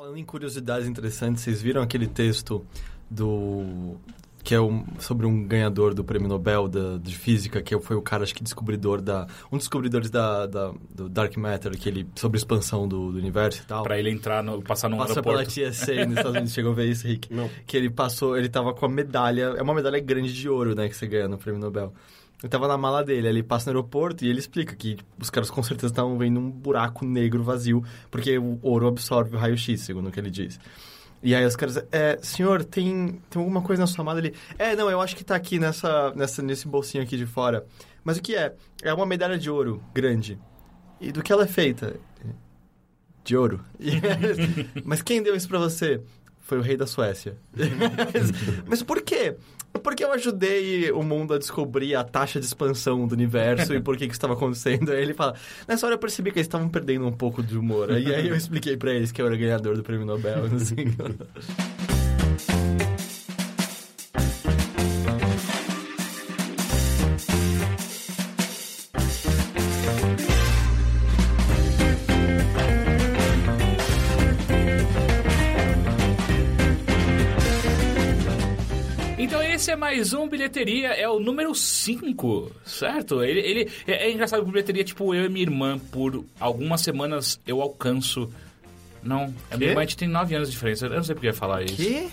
Falando em curiosidades interessantes, vocês viram aquele texto do que é um, sobre um ganhador do prêmio Nobel da, de física, que foi o cara, acho que descobridor da... Um dos descobridores da, da do Dark Matter, que ele, sobre expansão do, do universo e tal. Pra ele entrar, no, passar num Passa aeroporto. pela TSA nos Estados Unidos, chegou a ver isso, Rick? Não. Que ele passou, ele tava com a medalha, é uma medalha grande de ouro, né, que você ganha no prêmio Nobel. Ele tava na mala dele, ele passa no aeroporto e ele explica que os caras com certeza estavam vendo um buraco negro vazio, porque o ouro absorve o raio-x, segundo o que ele diz. E aí os caras, é, senhor, tem, tem alguma coisa na sua mala? Ele, é, não, eu acho que tá aqui nessa, nessa, nesse bolsinho aqui de fora. Mas o que é? É uma medalha de ouro, grande. E do que ela é feita? De ouro. Mas quem deu isso pra você? Foi o rei da Suécia. Mas por quê? Porque eu ajudei o mundo a descobrir a taxa de expansão do universo e por que que isso estava acontecendo. Aí ele fala, nessa hora eu percebi que eles estavam perdendo um pouco de humor. E aí eu expliquei pra eles que eu era ganhador do prêmio Nobel. Assim. Esse é mais um bilheteria, é o número 5, certo? Ele, ele é, é engraçado que bilheteria, tipo, eu e minha irmã, por algumas semanas eu alcanço. Não, a minha irmã a gente tem 9 anos de diferença. Eu não sei porque eu ia falar isso. que?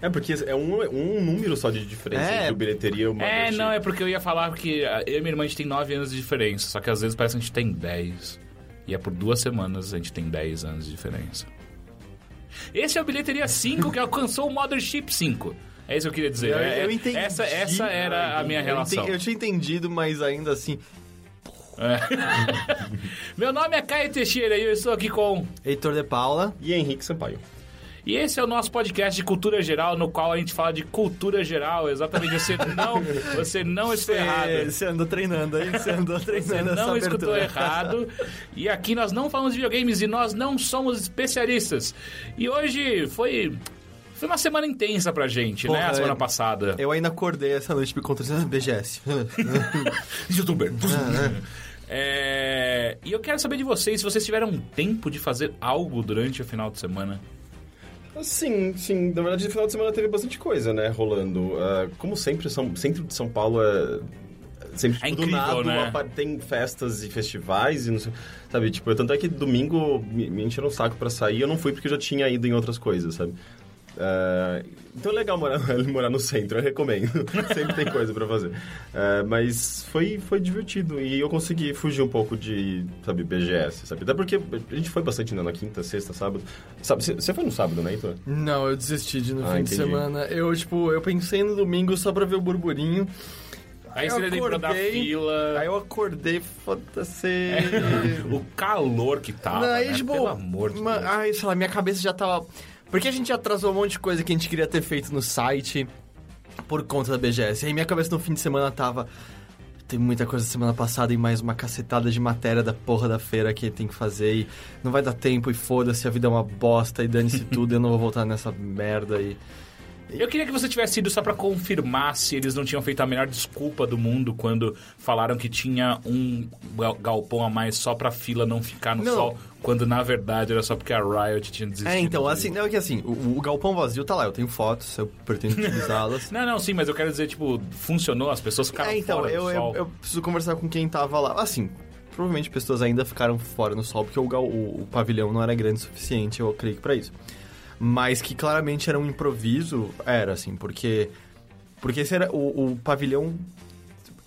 É porque é um, um número só de diferença É. entre o bilheteria e o É, não, é porque eu ia falar que ah, eu e minha irmã a gente tem 9 anos de diferença, só que às vezes parece que a gente tem 10. E é por duas semanas a gente tem 10 anos de diferença. Esse é o Bilheteria 5 que alcançou o Mothership 5. É isso que eu queria dizer. Eu, É- eu entendi. Essa, essa era a minha Eu relação. entendi- Eu tinha entendido, mas ainda assim... Meu nome é Caio Teixeira e eu estou aqui com. Heitor de Paula... E Henrique Sampaio. E esse é o nosso podcast de cultura geral, no qual a gente fala de cultura geral. Exatamente, você não, você não está errado. Você andou treinando aí, você andou Você treinando essa não escutou abertura. errado. E aqui nós não falamos de videogames e nós não somos especialistas. E hoje foi. Foi uma semana intensa pra gente, né? Porra, A semana é. passada. Eu ainda acordei essa noite me ah, BGS. Youtuber. É, e eu quero saber de vocês se vocês tiveram tempo de fazer algo durante o final de semana. Sim, sim. Na verdade, no final de semana teve bastante coisa, né, rolando. Ah, como sempre, São, centro de São Paulo é... Sempre, É tipo, incrível, do nada, né? uma tem festas e festivais e não sei... Sabe, tipo, tanto é que domingo me, me encheram o saco pra sair. Eu não fui porque eu já tinha ido em outras coisas, sabe? Ah, então é legal morar, morar no centro, eu recomendo. Sempre tem coisa pra fazer. Ah, mas foi, foi divertido e eu consegui fugir um pouco de, sabe, BGS, sabe? Até porque a gente foi bastante né, na quinta, sexta, sábado. Sabe, você foi no sábado, né, Heitor? Não, eu desisti de no Ah, fim de entendi. semana. Eu, tipo, eu pensei no domingo só pra ver o burburinho. Aí você lembrou da acordei, fila. Aí eu acordei, foda-se. O calor que tava, Não, aí, né? tipo, Pelo amor de Deus. Ai, sei lá, minha cabeça já tava... Porque a gente atrasou um monte de coisa que a gente queria ter feito no site por conta da BGS. E aí minha cabeça no fim de semana tava... Tem muita coisa semana passada e mais uma cacetada de matéria da porra da feira que tem que fazer e não vai dar tempo e foda-se, a vida é uma bosta e dane-se tudo, eu não vou voltar nessa merda e... Eu queria que você tivesse ido só pra confirmar se eles não tinham feito a melhor desculpa do mundo quando falaram que tinha um gal- galpão a mais só pra fila não ficar no Não. sol, quando na verdade era só porque a Riot tinha desistido. É, então, assim, não é que assim, o, o galpão vazio tá lá, eu tenho fotos, eu pretendo utilizá-las. Não, não, sim, mas eu quero dizer, tipo, funcionou, as pessoas ficaram É, então, fora do eu, eu, sol. eu preciso conversar com quem tava lá. Assim, provavelmente pessoas ainda ficaram fora no sol, porque o, o, o pavilhão não era grande o suficiente, eu creio que pra isso. Mas que claramente era um improviso, era assim, porque. Porque esse era o, o pavilhão.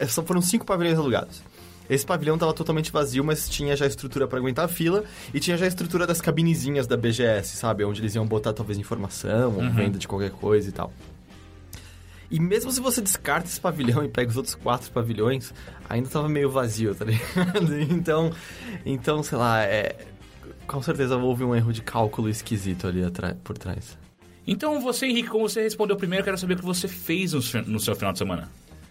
Só foram cinco pavilhões alugados. Esse pavilhão tava totalmente vazio, mas tinha já estrutura pra aguentar a fila e tinha já a estrutura das cabinezinhas da BGS, sabe? Onde eles iam botar talvez informação ou venda de qualquer coisa e tal. E mesmo se você descarta esse pavilhão e pega os outros quatro pavilhões, ainda tava meio vazio, tá ligado? Então, então sei lá, é, com certeza houve um erro de cálculo esquisito ali por trás. Então você, Henrique, como você respondeu primeiro, eu quero saber o que você fez no, seu- no seu final de semana.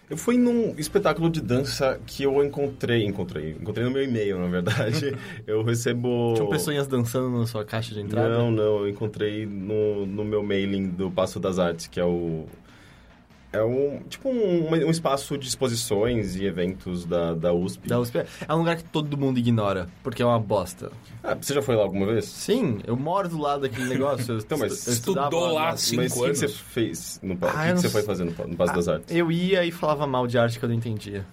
Eu fui num espetáculo de dança que eu encontrei, encontrei, encontrei no meu e-mail, na verdade. eu recebo... Tinham pessoas dançando na sua caixa de entrada? Não, não, eu encontrei no, no meu mailing do Passo das Artes, que é o... É um, tipo um, um espaço de exposições e eventos da, da USP. Da USP é um lugar que todo mundo ignora, porque é uma bosta. Ah, você já foi lá alguma vez? Sim, eu moro do lado daquele negócio. eu Então, mas estu- Estudou lá mas- cinco Mas o que, anos. você fez no Ah, O que, que não você foi fazer no, no Passo das Artes? Eu ia e falava mal de arte que eu não entendia.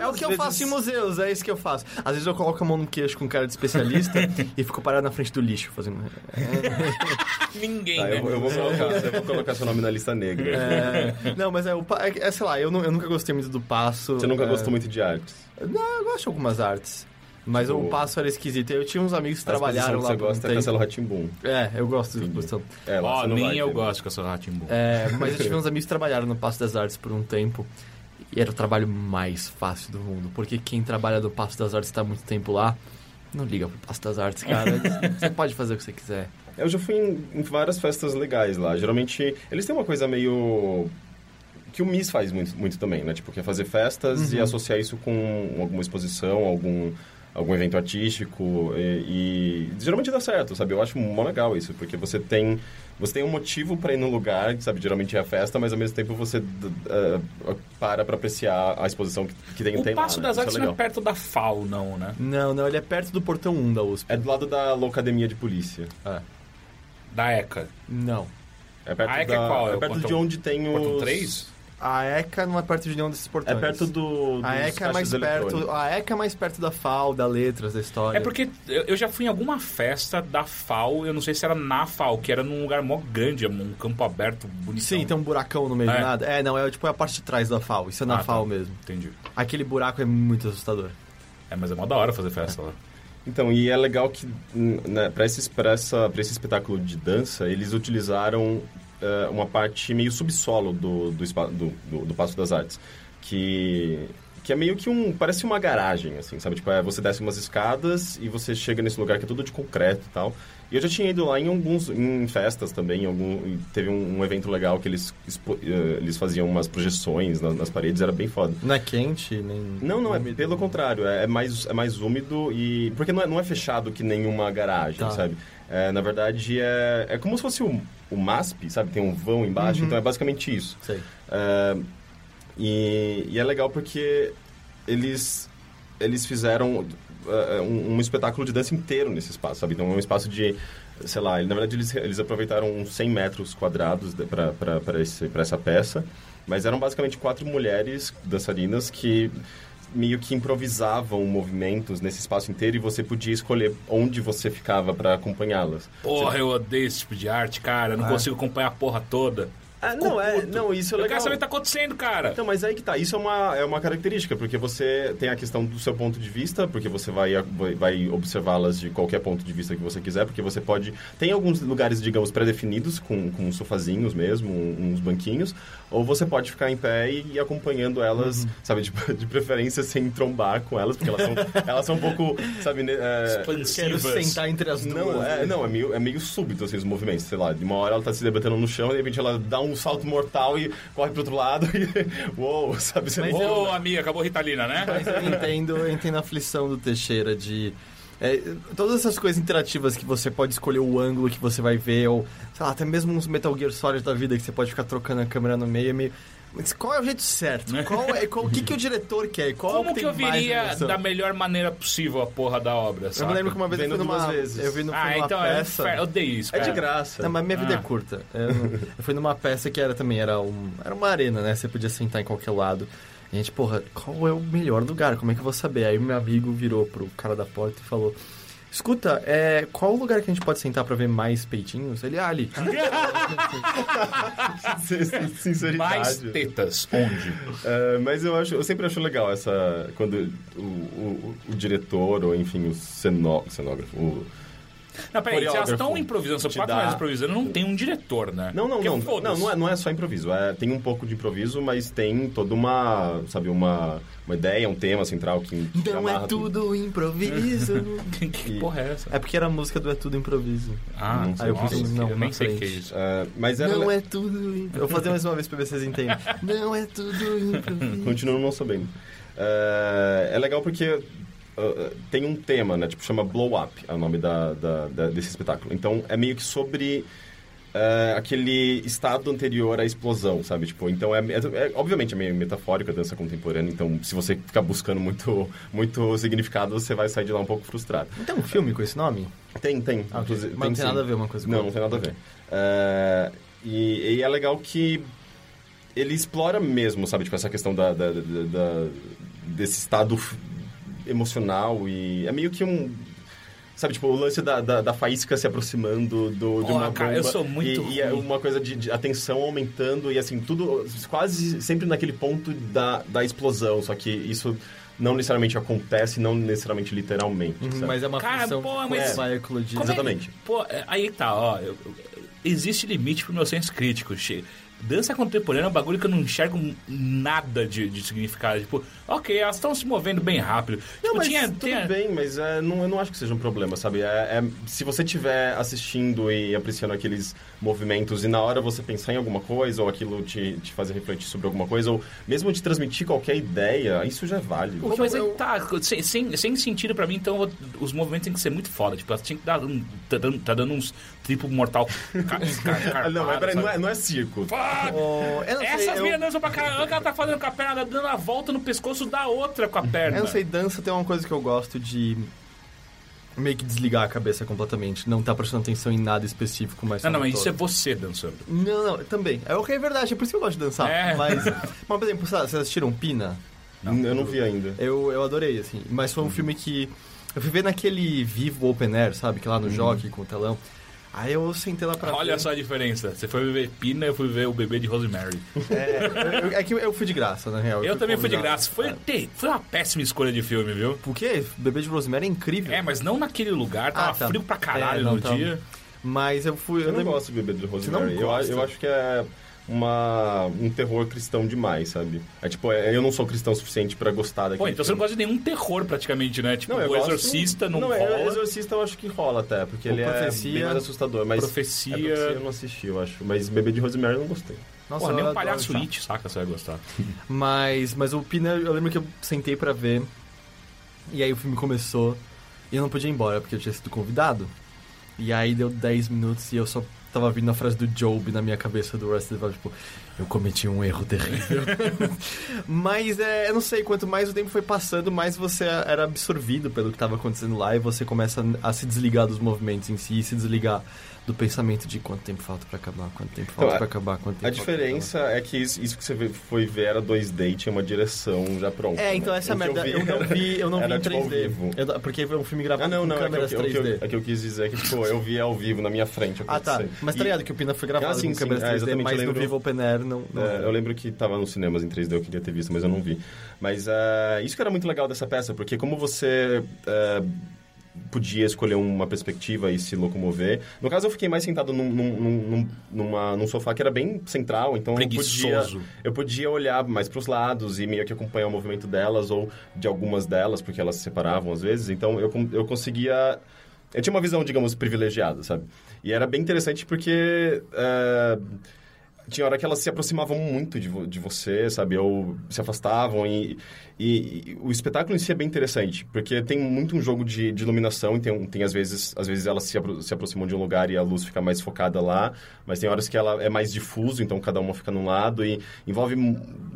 É o que eu faço em museus, é isso que eu faço. Às vezes eu coloco a mão no queixo com cara de especialista e fico parado na frente do lixo, fazendo... Ninguém, Tá, né? eu, eu vou colocar, eu vou colocar seu nome na lista negra. É, não, mas é, o é, é, sei lá, eu, nu- eu nunca gostei muito do passo. Você nunca é, gostou muito de artes? Não, eu gosto de algumas artes. Mas Tipo, o passo era esquisito. Eu tinha uns amigos que A exposição trabalharam que lá você um gosta é. Castelo Ratimbum. É, eu gosto de exposição. É, lá não nem vai, eu gosto com essa Ratimbu. É, mas eu tive uns amigos que trabalharam no Passo das Artes por um tempo. E era o trabalho mais fácil do mundo. Porque quem trabalha no Passo das Artes está muito tempo lá. Não liga pro Passo das Artes, cara. você pode fazer o que você quiser. Eu já fui em, em várias festas legais lá. Geralmente, eles têm uma coisa meio... Que o MIS faz muito, muito também, né? Tipo, que é fazer festas Uhum. e associar isso com alguma exposição, algum, algum evento artístico. E, e geralmente dá certo, sabe? Eu acho mó legal isso, porque você tem... Você tem um motivo para ir no lugar, que, sabe? Geralmente é a festa, mas ao mesmo tempo você uh, para para apreciar a exposição que, que tem, O tem lá, Passo né? das Isso Artes é não é perto da FAO, não, né? Não, não, ele é perto do portão 1 da USP. É do lado da Loucademia de Polícia. É. Da ECA. Não. É perto, Ah, é que da, é qual? É o perto de onde tem os... Portão 3? A ECA não é perto de nenhum desses É portões. perto do. A ECA é mais perto. A ECA é mais perto da FAO, da letras, da história. É porque eu já fui em alguma festa da FAO, eu não sei se era na FAO, que era num lugar mó grande, um campo aberto, bonitão. Sim, tem um buracão no meio É. do nada. É, não, é tipo é a parte de trás da FAO. Isso é na Ah, tá. FAO mesmo. Entendi. Aquele buraco é muito assustador. É, mas é mó da hora fazer festa lá. Então, e é legal que né, para esse, pra essa, pra esse espetáculo de dança, eles utilizaram eh, uma parte meio subsolo do, do, do, do, do Passo das Artes. Que, que é meio que um. Parece uma garagem, assim, sabe? Tipo, é, você desce umas escadas e você chega nesse lugar que é tudo de concreto e tal. E eu já tinha ido lá em alguns. em festas também. Em algum, teve um, um evento legal que eles, expo- eh, eles faziam umas projeções nas, nas paredes, era bem foda. Não é quente, nem. Não, não, é úmido. pelo contrário, é, é mais, é mais úmido e. Porque não é, não é fechado que nenhuma garagem, Tá. sabe? É, na verdade, é, é como se fosse o, o MASP, sabe? Tem um vão embaixo, Uhum. então é basicamente isso. É, e, e é legal porque eles, eles fizeram é, um, um espetáculo de dança inteiro nesse espaço, sabe? Então é um espaço de, sei lá, na verdade eles, eles aproveitaram uns 100 metros quadrados para essa peça, mas eram basicamente quatro mulheres dançarinas que meio que improvisavam movimentos nesse espaço inteiro e você podia escolher onde você ficava para acompanhá-las. Porra, eu odeio esse tipo de arte, cara. Eu não Ah. consigo acompanhar a porra toda. Ah, não, é, não, isso é Eu legal. quero saber o que tá acontecendo, cara. Então, mas aí que tá. Isso é uma, é uma característica, porque você tem a questão do seu ponto de vista, porque você vai, vai- observá-las de qualquer ponto de vista que você quiser, porque você pode... Tem alguns lugares, digamos, pré-definidos, com, com sofazinhos mesmo, uns banquinhos, ou você pode ficar em pé e ir acompanhando elas, sabe, de, de preferência sem trombar com elas, porque elas são, elas são um pouco, sabe... né, é, Quero sentar entre as duas. não, é, né? não é, meio, é meio súbito, assim, os movimentos, sei lá. De uma hora ela tá se debatendo no chão, de repente ela dá um salto mortal e corre pro outro lado e... Uou, sabe? Você Mas não- Ô, amiga, acabou a Ritalina, né? Mas eu entendo, eu entendo a aflição do Teixeira de. é, todas essas coisas interativas que você pode escolher o ângulo que você vai ver, ou, sei lá, até mesmo uns Metal Gear Solid da vida que você pode ficar trocando a câmera no meio, é meio. Mas qual é o jeito certo? Qual é, qual, o que, que o diretor quer? Qual é o Como que que tem eu viria da melhor maneira possível a porra da obra, Eu sabe? me lembro que uma vez eu Vendo fui numa. vezes. Eu vi no, Ah, numa então é peça. Eu odeio isso, É cara. de graça. Não, mas minha vida Ah. é curta. Eu, eu fui numa peça que era também, era, um, era uma arena, né? Você podia sentar em qualquer lado. E a gente, porra, qual é o melhor lugar? Como é que eu vou saber? Aí meu amigo virou pro cara da porta e falou: Escuta, é, qual o lugar que a gente pode sentar pra ver mais peitinhos? Ele, ah, ali. Sinceridade. Mais tetas. Onde? É, mas eu acho, eu sempre acho legal essa quando o, o, o diretor ou enfim o cenó, cenógrafo, o, Não, peraí, se elas estão improvisando, são quatro dá- mulheres improvisando, não tem um diretor, né? não, não, Porque não, não, foda-se. não é, não é só improviso, é, tem um pouco de improviso, mas tem toda uma, sabe, uma, uma ideia, um tema central que, que Não é amarra tudo improviso. que porra é essa? é porque era a música do É Tudo Improviso. Ah, Não sei. Aí eu nossa, não eu nem sei o que é isso. É, mas era Não le- é tudo improviso. Eu vou fazer mais uma vez pra ver se vocês entendem. Não é tudo improviso. Continuo não sabendo. É, é legal porque uh, uh, tem um tema, né? Tipo, chama Blow Up, é o nome da, da- da- desse espetáculo. Então, é meio que sobre é, aquele estado anterior à explosão, sabe? Tipo, então, é, é- é- obviamente é meio metafórico a dança contemporânea, então se você ficar buscando muito, muito significado, você vai sair de lá um pouco frustrado. Tem um filme com esse nome? Tem, tem. Ah, ok. inclusive- Mas não tem nada a ver uma coisa com Não, não tem nada a ver. É, e, e é legal que ele explora mesmo, sabe? Tipo, essa questão da, da- da- da- desse estado emocional e é meio que um... Sabe, tipo, o lance da, da, da faísca se aproximando do, de Porra, uma cara, bomba. eu sou muito e, e é uma coisa de, de atenção aumentando e, assim, tudo quase sempre naquele ponto da, da explosão. Só que isso não necessariamente acontece, não necessariamente literalmente, Uhum, sabe? mas é uma Cara, função pô, mas- vai eclodir. Como é- Exatamente. pô, é, aí tá, ó. eu- eu- existe limite pro meu senso crítico. Che- Dança contemporânea é um bagulho que eu não enxergo nada de, de significado. Tipo, ok, elas estão se movendo bem rápido. Não, tipo, mas tinha, tudo tinha- bem, mas é, não, eu não acho que seja um problema, sabe? É, é- se você estiver assistindo e apreciando aqueles movimentos e na hora você pensar em alguma coisa, ou aquilo te, te fazer refletir sobre alguma coisa, ou mesmo te transmitir qualquer ideia, isso já é válido. Pô, mas eu- aí tá, sem, sem, sem sentido pra mim, então os movimentos têm que ser muito foda. Tipo, elas tinham que dar um. Tá dando, tá dando uns triplo mortal. Car, car, Ah, não, peraí, não é, não é circo. Fuck! Oh, não sei, Essas eu- meninas dançam pra caramba, que ela tá fazendo com a perna, dando a volta no pescoço da outra com a perna. Eu não sei, dança tem uma coisa que eu gosto de meio que desligar a cabeça completamente. Não tá prestando atenção em nada específico, mas... Não, não, isso é você dançando. Não, não, também. É ok, é verdade, é por isso que eu gosto de dançar. É. Mas, mas, por exemplo, vocês assistiram Pina? eu não vi ainda. Eu, eu adorei, assim. Mas Uhum. foi um filme que... Eu fui ver naquele Vivo Open Air, sabe? Que é lá no Uhum. Jockey, com o telão. Aí eu sentei lá pra Olha ver. só a diferença. Você foi ver Pina, eu fui ver o bebê de Rosemary. É, eu- é que eu fui de graça, na real. Eu também fui de graça. Foi, ter- foi uma péssima escolha de filme, viu? Por quê? Bebê de Rosemary é incrível. É, mas não naquele lugar, tava Ah, tá. frio pra caralho É, não, no tá. dia. Mas eu fui... Eu não lembro- gosto de bebê de não Rosemary. Eu, eu acho que é uma, um terror cristão demais, sabe? É tipo, é- eu não sou cristão o suficiente pra gostar daquele Pô, então você não filme. gosta de nenhum terror praticamente, né? Tipo, Não, o gosto- Exorcista não, Não, é, rola. Exorcista eu acho que rola até, porque O ele Profecia- é bem mais assustador. Mas Profecia- É, Profecia eu não assisti, eu acho. Mas Bebê de Rosemary eu não gostei. Nossa, Porra, nem um palhaço it, saca? Você vai gostar. Mas, mas o Pina, eu lembro que eu sentei pra ver. E aí o filme começou. E eu não podia ir embora, porque eu tinha sido convidado. E aí deu 10 minutos e eu só tava vindo a frase do Job na minha cabeça do Rusty Devil's, tipo, eu cometi um erro terrível. Mas é, eu não sei, quanto mais o tempo foi passando, mais você era absorvido pelo que tava acontecendo lá e você começa a se desligar dos movimentos em si, se desligar do pensamento de quanto tempo falta pra acabar, quanto tempo falta Então, pra acabar, quanto tempo A diferença é que isso, isso que você foi ver era 2D e tinha uma direção já pronta. É, então né? essa O que merda, eu, não era- vi, eu não vi era, em tipo, ao 3D. vivo. Eu não- porque foi um filme gravado Ah, não, não, com é que, eu- câmeras é que eu- 3D. é que eu quis dizer que, tipo, eu vi ao vivo na minha frente Ah, tá. Mas tá E- ligado que o Pina foi gravado Ah, sim, com sim. câmeras É, 3D, exatamente, mas eu no lembro. Vivo Open Air não... não É, eu lembro que tava nos cinemas em 3D, eu queria ter visto, mas eu não vi. Mas é, isso que era muito legal dessa peça, porque como você é, podia escolher uma perspectiva e se locomover... No caso, eu fiquei mais sentado num, num, num, numa, num sofá que era bem central, então eu podia, eu podia olhar mais pros lados e meio que acompanhar o movimento delas ou de algumas delas, porque elas se separavam às vezes. Então, eu, eu conseguia... Eu tinha uma visão, digamos, privilegiada, sabe? E era bem interessante porque... é, tinha hora que elas se aproximavam muito de, vo- de você, sabe? Ou se afastavam. E, e- e o espetáculo em si é bem interessante, porque tem muito um jogo de, de iluminação. E tem, tem às vezes, às vezes elas se, apro- se aproximam de um lugar e a luz fica mais focada lá. Mas tem horas que ela é mais difuso, então cada uma fica num lado. E envolve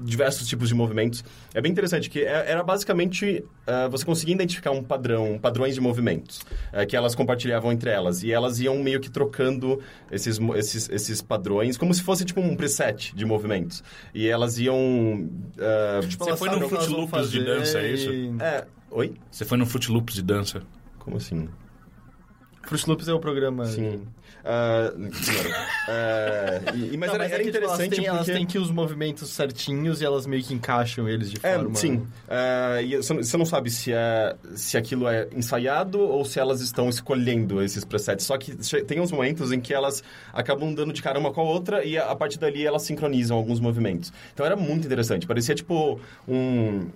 diversos tipos de movimentos. É bem interessante, que é- era basicamente ah, você conseguia identificar um padrão, padrões de movimentos eh, que elas compartilhavam entre elas. E elas iam meio que trocando esses, esses, esses padrões, como se fosse tipo um preset de movimentos. E elas iam. ah, Tipo, Você elas foi elas Fruit Loops de dança, é isso? é. Oi? Você foi no Fruit Loops de dança. Como assim? Fruit Loops é o programa... Sim. Senhora. Ah, e- mas Não, era, era é que, tipo, elas interessante têm, elas porque... têm que os movimentos certinhos e elas meio que encaixam eles de É, forma... sim. É, e você não- você não sabe se, é, se aquilo é ensaiado ou se elas estão escolhendo esses presets. Só que tem uns momentos em que elas acabam dando de cara uma com a outra e a, partir dali elas sincronizam alguns movimentos. Então era muito interessante. Parecia tipo um...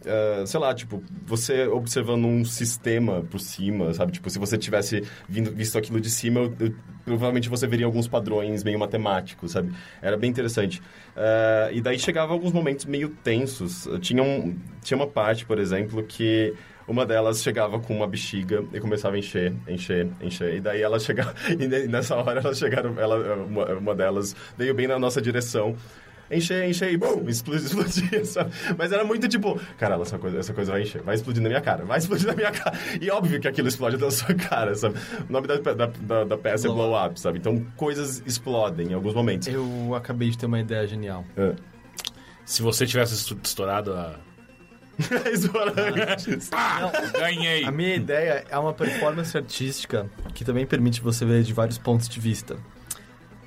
sei lá, tipo, você observando um sistema por cima, sabe? Tipo, se você tivesse vindo, visto aquilo de cima, eu- eu- provavelmente você veria alguns padrões meio matemáticos, sabe? Era bem interessante. É, e daí chegava alguns momentos meio tensos. Tinha, um, tinha uma parte, por exemplo, que uma delas chegava com uma bexiga e começava a encher, encher, encher. E daí ela chegava. E nessa hora elas chegaram. Ela, uma, uma delas veio bem na nossa direção encher, encher e bum, explodia, explodia, sabe? Mas era muito tipo, cara, essa coisa, essa coisa vai encher, vai explodir na minha cara, vai explodir na minha cara. E óbvio que aquilo explode na sua cara, sabe? O nome da, da, da, da peça Blow é Blow Up, sabe? Então coisas explodem em alguns momentos. Eu acabei de ter uma ideia genial. É. Se você tivesse estourado a. Pá! Ganhei! A minha ideia é uma performance artística que também permite você ver de vários pontos de vista.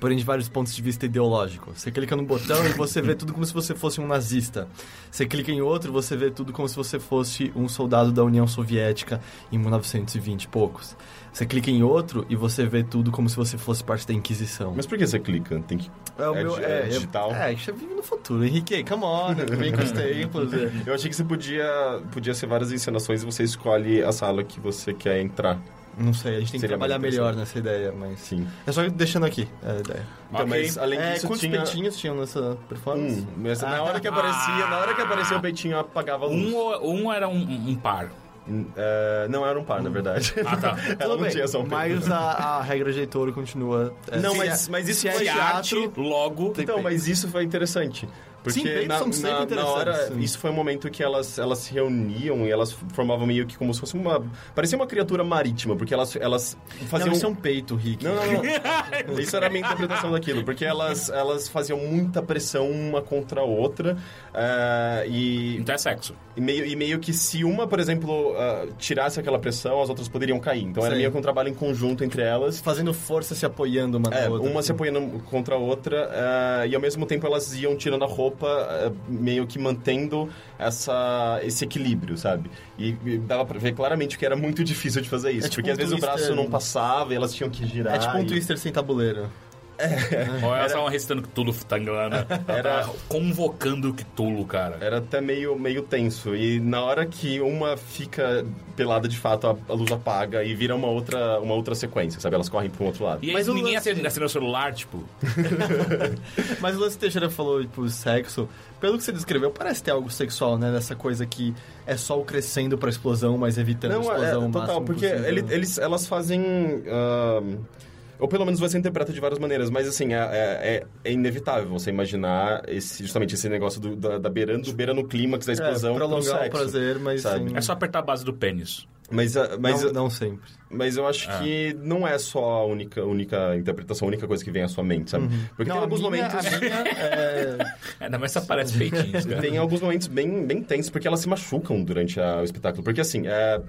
Porém, de vários pontos de vista ideológico. Você clica no botão e você vê tudo como se você fosse um nazista. Você clica em outro, você vê tudo como se você fosse um soldado da União Soviética em 1920 e poucos. Você clica em outro e você vê tudo como se você fosse parte da Inquisição. Mas por que você clica? Tem que... É, o é meu, é, é digital? É, a gente vive no futuro. Henrique, come on, vem com os tempos. Eu achei que você podia, podia ser várias encenações e você escolhe a sala que você quer entrar. Não sei, a gente tem que Seria trabalhar mais melhor nessa ideia, mas... Sim. É só deixando aqui a ideia. Então, mas além É, disso quantos tinha... peitinhos tinham nessa performance? Um, mas na hora que aparecia, na hora que aparecia o peitinho apagava a luz. Um, ou- um era um, um par. É, não era um par, na verdade. Ah, tá. Ela Tudo não bem, tinha só um peito. Mas a, a regra de Heitor continua... é, Não, mas- é- mas isso é teatro... logo. Então, peito. mas isso foi interessante. Porque Sim, peitos na, são sempre na, na interessantes, hora, sim. isso foi um momento que elas, elas se reuniam e elas formavam meio que como se fosse uma... Parecia uma criatura marítima, porque elas, elas faziam... Não, isso é um peito, Rick. Não, não, não. Isso era a minha interpretação daquilo, porque elas, elas faziam muita pressão uma contra a outra eh, e, Então é sexo. e meio, e meio que se uma, por exemplo, ah, tirasse aquela pressão, as outras poderiam cair. Então era Sim. meio que um trabalho em conjunto entre elas. Fazendo força, se apoiando uma na É, outra. uma se apoiando contra a outra ah, e ao mesmo tempo elas iam tirando a roupa, ah, meio que mantendo essa, esse equilíbrio, sabe? E, e dava pra ver claramente que era muito difícil de fazer isso, É tipo porque um às vezes o braço não passava e elas tinham que girar. É tipo um e- twister sem tabuleiro. Ou elas estavam recitando Cthulhu Tanglana. Era- Era convocando Cthulhu, cara. Era até meio, meio tenso. E na hora que uma fica pelada de fato, a, a luz apaga e vira uma outra, uma outra sequência, sabe? Elas correm para um outro lado. E aí Mas o ninguém lance- acende acende o celular, tipo... Mas o lance Teixeira falou, tipo, sexo. Pelo que você descreveu, parece ter algo sexual, né? Nessa coisa que é só o crescendo pra explosão, mas evitando a Não, é, explosão o total, máximo porque ele- eles, elas fazem. ah, ou pelo menos você interpreta de várias maneiras, mas assim, é, é- é inevitável você imaginar esse, justamente esse negócio do, da, da beirando, beira no clímax da explosão é, pro prolongar o sexo. prazer, mas sem... É só apertar a base do pênis. Mas, ah, mas, não, não sempre. mas eu acho Ah. que não é só a única, única interpretação, a única coisa que vem à sua mente, sabe? Porque Não, tem alguns minha- momentos. é... Ainda mais se aparece peitinhos, cara. Tem alguns momentos bem, bem tensos, porque elas se machucam durante a- o espetáculo. Porque, assim, é,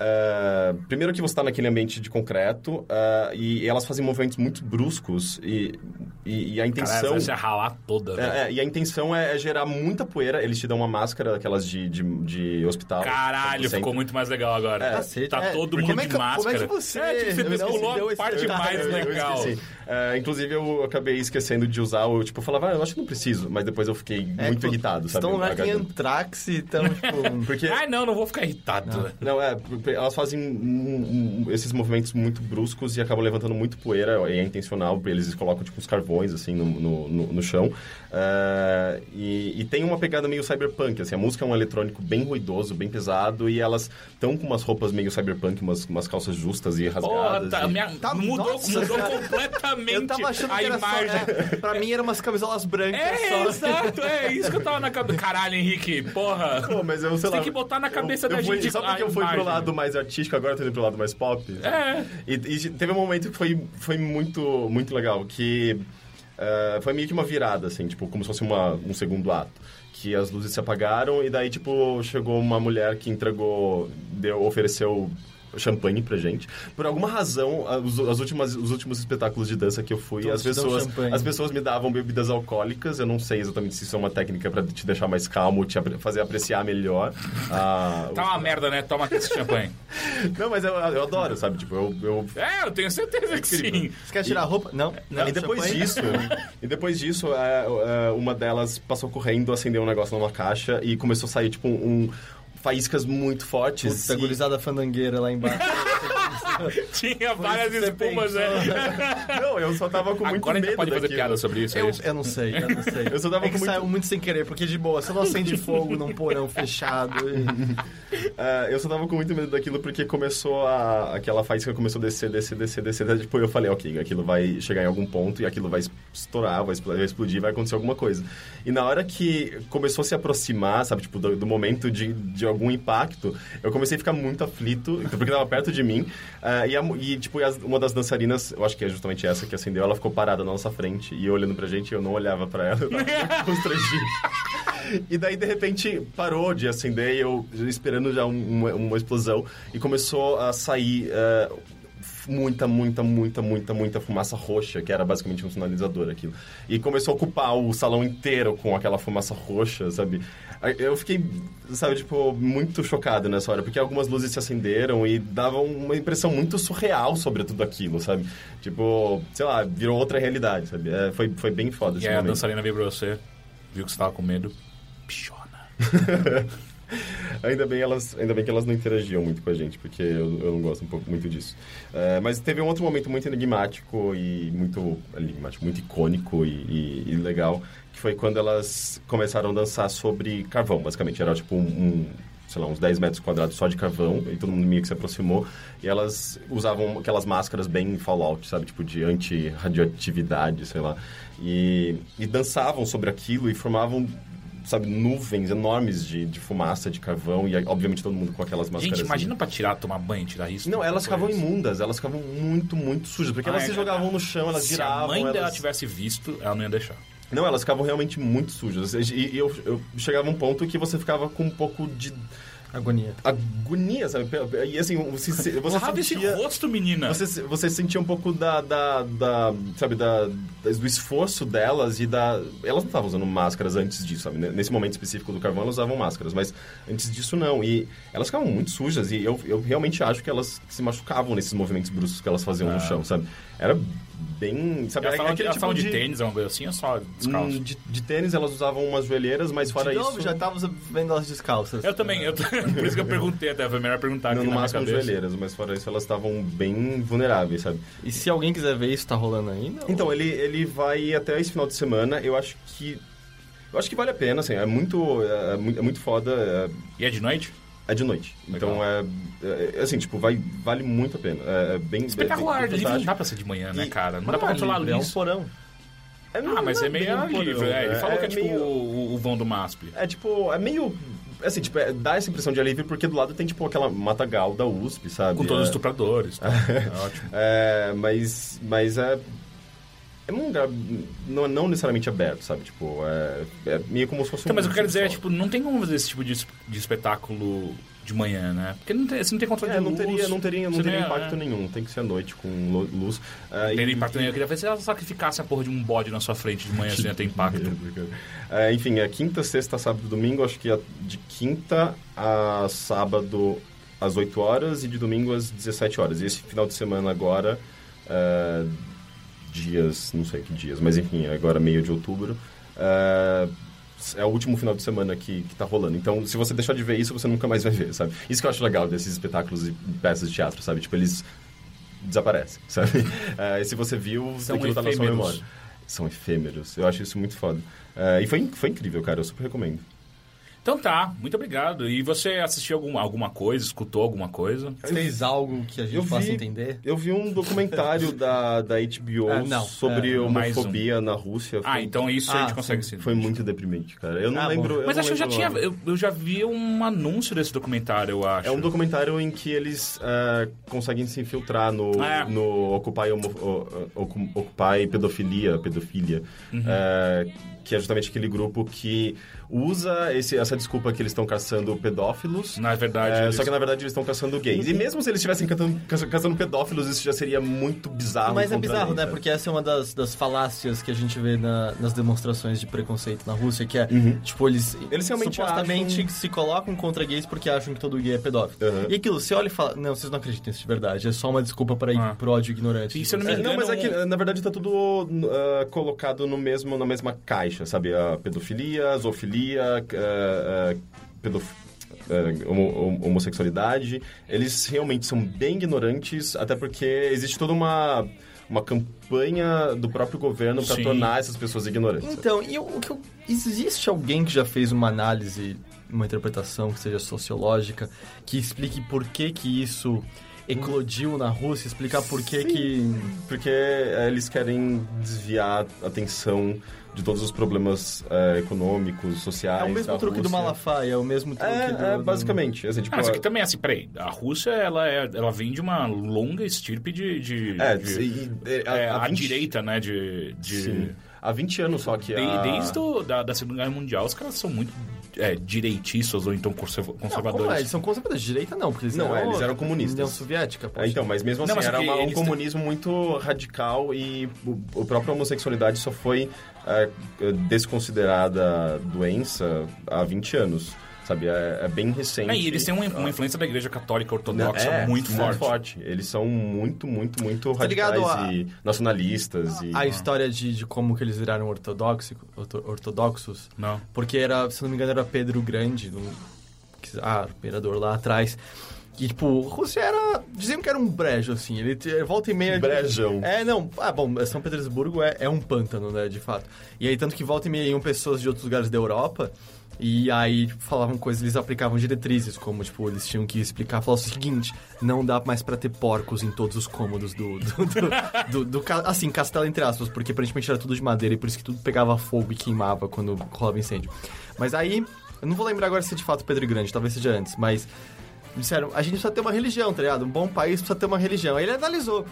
é, primeiro que você está naquele ambiente de concreto é, e elas fazem movimentos muito bruscos e, e, e a intenção... vai se ralar toda. É, é, e a intenção é, é gerar muita poeira. Eles te dão uma máscara, daquelas de, de, de hospital. Caralho, ficou muito mais legal agora. Cacete, tá é, todo mundo como é de que- como é máscara. que você- É, tipo, você não deu a parte mais legal. É, inclusive, eu acabei esquecendo de usar o... Tipo, eu falava, ah, eu acho que não preciso. Mas depois eu fiquei é, muito tipo, irritado, sabe? Estão tem Agarrando. antrax e estão, tipo... Porque... Ai, não, não vou ficar irritado. né? Não, é, porque elas fazem um- um- esses movimentos muito bruscos e acabam levantando muito poeira, e é intencional, porque eles colocam tipo uns carvões assim no, no, no- no chão. É, e, e tem uma pegada meio cyberpunk, assim, a música é um eletrônico bem ruidoso, bem pesado, e elas estão com umas roupas meio cyberpunk, umas, umas calças justas e Porra, rasgadas. tá, e- minha- Tá- mudou, nossa, mudou completamente Eu tava achando a que era imagem. só... É, pra mim, eram umas camisolas brancas É, só. exato, é isso que eu tava na cabeça. Caralho, Henrique, porra. Pô, mas eu sei Você lá, tem que botar na cabeça eu, da eu fui, gente Só porque a eu fui pro lado mais artístico, agora tô indo pro lado mais pop. É. E, e teve um momento que foi, foi muito, muito legal, que eh, foi meio que uma virada, assim, tipo, como se fosse uma, um segundo ato. Que as luzes se apagaram e daí, tipo, chegou uma mulher que entregou, deu, ofereceu champanhe pra gente. Por alguma razão, as, as últimas, os últimos espetáculos de dança que eu fui, Todos as pessoas, as pessoas me davam bebidas alcoólicas. Eu não sei exatamente se isso é uma técnica pra te deixar mais calmo, te apre- fazer apreciar melhor. a- Tá uma merda, né? Toma aqui esse champanhe. Não, mas eu, eu adoro, sabe? Tipo, eu, eu É, eu tenho certeza que sim. Você quer tirar a roupa? Não. não e depois champanhe? disso, e depois disso, é, é, uma delas passou correndo, acendeu um negócio numa caixa e começou a sair, tipo, um, faíscas muito fortes. Puta, e- gurizada fandangueira lá embaixo. Tinha várias espumas, né? Não, eu só tava com muito Agora a gente medo pode fazer daquilo. piada sobre isso, é Eu, isso? eu não sei, eu não sei. Eu só tava é que com muito- saiu muito sem querer, porque de boa, você não acende fogo num porão fechado. e- É, eu só tava com muito medo daquilo porque começou a... Aquela faísca começou a descer, descer, descer, descer. Daí, Tipo, eu falei, ok, aquilo vai chegar em algum ponto e aquilo vai estourar, vai expl- vai explodir, vai acontecer alguma coisa. E na hora que começou a se aproximar, sabe, tipo, do, do momento de, de algum impacto, eu comecei a ficar muito aflito, porque tava perto de mim. É, e, a e, tipo, as- uma das dançarinas, eu acho que é justamente essa que acendeu, ela ficou parada na nossa frente e olhando pra gente, eu não olhava pra ela, eu tava constrangido. E daí, de repente, parou de acender, e eu esperando já um- uma, uma explosão, e começou a sair é, muita, muita, muita, muita, muita fumaça roxa, que era basicamente um sinalizador aquilo. E começou a ocupar o salão inteiro com aquela fumaça roxa, sabe? Eu fiquei, sabe, tipo, muito chocado nessa hora, porque algumas luzes se acenderam e davam uma impressão muito surreal sobre tudo aquilo, sabe? Tipo, sei lá, virou outra realidade, sabe? É, foi, foi bem foda E esse a momento. dançarina veio pra você, viu que você tava com medo. Pichona. Ainda bem, elas, ainda bem que elas não interagiam muito com a gente, porque eu, eu não gosto um pouco muito disso. É, mas teve um outro momento muito enigmático e muito enigmático, muito icônico e, e- e legal, que foi quando elas começaram a dançar sobre carvão, basicamente. Era tipo um, um, sei lá, uns 10 metros quadrados só de carvão, e todo mundo meio que se aproximou, e elas usavam aquelas máscaras bem Fallout, sabe? Tipo de anti-radioatividade, sei lá. E, e dançavam sobre aquilo e formavam sabe, nuvens enormes de, de fumaça, de carvão, e aí, obviamente todo mundo com aquelas máscaras. Gente, imagina pra tirar, tomar banho, tirar isso. Não, elas ficavam imundas, elas ficavam muito, muito sujas, porque Ah, elas é, se jogavam no chão, elas Se giravam. a mãe dela elas... tivesse visto, ela não ia deixar. Não, elas ficavam realmente muito sujas. E, e eu, eu chegava a um ponto que você ficava com um pouco de Agonia. agonia, sabe? E assim, você, você Lava esse sentia... rosto, menina. Você, você sentia um pouco da, da, da sabe, da, da- do esforço delas e da... Elas não estavam usando máscaras antes disso, sabe? Nesse momento específico do carvão, elas usavam máscaras, mas antes disso não. E elas ficavam muito sujas e eu, eu realmente acho que elas se machucavam nesses movimentos bruscos que elas faziam no chão, sabe? Era bem... Sabe? Elas falam, de, tipo falam de... tênis, alguma coisa assim, ou só descalço? Hum, De, de tênis elas usavam umas joelheiras, mas fora de novo, isso... já tava vendo elas descalças. Eu também, eu, por isso que eu perguntei até, foi melhor perguntar Não, aqui no na máximo joelheiras, mas fora isso elas estavam bem vulneráveis, sabe? E se alguém quiser ver isso, tá rolando ainda? Então, ele, ele vai até esse final de semana. Eu acho que. Eu acho que vale a pena, assim. É muito. É, muito- é muito foda. É, E é de noite? É de noite. Então, é, é- Assim, tipo, vai, vale muito a pena. É, é bem. Espetacular, bem, não dá pra ser de manhã, né, E- cara? Não Não dá pra é controlar a livre, É um luz. porão. É, Ah, mas não é meio um porão, livre. É, ele falou que é tipo meio- o, o vão do MASP. É tipo, é meio. Assim, tipo, é- dá essa impressão de alívio porque do lado tem, tipo, aquela matagal da USP, sabe? Com todos os É- estupradores. Tá? É ótimo. É, mas, mas é. É um lugar não, não necessariamente aberto, sabe? Tipo, é, é meio como se fosse Então, um. mas o que eu quero dizer é, tipo, não tem como fazer esse tipo de, de espetáculo de manhã, né? Porque não tem, você não tem controle É, de não luz. teria, não teria, não teria é- impacto é. nenhum. Tem que ser à noite com lu- luz. É, Não e- teria impacto nenhum. Eu queria ver se ela sacrificasse a porra de um bode na sua frente de manhã, assim ia ter impacto. É, enfim, é quinta, sexta, sábado e domingo. Acho que é de quinta a sábado às 8 horas e de domingo às 17 horas. E esse final de semana agora, é, dias, não sei que dias, mas enfim, agora meio de outubro, é, é o último final de semana que, que tá rolando. Então, se você deixar de ver isso, você nunca mais vai ver, sabe? Isso que eu acho legal desses espetáculos e peças de teatro, sabe? Tipo, eles desaparecem, sabe? É, e se você viu, São aquilo tá na sua memória. São efêmeros. Eu acho isso muito foda. É, e foi, foi incrível, cara. Eu super recomendo. Então tá, muito obrigado. E você assistiu algum, alguma coisa, escutou alguma coisa? Fez algo que a gente Eu possa vi- entender? Eu vi um documentário da, da HBO Ah, não. sobre É, homofobia na Rússia. Ah, Foi- então isso a Ah, gente consegue sim. Foi muito deprimente, cara. Eu não Ah, lembro. eu Mas não acho que eu já tinha. Eu, eu já vi um anúncio desse documentário, eu acho. É um documentário em que eles é, conseguem se infiltrar no, É. no Occupy, homo, o- o- Occupy Pedofilia, pedofilia Uhum. é, que é justamente aquele grupo que usa esse, essa desculpa que eles estão caçando pedófilos. Na verdade. É, eles- Só que na verdade eles estão caçando gays. E mesmo se eles estivessem caçando pedófilos, isso já seria muito bizarro. Mas é bizarro, né? sabe? Porque essa é uma das, das falácias que a gente vê na- nas demonstrações de preconceito na Rússia, que é, tipo, eles, Uhum. Eles realmente supostamente acham- se colocam contra gays porque acham que todo gay é pedófilo. Uhum. E aquilo, você olha e fala, não, vocês não acreditam nisso de verdade, é só uma desculpa para ir Ah. pro ódio ignorante. Se eu não me É, não, mas é que, na verdade, tá tudo ah, colocado no mesmo, na mesma caixa, sabe? A pedofilia, a zoofilia, ah, ah, pedof... é, homo- homossexualidade, eles realmente são bem ignorantes, até porque existe toda uma, uma campanha do próprio governo para tornar essas pessoas ignorantes. Então, e o que existe alguém que já fez uma análise, uma interpretação que seja sociológica, que explique por que que isso eclodiu na Rússia, explicar por que que... Porque é, eles querem desviar a atenção de todos os problemas é, econômicos, sociais. É o mesmo truque do Rússia. Malafaia, é o mesmo truque do... É, é, do- basicamente. Assim, tipo, Ah, isso aqui também, assim, peraí. A Rússia, ela, é, ela vem de uma longa estirpe de... de, É, de- e- e- é, há a 20 direita, né, de... de Sim. Há 20 anos só que de- a... Desde o, da, da Segunda Guerra Mundial, os caras são muito é, direitistas ou então conserva- Não, é? conservadores. Eles são conservadores de direita, não, porque eles Não, eram... é, eles eram comunistas. União Soviética, poxa. É, então, mas mesmo assim, Não, mas era uma- um eles têm- comunismo muito radical e o, o próprio homossexualidade só foi é, desconsiderada doença há 20 anos, sabe? É, é bem recente. É, e eles têm uma, uma influência da Igreja Católica Ortodoxa É, muito forte. Eles são muito, muito, muito Tá radicais a- e nacionalistas. E... A história de, de como que eles viraram ortodoxi- orto- ortodoxos, Não. porque era, se não me engano, era Pedro Grande, no, que- ah, o imperador lá atrás. E, tipo, Rússia era. Diziam que era um brejo, assim. Ele te- volta e meia. Brejão. É, não. Ah, bom, São Petersburgo é, é um pântano, né, de fato. E aí, tanto que volta e meia iam pessoas de outros lugares da Europa. E aí tipo, falavam coisas, eles aplicavam diretrizes, como, tipo, eles tinham que explicar, falar o seguinte, não dá mais pra ter porcos em todos os cômodos do... do, do, do- do assim, castelo entre aspas, porque aparentemente era tudo de madeira e por isso que tudo pegava fogo e queimava quando rolava incêndio. Mas aí, eu não vou lembrar agora se é de fato Pedro Grande, talvez seja antes, mas disseram, a gente precisa ter uma religião, tá ligado? Um bom país precisa ter uma religião. Aí ele analisou.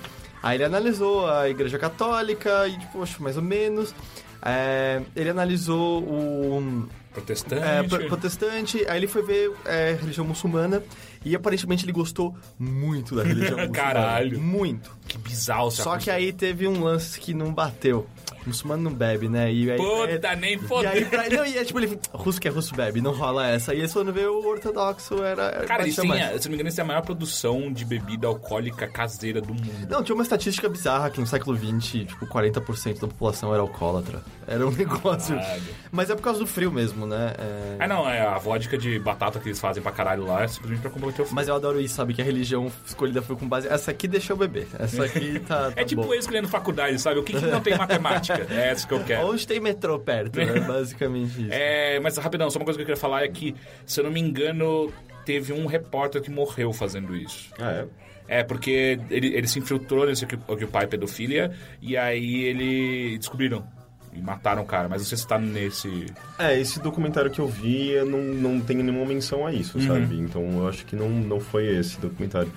Aí ele analisou a Igreja Católica e, tipo, acho mais ou menos. É, ele analisou o Protestante. é, pro- protestante, aí ele foi ver é, religião muçulmana e aparentemente ele gostou muito da religião muçulmana. Caralho. Muito. Que bizarro. Só que aí teve um lance que não bateu. Muçulmano não bebe, né? E aí, Puta, é, nem e fodeu. aí, pra, não, e é tipo, ele russo que é russo bebe, não rola essa. E eles foram ver o ortodoxo, era... era Cara, a- se não me engano, eles têm a maior produção de bebida alcoólica caseira do mundo. Não, tinha uma estatística bizarra que no século XX, tipo, 40% da população era alcoólatra. Era um negócio... Caralho. Mas é por causa do frio mesmo, né? É... Ah, não, é a vodka de batata que eles fazem pra caralho lá é simplesmente pra combater o frio. Mas eu adoro isso, sabe? Que a religião escolhida foi com base. Essa aqui deixa eu beber. Essa aqui tá. tá É tipo bom. eu escolhendo faculdade, sabe? O que, que não tem matemática? É essa que eu quero. Onde tem metrô perto, né? Basicamente isso. É, mas rapidão, só uma coisa que eu queria falar é que, se eu não me engano, teve um repórter que morreu fazendo isso. Ah, é? É, porque ele, ele se infiltrou nesse Occupy Pedofilia e aí ele descobriram e mataram o cara. Mas não sei se tá nesse... É, esse documentário que eu vi eu não, não tem nenhuma menção a isso, Uhum. sabe? Então eu acho que não, não foi esse documentário.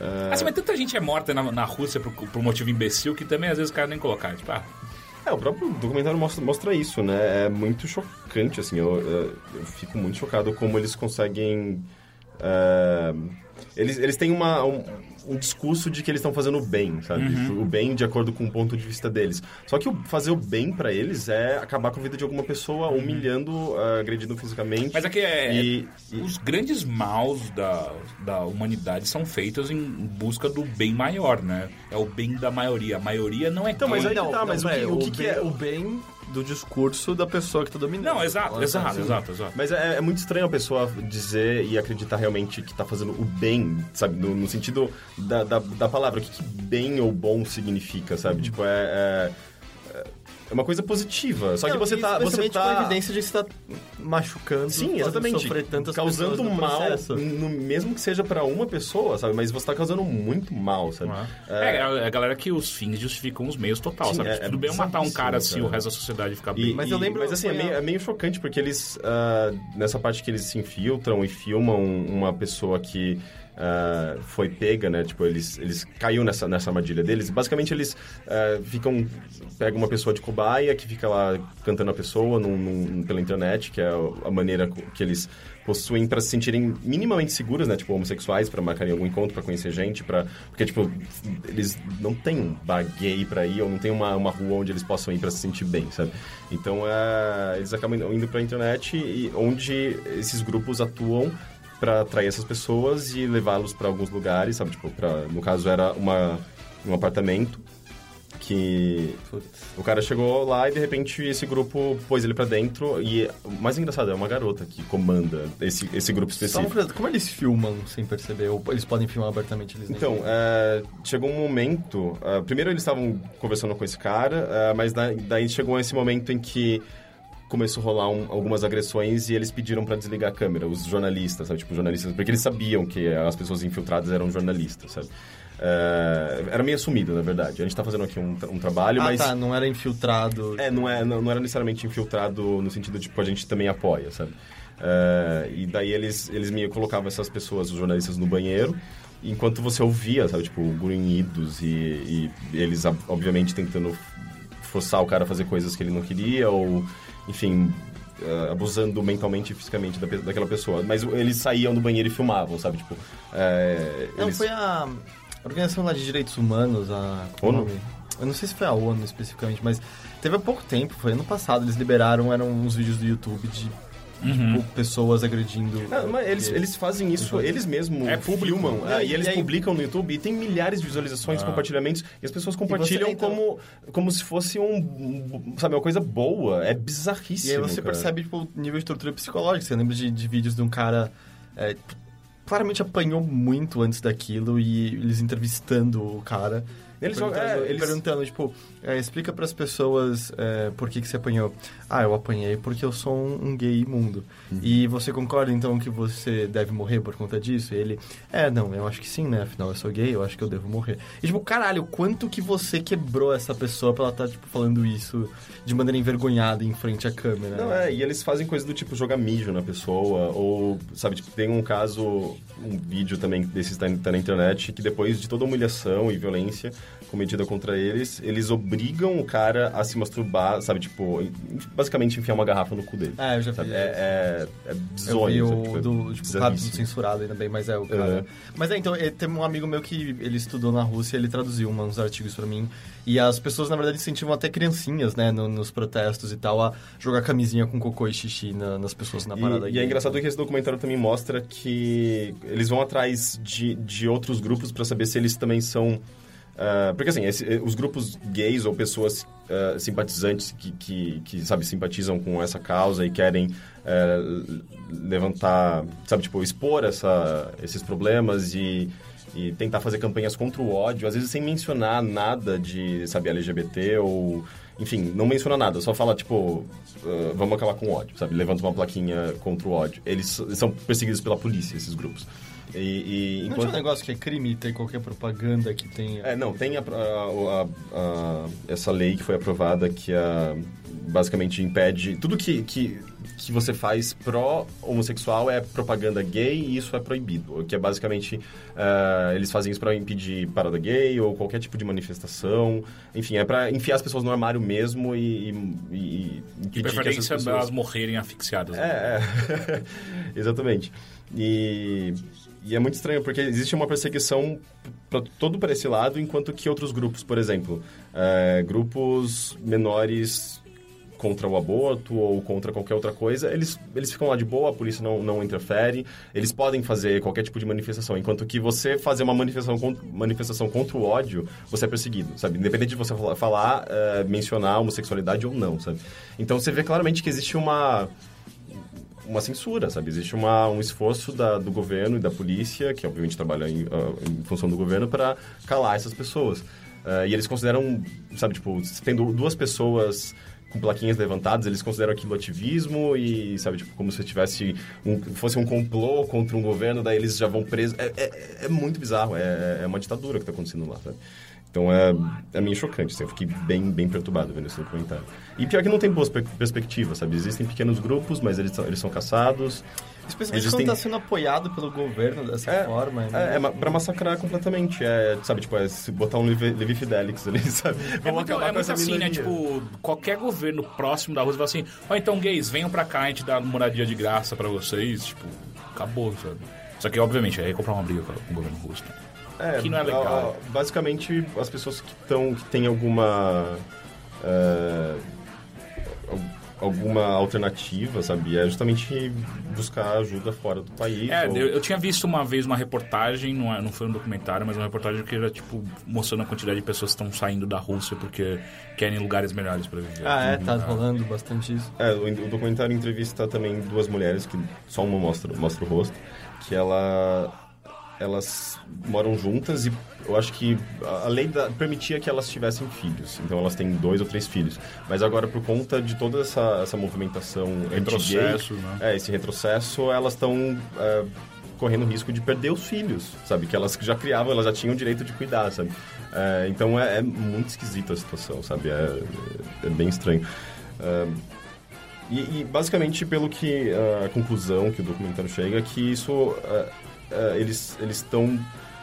É, Assim, mas tanta gente é morta na, na Rússia por, por motivo imbecil que também às vezes o cara nem colocar. Tipo, ah, É, o próprio documentário mostra, mostra isso, né? É muito chocante, assim. Eu, eu- fico muito chocado como eles conseguem. é, eles, eles têm uma, um, um discurso de que eles estão fazendo o bem, sabe? Uhum. O bem de acordo com o ponto de vista deles. Só que o, fazer o bem pra eles é acabar com a vida de alguma pessoa, humilhando, ah, agredindo fisicamente. Uhum. Mas aqui é, E- e- Os grandes maus da, da humanidade são feitos em busca do bem maior, né? É o bem da maioria. A maioria não é Então, mas aí que tá, mas o que- peraí, o que que bem, é- o bem do discurso da pessoa que tá dominando. Não, exato, exato, assim. exato, exato. Mas é, é muito estranho a pessoa dizer e acreditar realmente que tá fazendo o bem, sabe? No, no sentido da, da, da palavra. O que, que bem ou bom significa, sabe? Tipo, é... é... é uma coisa positiva. Só que Não, você e tá... Você especialmente tá... com a evidência de que você tá machucando, Sim, exatamente. sofrer tantas causando mal, no- mesmo que seja pra uma pessoa, sabe? Mas você tá causando muito mal, sabe? É, é a galera que os fins justificam os meios total, Sim, sabe? é- Tudo é bem eu matar um cara se cara. o resto da sociedade ficar bem. E- Mas eu lembro- Mas assim, é meio, é meio chocante porque eles, ah, nessa parte que eles se infiltram e filmam uma pessoa que ah, foi pega, né? Tipo, eles, eles caiu nessa, nessa armadilha deles. Basicamente, eles ah, ficam. Pegam uma pessoa de cobaia que fica lá cantando a pessoa num- num- pela internet, que é a maneira que eles possuem para se sentirem minimamente seguros, né? Tipo, homossexuais, para marcarem algum encontro, para conhecer gente, para Porque, tipo, eles não têm um bar gay pra ir, ou não tem uma, uma rua onde eles possam ir para se sentir bem, sabe? Então, é, eles acabam indo pra internet, e onde esses grupos atuam para atrair essas pessoas e levá-los para alguns lugares, sabe? Tipo, pra, no caso era uma, um apartamento que o cara chegou lá e de repente esse grupo pôs ele pra dentro e o mais engraçado é uma garota que comanda esse, esse grupo Só específico. curiosidade, como eles filmam sem perceber? Ou eles podem filmar abertamente? Eles Então, é, chegou um momento. é, primeiro eles estavam conversando com esse cara, é, mas da- daí chegou esse momento em que começou a rolar um- algumas agressões e eles pediram pra desligar a câmera, os jornalistas, sabe? Tipo, jornalistas, porque eles sabiam que as pessoas infiltradas eram jornalistas, sabe? É, era meio assumido, na verdade. A gente tá fazendo aqui um, um trabalho, ah, mas. tá, não era infiltrado. É, não, é, não, não era necessariamente infiltrado no sentido de, tipo, a gente também apoia, sabe? É, e daí eles, eles meio colocavam essas pessoas, os jornalistas, no banheiro, enquanto você ouvia, sabe, tipo, grunhidos e, e eles, ob- obviamente, tentando forçar o cara a fazer coisas que ele não queria, ou, enfim, é, abusando mentalmente e fisicamente da, daquela pessoa. Mas eles saíam do banheiro e filmavam, sabe, tipo... é, Não, eles- foi a Organização lá de Direitos Humanos, a... ONU? Eu não sei se foi a ONU especificamente, mas teve há pouco tempo, foi ano passado, eles liberaram, eram uns vídeos do YouTube de Uhum. tipo, pessoas agredindo... Não, mas eles, eles fazem isso, eles mesmos É público. filmam, É, é, e eles e aí- publicam no YouTube e tem milhares de visualizações, Ah. compartilhamentos, e as pessoas compartilham então- como, como se fosse um, um- sabe, uma coisa boa. É bizarríssimo, E aí você cara. percebe, tipo, o nível de tortura psicológica. Você lembra de, de vídeos de um cara... é, claramente apanhou muito antes daquilo e eles entrevistando o cara. Eles perguntando, é, eles- perguntando, tipo, é, explica pras pessoas é, por que, que você apanhou. Ah, eu apanhei porque eu sou um, um gay imundo. Uhum. E você concorda, então, que você deve morrer por conta disso? E ele, é, não, eu acho que sim, né? Afinal, eu sou gay, eu acho que eu devo morrer. E, tipo, caralho, quanto que você quebrou essa pessoa pra ela estar, tipo, falando isso de maneira envergonhada em frente à câmera? Não, é, e eles fazem coisa do tipo jogar mijo na pessoa, ou, sabe, tipo, tem um caso, um vídeo também desses tá, tá na internet, que depois de toda humilhação e violência cometida contra eles, eles obrigam o cara a se masturbar, sabe, tipo, basicamente enfiar uma garrafa no cu dele. É, eu já vi. Sabe? É, é, é Eu bizonho, vi sabe? o Tipo, é do, tipo, claro, bizarríssimo. censurado ainda bem, mas é o cara. Uhum. Mas é, então, eh, tem um amigo meu que ele estudou na Rússia, ele traduziu uns artigos pra mim. E as pessoas, na verdade, incentivam até criancinhas, né, no- nos protestos e tal, a jogar camisinha com cocô e xixi na- nas pessoas na parada. E, e é engraçado que esse documentário também mostra que eles vão atrás de, de outros grupos pra saber se eles também são. Ah, porque assim, esse- os grupos gays ou pessoas ah, simpatizantes que, que, que, sabe, simpatizam com essa causa e querem ah, levantar, sabe, tipo, expor essa, esses problemas e, e tentar fazer campanhas contra o ódio, às vezes sem mencionar nada de, sabe, LGBT ou... Enfim, não menciona nada, só fala, tipo, ah, vamos acabar com o ódio, sabe? Levanta uma plaquinha contra o ódio. Eles são perseguidos pela polícia, esses grupos. E, e Não tinha um negócio que é crime ter qualquer propaganda que tenha... é, não, tem a- a- a- a- essa lei que foi aprovada que ah, basicamente impede... Tudo que, que, que você faz pró-homossexual é propaganda gay e isso é proibido. Que é basicamente... ah, eles fazem isso para impedir parada gay ou qualquer tipo de manifestação. Enfim, é para enfiar as pessoas no armário mesmo e, e, e De impedir que essas preferência pessoas... elas morrerem asfixiadas. né? É, é. exatamente. E, e é muito estranho, porque existe uma perseguição pra, todo para esse lado, enquanto que outros grupos, por exemplo, é, grupos menores contra o aborto ou contra qualquer outra coisa, eles, eles ficam lá de boa, a polícia não, não interfere, eles podem fazer qualquer tipo de manifestação, enquanto que você fazer uma manifestação, con- manifestação contra o ódio, você é perseguido, sabe? Independente de você falar, falar é, mencionar homossexualidade ou não, sabe? Então você vê claramente que existe uma uma censura, sabe? Existe uma, um esforço da, do governo e da polícia, que obviamente trabalha em, ah, em função do governo, para calar essas pessoas. Ah, e eles consideram, sabe, tipo, tendo duas pessoas com plaquinhas levantadas, eles consideram aquilo ativismo e, sabe, tipo, como se tivesse um, fosse um complô contra um governo, daí eles já vão presos. É, é, é muito bizarro, é, é uma ditadura que está acontecendo lá, sabe? Então é, é meio chocante, assim, eu fiquei bem, bem perturbado vendo esse documentário. E pior que não tem boas per- perspectivas, sabe? Existem pequenos grupos, mas eles são, eles são caçados. Especialmente Existem- quando tá sendo apoiado pelo governo dessa É, forma. É, é ma- pra massacrar completamente. É, sabe, tipo, é se botar um Levi, Levi Fidelix ali, sabe? É Vamos muito, acabar é com muito essa assim, né? Tipo, qualquer governo próximo da Rússia fala assim: ó, então gays, venham pra cá, a gente dá moradia de graça pra vocês. Tipo, acabou, sabe? Só que, obviamente, aí comprar uma briga com o governo russo. Que não é legal. basicamente, as pessoas que estão, que têm alguma... é, al- alguma alternativa, sabe? É justamente buscar ajuda fora do país. É, ou- eu, eu tinha visto uma vez uma reportagem, não, é- não foi um documentário, mas uma reportagem que era, tipo, mostrando a quantidade de pessoas que estão saindo da Rússia porque querem lugares melhores pra viver. Ah, é? Tá Ah. rolando bastante isso. É, o, o documentário entrevista também duas mulheres, que só uma mostra, mostra o rosto, que ela, elas moram juntas e eu acho que a lei da- permitia que elas tivessem filhos. Então elas têm dois ou três filhos. Mas agora, por conta de toda essa, essa movimentação Retrocesso, né? é, esse retrocesso, elas estão é, correndo risco de perder os filhos, sabe? Que elas já criavam, elas já tinham o direito de cuidar, sabe? É, então é, é muito esquisita a situação, sabe? É, é bem estranho. É, e, e, basicamente, pelo que a conclusão que o documentário chega, é que isso é, eles eles estão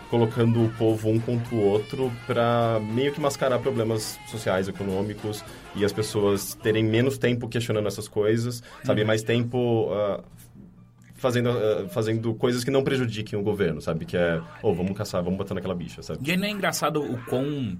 colocando o povo um contra o outro para meio que mascarar problemas sociais, econômicos e as pessoas terem menos tempo questionando essas coisas, sabe? Mais tempo ah, fazendo ah, fazendo coisas que não prejudiquem o governo, sabe? Que é, ou vamos caçar, vamos botar naquela bicha, sabe? E ainda é engraçado o quão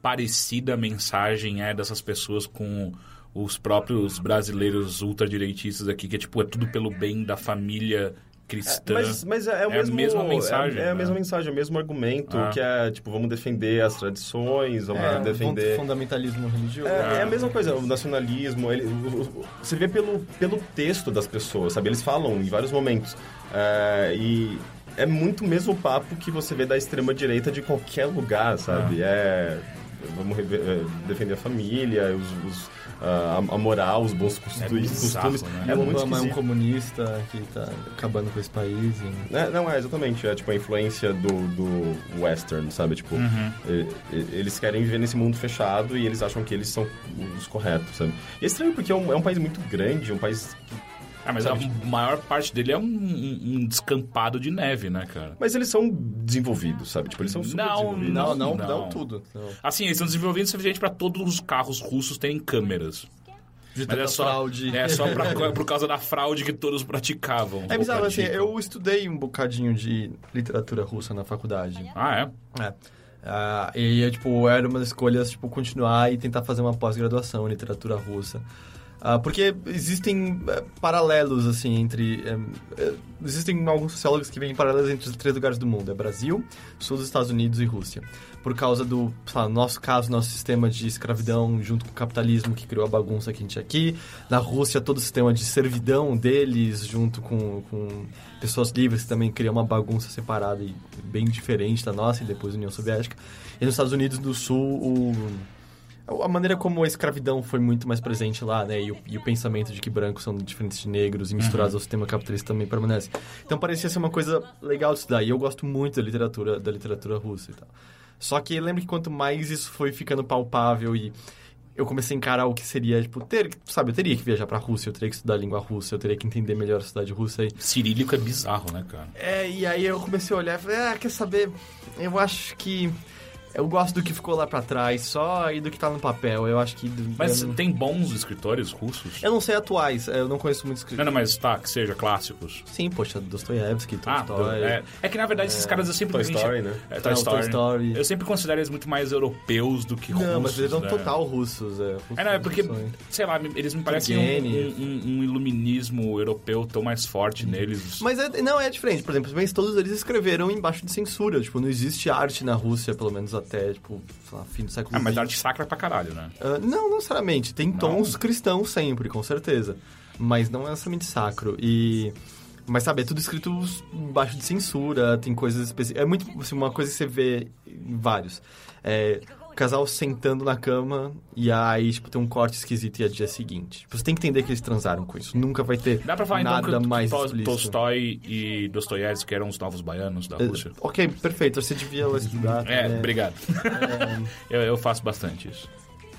parecida a mensagem é dessas pessoas com os próprios brasileiros ultradireitistas aqui, que é tipo, é tudo pelo bem da família cristã. Mas, mas é, é o É a mesmo, mesma mensagem, É, é a né? mesma mensagem, é o mesmo argumento, Ah. que é, tipo, vamos defender as tradições, vamos É, defender... fundamentalismo religioso. É, é a mesma coisa, o nacionalismo, ele, o- o- você vê pelo, pelo texto das pessoas, sabe? Eles falam em vários momentos. É, e é muito o mesmo papo que você vê da extrema-direita de qualquer lugar, sabe? É... Vamos é, defender a família, os, os, a, a moral, os bons costumes. bizarro, costumes. né? É o muito Obama é um comunista que tá acabando com esse país. e- É, não, é, exatamente. É tipo a influência do, do western, sabe? Tipo, e- eles querem viver nesse mundo fechado e eles acham que eles são os corretos, sabe? E é estranho porque é um, é um país muito grande, um país... que- Ah, mas sabe, a maior parte dele é um, um- um descampado de neve, né, cara? Mas eles são desenvolvidos, sabe? Tipo, eles são super Não, desenvolvidos. Não, não, Não. não, tudo. Não. Assim, eles estão desenvolvendo o suficiente pra todos os carros russos terem câmeras. De Mas é só, fraude. é só pra- por causa da fraude que todos praticavam. É bizarro, assim, eu estudei um bocadinho de literatura russa na faculdade. Ah, é? É. Ah, e, tipo, era uma das escolhas, tipo, continuar e tentar fazer uma pós-graduação em literatura russa. Ah, porque existem eh, paralelos, assim, entre... eh, eh, existem alguns sociólogos que veem paralelos entre os três lugares do mundo. É Brasil, sul dos Estados Unidos e Rússia. Por causa do, nosso caso, nosso sistema de escravidão junto com o capitalismo que criou a bagunça que a gente tinha aqui. Na Rússia, todo o sistema de servidão deles junto com, com pessoas livres que também criou uma bagunça separada e bem diferente da nossa e depois União Soviética. E nos Estados Unidos do Sul, o a maneira como a escravidão foi muito mais presente lá, né? E o, e o pensamento de que brancos são diferentes de negros e misturados ao sistema capitalista também permanece. Então parecia ser uma coisa legal de estudar. E eu gosto muito da literatura, da literatura russa e tal. Só que lembro que quanto mais isso foi ficando palpável e eu comecei a encarar o que seria, tipo, ter, sabe, eu teria que viajar pra Rússia, eu teria que estudar a língua russa, eu teria que entender melhor a cidade russa e Cirílico é bizarro, né, cara? é, e aí eu comecei a olhar e falei, ah, quer saber? Eu acho que. Eu gosto do que ficou lá pra trás, só e do que tá no papel. Eu acho que. Mas eu, não- tem bons escritores russos? eu não sei atuais, eu não conheço muitos Não, escritores. não, mas tá, que seja clássicos. Sim, poxa, Dostoiévski, Ah, Tolstói. é, é que na verdade esses caras eu sempre... Toy Story, né? É, Não, Toy Story. Toy Story. Eu sempre considero eles muito mais europeus do que russos, Não, mas eles são né? total russos. É, russos É, não, é porque, são- sei lá, eles me parecem um, um, um- um iluminismo europeu tão mais forte neles. Mas é- não, é diferente. Por exemplo, todos eles escreveram embaixo de censura. Tipo, não existe arte na Rússia, pelo menos até, tipo, sei lá, fim do século Ah, mas XX. arte sacra pra caralho, né? Ah, não, não necessariamente. Tem tons cristãos sempre, com certeza. Mas não é necessariamente sacro. E... Mas, sabe, é tudo escrito embaixo de censura, tem coisas específicas. É muito, assim, uma coisa que você vê em vários. É, casal sentando na cama e aí, tipo, tem um corte esquisito e é dia seguinte. Tipo, você tem que entender que eles transaram com isso. Nunca vai ter Dá pra falar nada então que mais Tol- explícito. Tolstói e Dostoiévski eram os novos baianos da É, Rússia? ok, perfeito. Você devia estudar. É, né? obrigado. É, eu, eu faço bastante isso.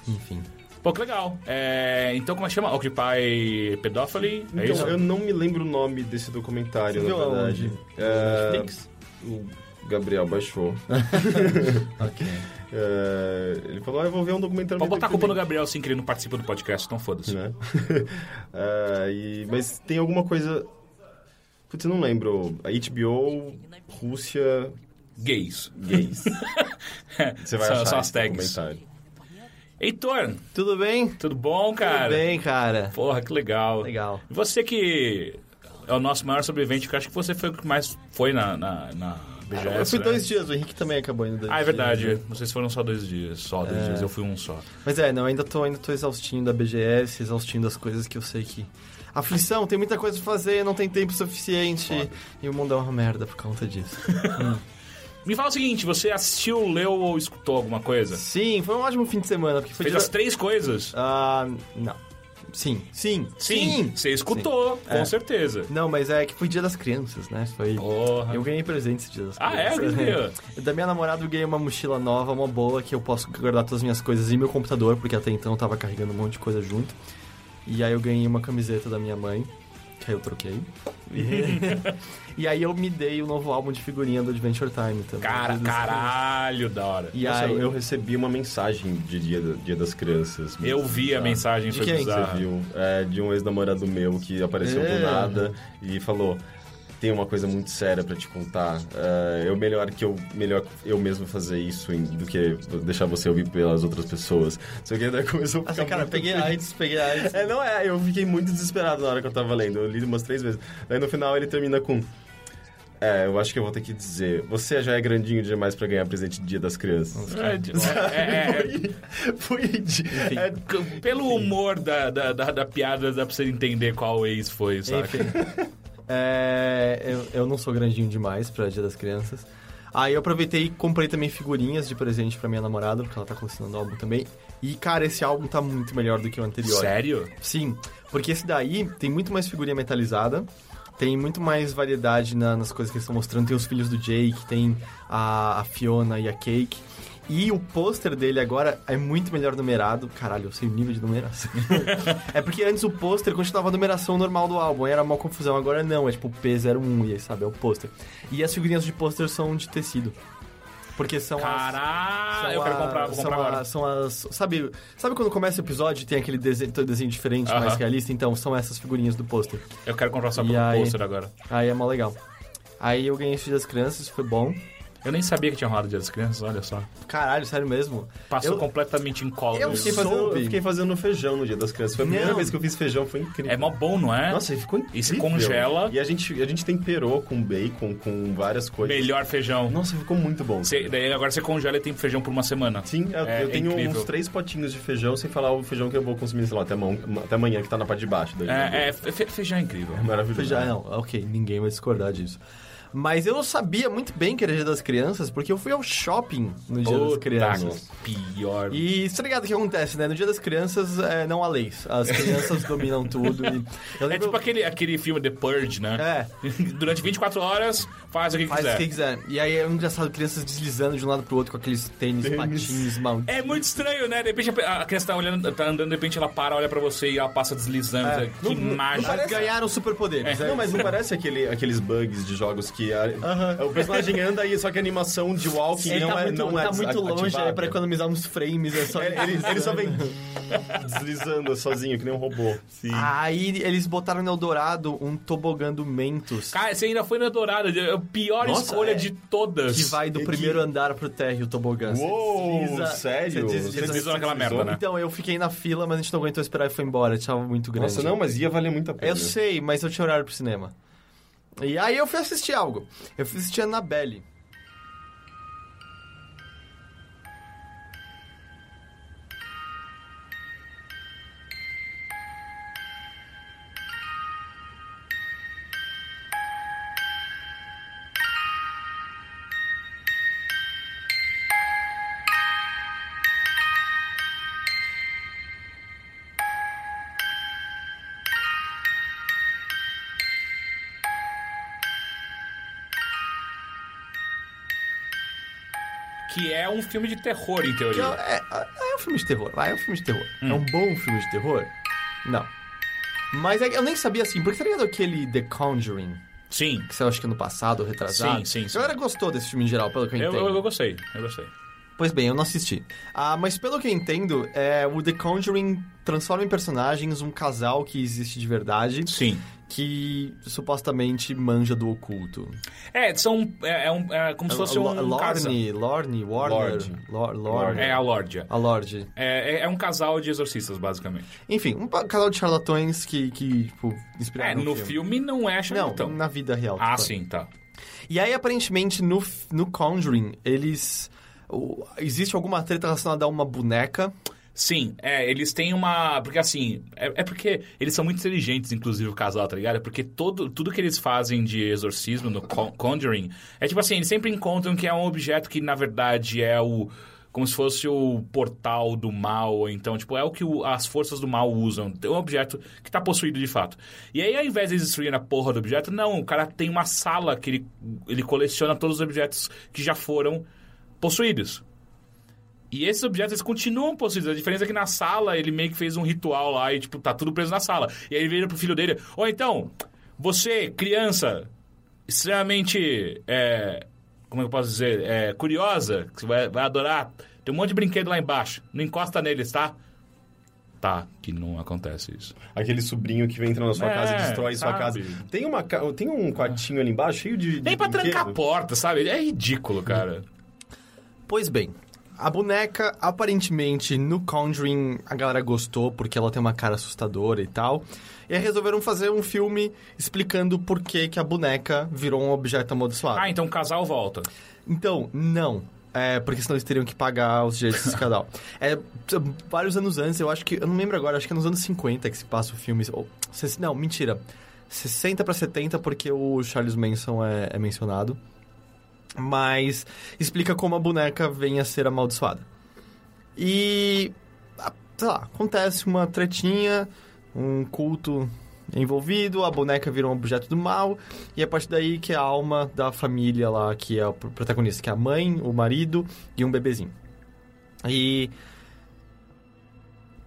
enfim. Pô, que legal. É, então, como é que chama? Occupy Pedophily? É Então, isso? eu não me lembro o nome desse documentário, Você na verdade. É, Netflix? o Gabriel baixou. Ok. É, ele falou, ah, eu vou ver um documentário... Pode botar a culpa no. Gabriel sem que ele não participa do podcast, então foda-se. né? É, e- mas tem alguma coisa... Putz, eu não lembro. A HBO, Rússia, Gays. gays. Você vai São- achar são as tags. documentário. Heitor, Tudo bem? tudo bom, cara? Tudo bem, cara. Porra, que legal. Legal. Você que é o nosso maior sobrevivente, que eu acho que você foi o que mais foi na, na, na BGS. Eu fui né? dois dias, o Henrique também acabou indo dois Ah, é dias, verdade. né? Vocês foram só dois dias. Só dois dias. Eu fui um só. Mas é, não, ainda tô, ainda tô exaustinho da BGS, exaustindo das coisas que eu sei que... Aflição, tem muita coisa pra fazer, não tem tempo suficiente. Foda. E o mundo é uma merda por conta disso. Me fala o seguinte, você assistiu, leu ou escutou alguma coisa? Sim, foi um ótimo fim de semana, porque foi... Fez dia- as três coisas? Ah, não. Sim, sim, Sim, você escutou, com É. certeza. Não, mas é que foi dia das crianças, né? Foi... Porra. Eu ganhei presente esse dia das Ah, é? crianças. Que dia? Da minha namorada eu ganhei uma mochila nova, uma boa, que eu posso guardar todas as minhas coisas e meu computador, porque até então eu tava carregando um monte de coisa junto. E aí eu ganhei uma camiseta da minha mãe, que aí eu troquei. E, e aí eu me dei o novo álbum de figurinha do Adventure Time também. Cara, das caralho, da hora. E Nossa, aí eu recebi uma mensagem de Dia, dia das Crianças. Eu vi a mensagem, De foi quem? Você viu? É, de um ex-namorado meu que apareceu É. do nada e falou: tem uma coisa muito séria pra te contar. É, eu melhor que eu melhor eu mesmo fazer isso em- do que deixar você ouvir pelas outras pessoas. Só que daí começou a Assim, ficar cara, muito peguei. AIDS, peguei AIDS. É, não é, eu fiquei muito desesperado na hora que eu tava lendo. Eu li umas três vezes. Daí no final ele termina com. É, eu acho que eu vou ter que dizer. Você já é grandinho demais pra ganhar presente de dia das crianças. É, de- é, é, Foi de. É, pelo humor da, da, da, da piada, dá pra você entender qual ex foi, saca? É, eu, eu não sou grandinho demais pra Dia das Crianças. Aí eu aproveitei e comprei também figurinhas de presente pra minha namorada, porque ela tá colecionando o álbum também. E, cara, esse álbum tá muito melhor do que o anterior. Sério? Sim, porque esse daí tem muito mais figurinha metalizada, tem muito mais variedade na- nas coisas que eles estão mostrando. Tem os filhos do Jake, tem a, a Fiona e a Cake. E o pôster dele agora é muito melhor numerado. Caralho, eu sei o nível de numeração. é porque antes o pôster continuava a numeração normal do álbum, aí era uma confusão. Agora não, é tipo P01 e aí, sabe, é o pôster. E as figurinhas de pôster são de tecido. Porque são as... Caralho, São eu quero a- comprar, vou são comprar a- agora. São as. Sabe, sabe quando começa o episódio e tem aquele desenho, desenho diferente, mais Aham. realista? Então, são essas figurinhas do pôster. Eu quero comprar só pelo pôster agora. Aí é mó legal. Aí eu ganhei dia das crianças, foi bom. Eu nem sabia que tinha rolado Dia das Crianças, olha só. Caralho, sério mesmo? Passou Eu- completamente em colo. eu fiquei fazendo, eu fiquei fazendo feijão no dia das crianças. Foi a primeira Não. vez que eu fiz feijão, foi incrível. É mó bom, não é? Nossa, ficou incrível. E se congela. E a gente, a gente temperou com bacon, com várias coisas. Melhor feijão. Nossa, ficou muito bom. Você- daí agora você congela e tem feijão por uma semana. Sim, eu, É eu tenho incrível. uns três potinhos de feijão, sem falar o feijão que eu vou consumir, sei lá, até, amanhã, até amanhã, que tá na parte de baixo. Daí, É, é, fe- feijão é incrível. é maravilhoso. Já não, ok, ninguém vai discordar disso. Mas eu sabia muito bem que era dia das crianças, porque eu fui ao shopping no dia das crianças. pior. E você tá ligado o que acontece, né? No dia das crianças, é, não há leis. As crianças dominam tudo. E eu É lembro... tipo aquele, aquele filme The Purge, né? É. Durante 24 horas, faz o que Faz quiser. o que quiser. E aí é engraçado, crianças deslizando de um lado pro outro com aqueles tênis, Tênis. patins malditos. É muito estranho, né? De repente a criança tá, olhando, tá andando, de repente ela para, olha pra você e ela passa deslizando. É. Que Não- não mágico. Eles ganharam superpoderes. É. É. Não, mas não parece aquele, aqueles bugs de jogos que a- o personagem anda aí, só que a animação de walking Ele não tá é muito, não é tá muito longe aí pra economizar uns frames. É só É, ele, ele só vem deslizando sozinho, que nem um robô. Sim. Aí eles botaram no Eldorado um tobogã do Mentos. Cara, você ainda foi na Dourada. É a pior Nossa, escolha é. de todas. Que vai do E primeiro andar pro térreo o tobogã. Você Uou, desliza- sério? você desliza- Você deslizou naquela merda, né? Então, eu fiquei na fila, mas a gente não aguentou esperar e foi embora. Tava muito grande. Nossa, não, mas ia valer muito a pena. Eu sei, mas eu tinha horário pro cinema. E aí eu fui assistir algo. Eu fui assistir Annabelle. Que é um filme de terror, em teoria. é, é, é um filme de terror. Vai, é um filme de terror. É um bom filme de terror? Não. Mas é eu nem sabia assim, porque tá ligado aquele The Conjuring? Sim. Que saiu acho que no passado, ou retrasado? Sim, sim, sim. A galera gostou desse filme em geral, pelo que eu Eu, entendo. eu, eu gostei, eu gostei. Pois bem, eu não assisti. Ah, mas pelo que eu entendo, é, o The Conjuring transforma em personagens um casal que existe de verdade, Sim. Que supostamente manja do oculto. É, são. É, é um- é como se fosse Lo- um. Lorne, Lorne, Warner, Lorde. Lor- Lorne. É a Lordia. A Lorde. É, é- é um casal de exorcistas, basicamente. Enfim, um casal de charlatões que, que tipo, É, inspiraram no o filme não é Não, charlatão. na vida real. Ah, tipo. sim, tá. E aí, aparentemente, no, no Conjuring, eles... o- existe alguma treta relacionada a uma boneca. Sim, é, eles têm uma. Porque assim, é, é porque eles são muito inteligentes, inclusive, o casal, tá ligado? Porque todo, tudo que eles fazem de exorcismo no Con- Conjuring é tipo assim, eles sempre encontram que é um objeto que, na verdade, é o. Como se fosse o portal do mal, então, tipo, é o que o- as forças do mal usam. É um objeto que tá possuído de fato. E aí, ao invés de eles destruírem a porra do objeto, não, o cara tem uma sala que ele, ele coleciona todos os objetos que já foram possuídos. E esses objetos eles continuam possuídos. A diferença é que na sala ele meio que fez um ritual lá e, tipo, tá tudo preso na sala. E aí ele vira pro filho dele: Ou então, você, criança, extremamente. é, como é que eu posso dizer? É, curiosa, que você vai, vai adorar. Tem um monte de brinquedo lá embaixo. Não encosta neles, tá? Tá, que não acontece isso. Aquele sobrinho que vem entrar na sua É, casa e destrói sua sabe? casa. Tem, uma, tem um quartinho ali embaixo cheio de. de Nem pra trancar a brinquedo. porta, sabe? É ridículo, cara. Pois bem, a boneca, aparentemente, no Conjuring, a galera gostou porque ela tem uma cara assustadora e tal. E aí resolveram fazer um filme explicando por que, que a boneca virou um objeto amaldiçoado. Ah, então o casal volta. Então, não. É, porque senão eles teriam que pagar os direitos desse canal. É, vários anos antes, eu acho que... Eu não lembro agora, acho que é nos anos 50 que se passa o filme. Ou, não, mentira. 60 pra 70 porque o Charles Manson é, é mencionado. Mas explica como a boneca vem a ser amaldiçoada. E... Sei lá, acontece uma tretinha, um culto envolvido, a boneca vira um objeto do mal, e é a partir daí que a alma da família lá, que é o pro- protagonista, que é a mãe, o marido e um bebezinho. E.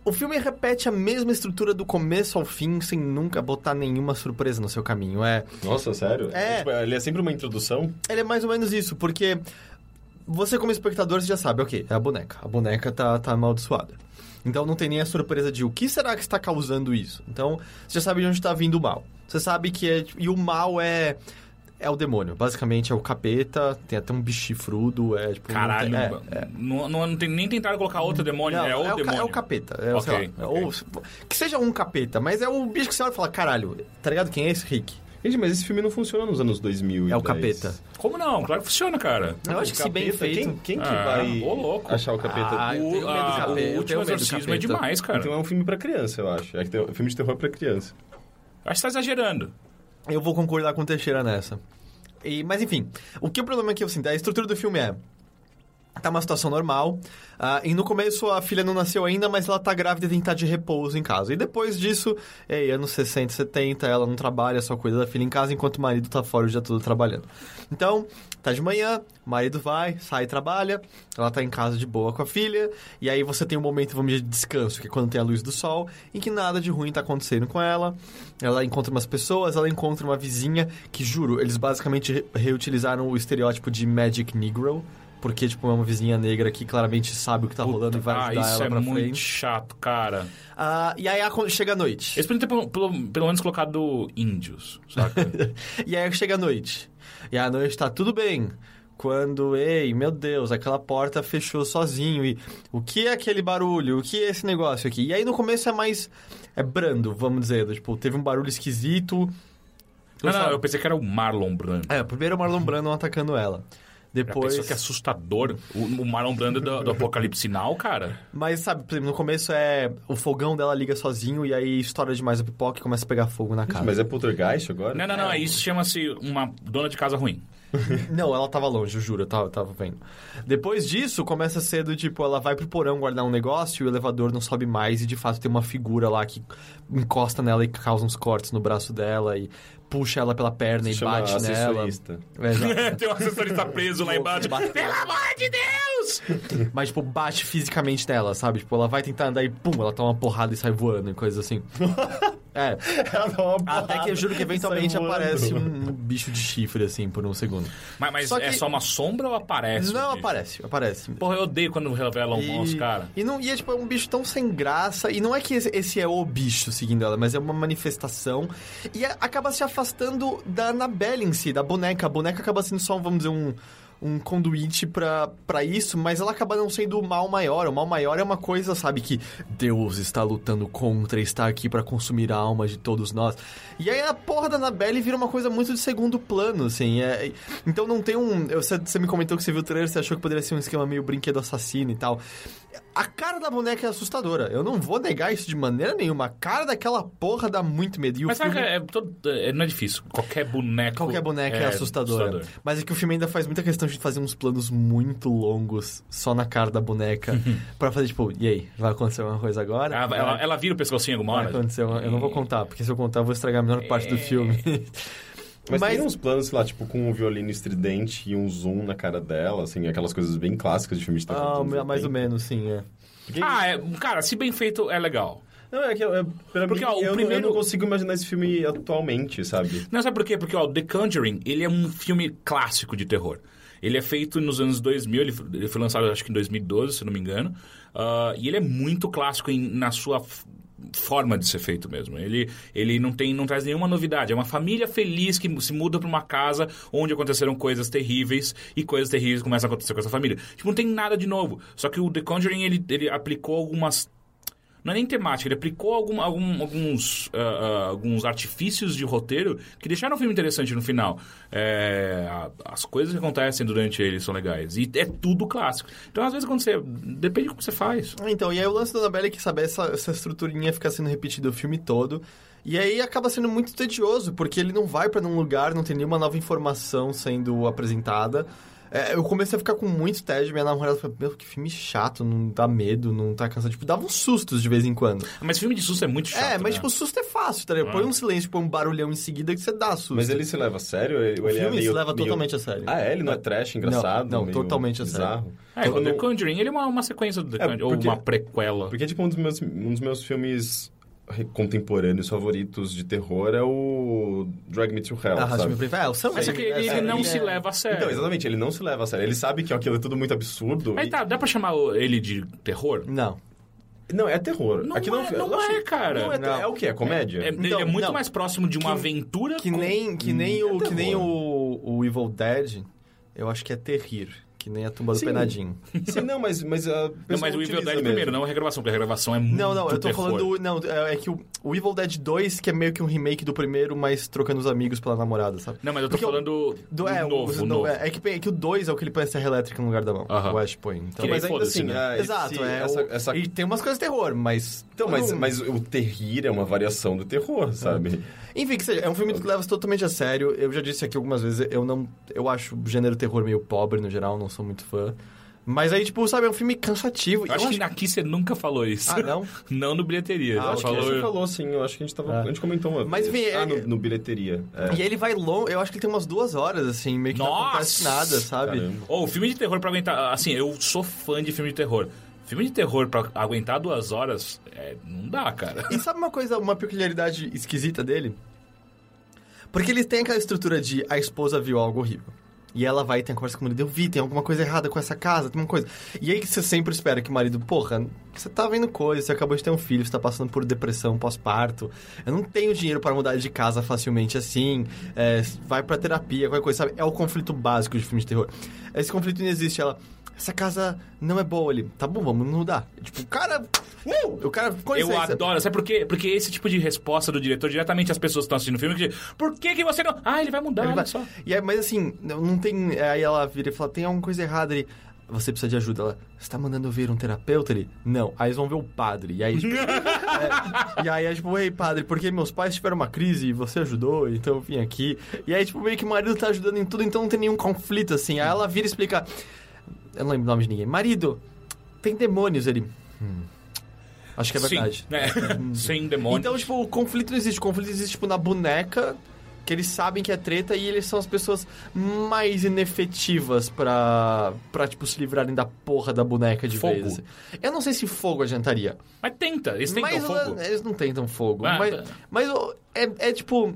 O filme repete a mesma estrutura do começo ao fim, sem nunca botar nenhuma surpresa no seu caminho. É, Nossa, sério? É. tipo, ele é sempre uma introdução. ele é mais ou menos isso, porque você como espectador você já sabe, ok, é a boneca. A boneca tá, tá amaldiçoada. Então não tem nem a surpresa de o que será que está causando isso. Então você já sabe de onde está vindo o mal. Você sabe que é... E o mal é... É o demônio. Basicamente é o capeta, tem até um bicho chifrudo, é tipo... não Caralho, tem- é, é. Não, não, não tem nem tentaram colocar outro demônio, Não, é o é, o, demônio. é o capeta. É, Ok, sei lá, ok. ou- que seja um capeta, mas é o bicho que você olha e fala, caralho, tá ligado quem é esse Rick? Gente, mas esse filme não funciona nos anos 2000 É o capeta. Como não? Claro que funciona, cara. Eu acho que se bem feito... Quem, ququem que Ah, vai ô, louco. achar o capeta? Ah, eu O, tenho medo do ah, capeta, o último exorcismo é demais, cara. Então é um filme pra criança, eu acho. É que tem- é filme de terror pra criança. Acho que tá exagerando. Eu vou concordar com o Teixeira nessa. E, mas enfim, o que o problema é que sinto, a estrutura do filme é. Tá uma situação normal. ah, e no começo a filha não nasceu ainda, mas ela tá grávida e tem que estar de repouso em casa. E depois disso, ei, anos 60, 70, ela não trabalha, só cuida da filha em casa, enquanto o marido tá fora o dia todo trabalhando. Então, tá de manhã, o marido vai, sai e trabalha, ela tá em casa de boa com a filha, e aí você tem um momento, vamos dizer, de descanso, que é quando tem a luz do sol, em que nada de ruim tá acontecendo com ela. Ela encontra umas pessoas, ela encontra uma vizinha, que juro, eles basicamente re- reutilizaram o estereótipo de Magic Negro, porque, tipo, é uma vizinha negra que claramente sabe o que tá rolando e vai ah, ajudar isso ela é pra muito frente. chato, cara. Ah, e aí chega a noite. Eles podiam ter pelo, pelo, pelo menos colocado índios, saca? E aí chega a noite. E a noite tá tudo bem. Quando, ei, meu Deus, aquela porta fechou sozinho. E o que é aquele barulho? O que é esse negócio aqui? E aí no começo é mais. É brando, vamos dizer. Tipo, teve um barulho esquisito. não, não, sabe- eu pensei que era o Marlon Brando. É, primeiro o Marlon Brando atacando ela. Depois. que é assustador? O, o Marlon Brando do, do Apocalipse Sinal, cara? Mas, sabe, por exemplo, no começo é. O fogão dela liga sozinho e aí estoura demais a pipoca e começa a pegar fogo na casa. Mas é poltergeist agora? Não, não, não. Isso chama-se uma dona de casa ruim. Não, ela tava longe, eu juro, eu tava, eu tava vendo. Depois disso, começa a ser do tipo, ela vai pro porão guardar um negócio e o elevador não sobe mais e de fato tem uma figura lá que encosta nela e causa uns cortes no braço dela e puxa ela pela perna Se e bate nela. assessorista. É, exato. Tem um assessorista preso lá embaixo. Bate- Pelo amor de Deus! Mas, tipo, bate fisicamente nela, sabe? Tipo, ela vai tentar andar e pum, ela toma uma porrada e sai voando e coisa assim. É, Ela dá uma até que eu juro que e eventualmente aparece um, bicho de chifre, assim, por um segundo. Mas, mas Só é que- só uma sombra ou aparece? Não, aparece, aparece. Porra, eu odeio quando revelam os caras. E, não, e é tipo é um bicho tão sem graça. E não é que esse, esse é o bicho seguindo ela, mas é uma manifestação. E é- acaba se afastando da Annabelle em si, da boneca. A boneca acaba sendo só, vamos dizer, um, um conduíte pra isso, mas ela acaba não sendo o mal maior. O mal maior é uma coisa, sabe, que Deus está lutando contra, está aqui pra consumir a alma de todos nós. E aí a porra da Annabelle vira uma coisa muito de segundo plano, assim. é- então não tem um. Você, você me comentou que você viu o trailer, você achou que poderia ser um esquema meio brinquedo assassino e tal. A cara da boneca é assustadora. Eu não vou negar isso de maneira nenhuma. A cara daquela porra dá muito medo. E Mas filme... que é, todo, é- não é difícil. Qualquer boneco. Qualquer boneca é, assustadora. Mas é que o filme ainda faz muita questão de fazer uns planos muito longos só na cara da boneca. pra fazer tipo, e aí, vai acontecer uma coisa agora? Ela, ela, ela vira o pescocinho alguma Vai hora? acontecer uma... Eu não vou contar, porque se eu contar eu vou estragar a menor parte do filme. Mas, tem uns planos, sei lá, tipo, com um violino estridente e um zoom na cara dela, assim, aquelas coisas bem clássicas de filme de terror. Ah, mais ou 80. menos, sim, é. Porque- Ah, é, cara, se bem feito, é legal. Não, é que eu, é, pra Porque, mim, ó, o eu, não- primeiro- eu não consigo imaginar esse filme atualmente, sabe? Não, sabe por quê? Porque, ó, The Conjuring, ele é um filme clássico de terror. Ele é feito nos anos 2000, ele foi, ele foi lançado acho que em 2012, se não me engano. Ah, e ele é muito clássico em- na sua forma de ser feito mesmo. Ele, ele não, tem, não traz nenhuma novidade. É uma família feliz que se muda para uma casa onde aconteceram coisas terríveis e coisas terríveis começam a acontecer com essa família. Tipo, não tem nada de novo. Só que o The Conjuring, ele, ele aplicou algumas não é nem temática, ele aplicou algum- algum- alguns, ah, ah, alguns artifícios de roteiro que deixaram o filme interessante no final. É, as coisas que acontecem durante ele são legais. E é tudo clássico. Então, às vezes, quando você. Depende do que você faz. Então, e aí o lance da Annabelle é que, sabe, essa, essa estruturinha fica sendo repetida o filme todo. E aí acaba sendo muito tedioso, porque ele não vai pra nenhum lugar, não tem nenhuma nova informação sendo apresentada. É, eu comecei a ficar com muito tédio, minha namorada falou, meu, que filme chato, não dá medo, não tá cansado. Tipo, dava uns sustos de vez em quando. Mas filme de susto é muito chato. é, mas né? tipo, susto é fácil, tá ligado? Ah. Põe um silêncio, põe um barulhão em seguida que você dá susto. Mas ele se leva a sério? Ou ele O é filme meio, se leva meio- totalmente a sério. Ah, é? Ele não é trash, engraçado? Não, não, meio totalmente a sério. bizarro? É, o The Conjuring, ele é uma, uma sequência do The É, Conjuring, ou porque- uma prequela. Porque, tipo, um dos meus, um dos meus filmes contemporâneos favoritos de terror é o Drag Me to Hell, Ah, sabe? Rasme É, o Sam Mas é que ele, é, não ele se é- leva a sério. Então, exatamente, ele não se leva a sério. Ele sabe que aquilo é tudo muito absurdo. Mas e- tá, dá pra chamar o- ele de terror? Não. Não, é terror. Não Aquilo é- eu não acho- é, cara. Não é, Não. é o quê? É comédia? É, ele Então, é muito não. mais próximo de uma aventura Que com- nem, que nem, o, é que nem o, o Evil Dead, eu acho que é terrir. Que nem a tumba do Sim. penadinho. Sim, não, mas... Mas, a Não, mas o Evil Dead mesmo. primeiro, não a regravação, porque a regravação é muito Não, não, eu tô terror. falando. do- Não, é é que o, o Evil Dead 2, que é meio que um remake do primeiro, mas trocando os amigos pela namorada, sabe? Não, mas eu tô Porque o- falando Do, é, o- novo, o- novo. É, é que, é que o 2 é o que ele põe a serra elétrica no lugar da mão. Aham. O Ash põe. Então, Mas ainda assim... né? ah, Exato, esse- é. Essa, o- essa... E tem umas coisas de terror, mas. Então, mas, não- mas o terrir é uma variação do terror, sabe? Enfim, que seja, é um filme que leva totalmente a sério. Eu já disse aqui algumas vezes, eu não. Eu acho o gênero terror meio pobre no geral, não sou muito fã. Mas aí, tipo, sabe, é um filme cansativo. Eu acho que aqui você nunca falou isso. Ah, não? não no bilheteria. Ah, acho que a falou... gente falou, sim. Eu acho que a gente tava... Ah. A gente comentou uma Mas, enfim, Ah, é- no, no bilheteria. É. E ele vai longo, eu acho que ele tem umas duas horas, assim, meio que não Nossa! acontece nada, sabe? Ou filme de terror pra aguentar... Assim, eu sou fã de filme de terror. Filme de terror pra aguentar duas horas, é, não dá, cara. E sabe uma coisa, uma peculiaridade esquisita dele? Porque ele tem aquela estrutura de a esposa viu algo horrível. E ela vai e tem a conversa com o marido, eu vi, tem alguma coisa errada com essa casa, tem uma coisa. E aí você sempre espera que o marido, porra, você tá vendo coisa, você acabou de ter um filho, você tá passando por depressão pós-parto, eu não tenho dinheiro para mudar de casa facilmente assim, é, vai pra terapia, qualquer coisa, sabe? É o conflito básico de filme de terror. Esse conflito não existe, ela, essa casa não é boa ali, tá bom, vamos mudar. Tipo, o cara, uh, o cara, com Eu adoro, sabe por quê? Porque esse tipo de resposta do diretor diretamente às pessoas que estão assistindo o filme, que por que, que você não... Ah, ele vai mudar, Ele vai- só. E aí, mas assim, não tem. Aí ela vira e fala: tem alguma coisa errada ali. Você precisa de ajuda. Ela, você tá mandando eu ver um terapeuta ali? Não. Aí eles vão ver o padre. E aí, tipo, é, e aí é tipo, ei, padre, porque meus pais tiveram uma crise e você ajudou, então eu vim aqui. E aí, tipo, meio que o marido tá ajudando em tudo, então não tem nenhum conflito, assim. Aí ela vira e explica. Eu não lembro o nome de ninguém. Marido, tem demônios ele. "Hum, acho que é verdade. Sim, né? Sem demônio. Então, tipo, o conflito não existe. O conflito existe, tipo, na boneca que eles sabem que é treta e eles são as pessoas mais inefetivas pra, pra tipo, se livrarem da porra da boneca de Fogo. vez. assim. Eu não sei se fogo adiantaria. Mas tenta, eles tentam mas fogo. uh, eles não tentam fogo. Ah, mas tá. mas uh, é, é tipo...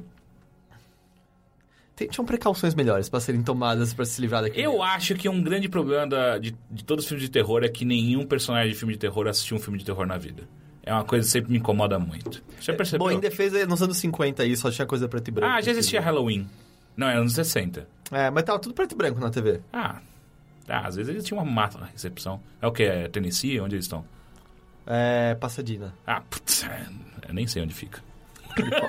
Tinham precauções melhores pra serem tomadas pra se livrar daquilo. Eu acho que um grande problema da- de, de todos os filmes de terror é que nenhum personagem de filme de terror assistiu um filme de terror na vida. É uma coisa que sempre me incomoda muito. Você já percebeu? Bom, em defesa, nos anos 50 aí só tinha coisa preto e branco. ah, já existia assim. Halloween. Não, era anos 60. É, mas tava tudo preto e branco na TV. Ah, ah às vezes eles tinham uma mata na recepção. É o que? É Tennessee? Onde eles estão? É, Pasadena. Ah, putz, é, eu nem sei onde fica.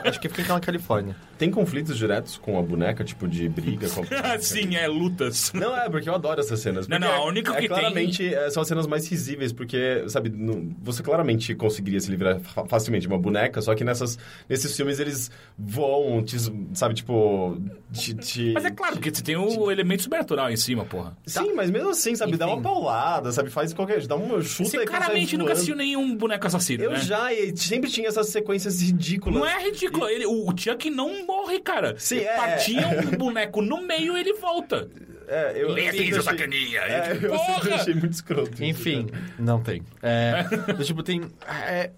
Acho que fica na Califórnia. Tem conflitos diretos com a boneca, tipo de briga com a boneca? Sim, é lutas. Não, é, porque eu adoro essas cenas. Não, não, a única é, que tem- claramente é, são as cenas mais risíveis, porque, sabe, não- você claramente conseguiria se livrar fa- facilmente de uma boneca, só que nessas, nesses filmes eles voam, te, sabe, tipo... Te, te- Mas é claro, porque você tem o elemento sobrenatural em cima, porra. Sim, mas mesmo assim, sabe, dá Enfim. uma paulada, sabe, faz qualquer... Dá uma chuta Você e claramente nunca assistiu nenhum boneco assassino, Eu né? já, e sempre tinha essas sequências ridículas. Não é ridículo. Ele, o, o Chuck não morre, cara. Sim, é. Partia um boneco no meio e ele volta. É, eu, achei- sacaninha. É, eu sempre achei muito escroto. Enfim, cara. não tem. É, tipo, tem. é,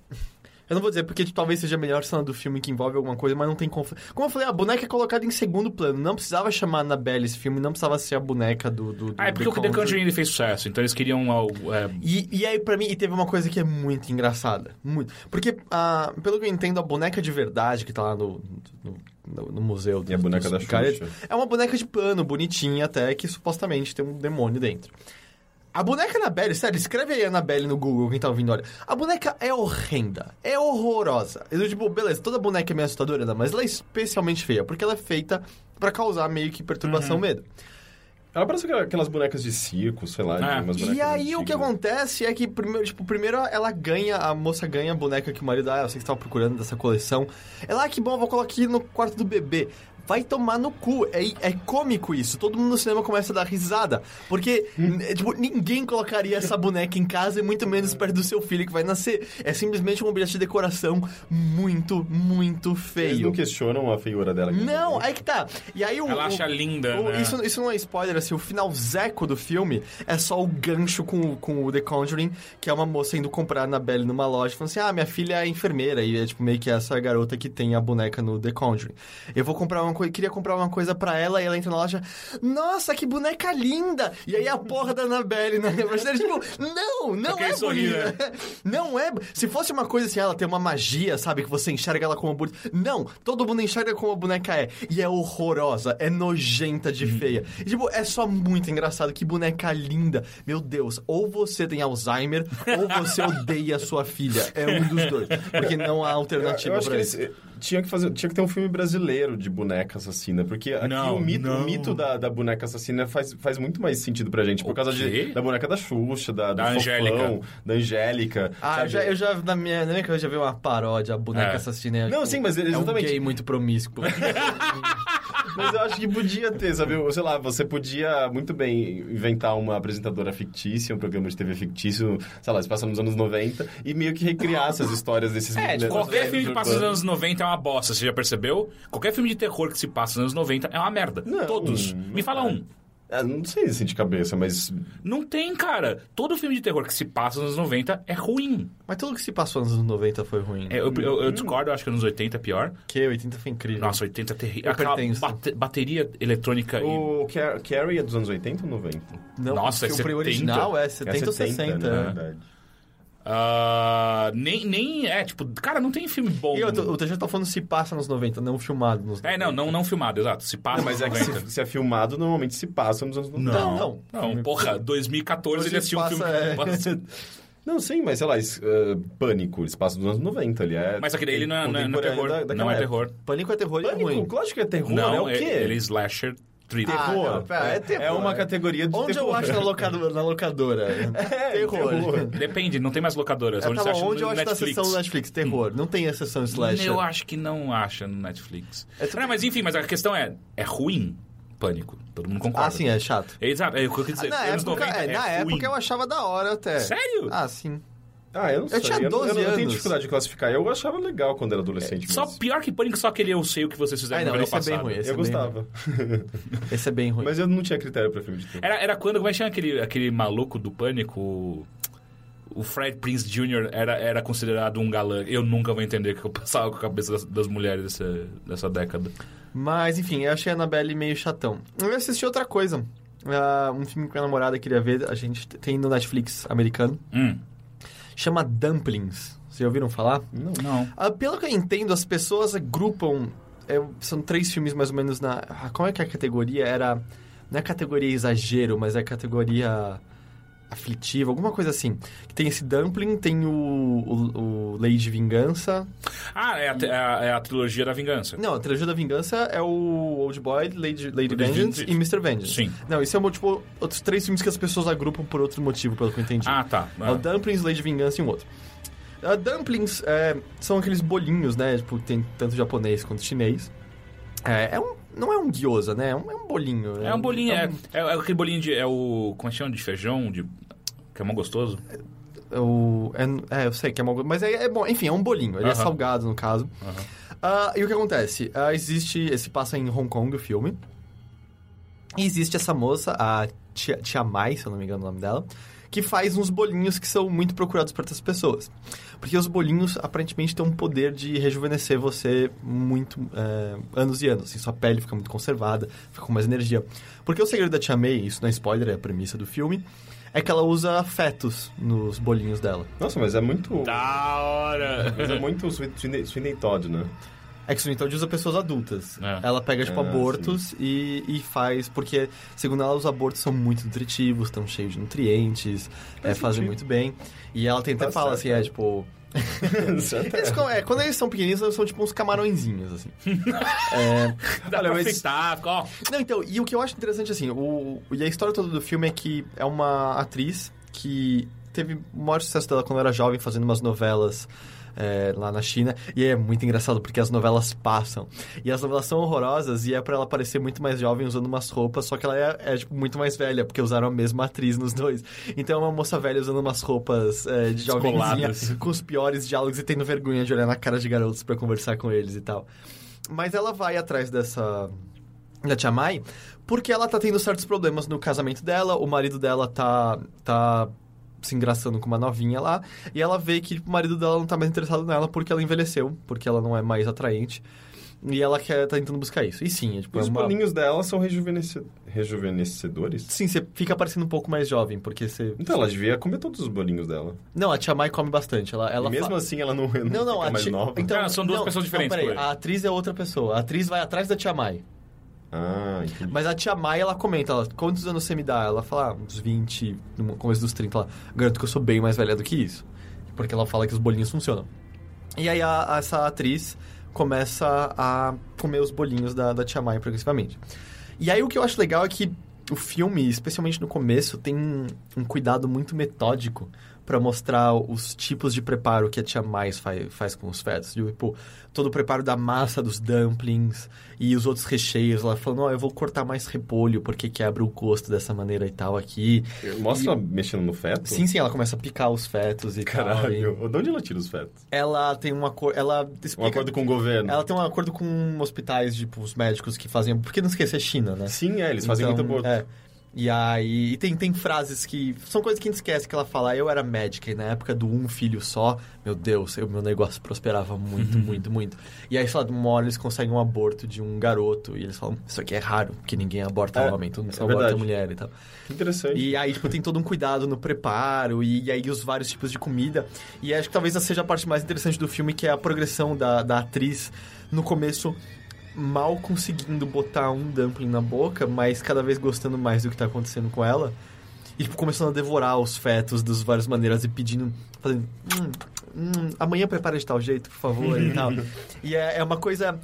eu não vou dizer porque tipo, talvez seja a melhor cena do filme que envolve alguma coisa, mas não tem conflito. Como eu falei, a boneca é colocada em segundo plano. Não precisava chamar a Annabelle esse filme, não precisava ser a boneca do. do, do Ah, é porque o The Conjuring fez sucesso, então eles queriam algo. é, E, e aí, pra mim, e teve uma coisa que é muito engraçada. Muito. Porque, ah, pelo que eu entendo, a boneca de verdade que tá lá no, no, no- no museu... E a boneca dos da Xuxa. É uma boneca de pano, bonitinha até, que supostamente tem um demônio dentro. A boneca Annabelle, sério, escreve aí Annabelle no Google, quem tá ouvindo, olha. A boneca é horrenda, é horrorosa. Eu, tipo, beleza, toda boneca é meio assustadora, mas ela é especialmente feia, porque ela é feita pra causar meio que perturbação, medo. Ela parece aquela- aquelas bonecas de circo, sei lá. É. de umas E aí o que antigas. acontece é que primeiro, tipo, primeiro ela ganha, a moça ganha a boneca que o marido, ah, eu sei que você tava procurando dessa coleção. Ela, ah, que bom, eu vou colocar aqui no quarto do bebê. Vai tomar no cu. É, é cômico isso. Todo mundo no cinema começa a dar risada. Porque, n- tipo, ninguém colocaria essa boneca em casa e muito menos perto do seu filho que vai nascer. É simplesmente um objeto de decoração muito, muito Eles feio. não questionam a feiura dela. Não, aí que tá. E aí o. Ela o- acha linda, o- né? isso, isso não é spoiler, assim, o final zeco do filme é só o gancho com, o- com o The Conjuring, que é uma moça indo comprar a Annabelle numa loja, falando assim, ah, minha filha é enfermeira, e é tipo meio que essa garota que tem a boneca no The Conjuring. Eu vou comprar uma coisa, queria comprar uma coisa pra ela, e ela entra na loja, nossa, que boneca linda! E aí a porra da Annabelle, né? Mas, tipo, não, não é sorriso, bonita. Não é. Se fosse uma coisa assim, ela tem uma magia, sabe? Que você enxerga ela como bonita. Não, todo mundo enxerga como a boneca é. E é horrorosa, é nojenta de feia. E, tipo, é só muito engraçado. Que boneca linda. Meu Deus, ou você tem Alzheimer, ou você odeia a sua filha. É um dos dois. Porque não há Eu, alternativa eu acho que pra eles isso. eh, tinha que fazer, tinha que ter um filme brasileiro de boneca assassina, porque aqui Não, o mito, o mito da, da boneca assassina faz, faz muito mais sentido pra gente, por O causa quê? de, da boneca da Xuxa, da, do Da Fofão, Angélica. da Angélica. Ah, eu já, eu já, na minha, na minha cabeça, já vi uma paródia, a boneca É. assassina. é, Não, sim, mas É um exatamente. gay muito promíscuo. Mas eu acho que podia ter, sabe? Sei lá, você podia muito bem inventar uma apresentadora fictícia, um programa de TV fictício, sei lá, se passa nos anos 90, e meio que recriar essas histórias desses É, tipo, qualquer filme que passa nos anos 90 é uma bosta, você já percebeu? Qualquer filme de terror que se passa nos anos 90 é uma merda. Não, Todos. não Me fala é. um. Ah, não sei assim de cabeça, mas Não tem, cara. Todo filme de terror que se passa nos anos 90 é ruim. Mas tudo que se passou nos anos 90 foi ruim. É, eu, eu- eu discordo, eu acho que nos 80 é pior. Que 80 foi incrível. Nossa, 80 é terrível. Eu Aquela bate- bateria eletrônica e... o Car- Carrie é dos anos 80 ou 90? Não, Nossa, o é filme 70? original é 70 ou 60. né? é. verdade. Ah, nem, nem... É, tipo... Cara, não tem filme bom. E outro, o TG tá falando se passa nos 90, não filmado nos 90. É, não, não, não filmado, exato. Se passa Não, mas é nos que 90. se, se é filmado, normalmente se passa nos anos 90. Não, não. Não, porra, 2014 ele assistiu um passa, filme... é. Passa- Não, sim, mas sei lá, es- eh, Pânico, eles passam nos anos 90, ele é... Mas aquele ele não é, não é- não é terror. da- não é terror. Pânico é terror e é Pânico, ruim. lógico que é terror, Não, é o quê? ele é slasher thriller. Ah, Terror. não, pera, é terror, É uma é. categoria de Onde terror. eu acho na locadora? Na locadora? É, terror. terror. Depende, não tem mais locadoras. Eu onde tava você acha onde eu acho na Netflix. sessão Netflix? Terror. Não tem a sessão slasher. Eu acho que não acha no Netflix. É tudo- Não, mas enfim, mas a questão é, é ruim Pânico. Todo mundo concorda. Ah, sim, é chato. Exato, é o que eu quis dizer. na anos época, 90 é, é na época eu achava da hora até. Sério? Ah, sim. Ah, eu não sei. tinha eu, não- 12 eu, não- eu tenho anos. dificuldade de classificar. Eu achava legal quando era adolescente. Só mas pior que Pânico, só aquele eu sei o que vocês fizeram Ah, no não, verão esse é bem passado. ruim, esse Eu é gostava. Esse é bem ruim. Mas eu não tinha critério pra filme de terror. Era, era quando, como é que chama aquele, aquele maluco do Pânico? O, Fred Prince Jr. Era, era considerado um galã. Eu nunca vou entender o que eu passava com a cabeça das, das mulheres dessa, dessa década. Mas, enfim, eu achei a Annabelle meio chatão. Eu assisti outra coisa. Ah, um filme que minha namorada queria ver, a gente tem no Netflix americano. Hum, Chama Dumplings. Vocês já ouviram falar? Não. não. Ah, pelo que eu entendo, as pessoas agrupam. é, são três filmes mais ou menos na. ah, Como é que é a categoria? Era. Não é categoria exagero, mas é categoria aflitiva, alguma coisa assim. Que tem esse Dumpling, tem o, o, o Lei de Vingança. Ah, é a, é a- é a trilogia da vingança. Não, a trilogia da Vingança é o Old Boy, Lady, Lady Vengeance e Mr. Vengeance. Sim. Não, isso é tipo, outros três filmes que as pessoas agrupam por outro motivo, pelo que eu entendi. Ah, tá. É o Dumplings, Lady Vingança e um outro. Uh, dumplings é, são aqueles bolinhos, né? Tipo, tem tanto japonês quanto chinês. É, é um, não é um gyoza, né? É um, é um bolinho. É um bolinho, é, um- é, é aquele bolinho de. É o. Como é que chama? De feijão? De, que é mó gostoso. é o- é, é, eu sei que é uma... Mas é, é bom. Enfim, é um bolinho. Ele é salgado, no caso. Ah, e o que acontece? Ah, existe... Esse passa em Hong Kong, o filme. E existe essa moça, a Tia, Tia Mai, se eu não me engano o nome dela, que faz uns bolinhos que são muito procurados por outras pessoas. Porque os bolinhos, aparentemente, têm um poder de rejuvenescer você muito... é, anos e anos. Assim, sua pele fica muito conservada, fica com mais energia. Porque o segredo da Tia May, isso não é spoiler, é a premissa do filme, é que ela usa fetos nos bolinhos dela. Nossa, mas é muito... Da hora! Mas é muito Sweeney Todd, né? É que o Todd usa pessoas adultas. É. Ela pega, tipo, Ah, abortos e, e faz... Porque, segundo ela, os abortos são muito nutritivos, estão cheios de nutrientes, é, Faz fazem muito bem. E ela tem até Tá fala certo, assim, é, tipo... Certo? Eles, é, quando eles são pequenininhos, eles são tipo uns camarõezinhos, assim. Dá Olha, pra mas- fritar, ó. Não, então, e o que eu acho interessante, assim, o, e a história toda do filme é que é uma atriz que teve o maior sucesso dela quando era jovem, fazendo umas novelas é, lá na China. E é muito engraçado, porque as novelas passam. E as novelas são horrorosas, e é pra ela parecer muito mais jovem usando umas roupas, só que ela é, é, tipo, muito mais velha, porque usaram a mesma atriz nos dois. Então é uma moça velha usando umas roupas é, de jovenzinha, com os piores diálogos e tendo vergonha de olhar na cara de garotos pra conversar com eles e tal. Mas ela vai atrás dessa da Tia Mai, porque ela tá tendo certos problemas no casamento dela, o marido dela tá, tá se engraçando com uma novinha lá, e ela vê que o marido dela não tá mais interessado nela porque ela envelheceu, porque ela não é mais atraente. E ela quer, tá tentando buscar isso. E sim, é, tipo, E é os uma... bolinhos dela são rejuvenesce... rejuvenescedores? Sim, você fica parecendo um pouco mais jovem, porque você... Então, ela devia comer todos os bolinhos dela. Não, a Tia Mai come bastante. Ela, ela e mesmo fa- assim, ela não, não, Não, não, fica a mais tia- nova. Então, Ah, são duas não, pessoas diferentes, Não, peraí, peraí. a atriz é outra pessoa. A atriz vai atrás da Tia Mai. Ah, entendi. Mas a tia Mai, ela comenta, ela, quantos anos você me dá? Ela fala, ah, uns 20, no começo dos 30, ela, garanto que eu sou bem mais velha do que isso. Porque ela fala que os bolinhos funcionam. E aí a- a- essa atriz começa a comer os bolinhos da, da tia Mai progressivamente. E aí o que eu acho legal é que o filme, especialmente no começo, tem um, um cuidado muito metódico pra mostrar os tipos de preparo que a tia mais faz, faz com os fetos. Tipo, todo o preparo da massa dos dumplings e os outros recheios. Ela falando, ó, eu vou cortar mais repolho porque quebra o gosto dessa maneira e tal aqui. Mostra ela mexendo no feto? Sim, sim, ela começa a picar os fetos e tal. e Caralho. De onde ela tira os fetos? Ela tem uma cor... Ela explica... Um acordo com o governo. Ela tem um acordo com hospitais, tipo, os médicos que fazem... Porque não esqueça, é China, né? Sim, é, eles fazem Então, muito aborto. É. E aí, e tem, tem frases que. São coisas que a gente esquece que ela fala. Eu era médica e na época do um filho só, meu Deus, o meu negócio prosperava muito, muito, muito. E aí, sei lá, de uma hora eles conseguem um aborto de um garoto e eles falam: Isso aqui é raro, porque ninguém aborta É, homem, todo mundo é só aborta verdade. mulher e tal. Que interessante. E aí, tipo, tem todo um cuidado no preparo e, e aí os vários tipos de comida. E acho que talvez essa seja a parte mais interessante do filme, que é a progressão da, da atriz no começo mal conseguindo botar um dumpling na boca, mas cada vez gostando mais do que tá acontecendo com ela. E, tipo, começando a devorar os fetos das várias maneiras e pedindo, fazendo... Hum, hum, amanhã prepara de tal jeito, por favor, e tal. E é, é uma coisa...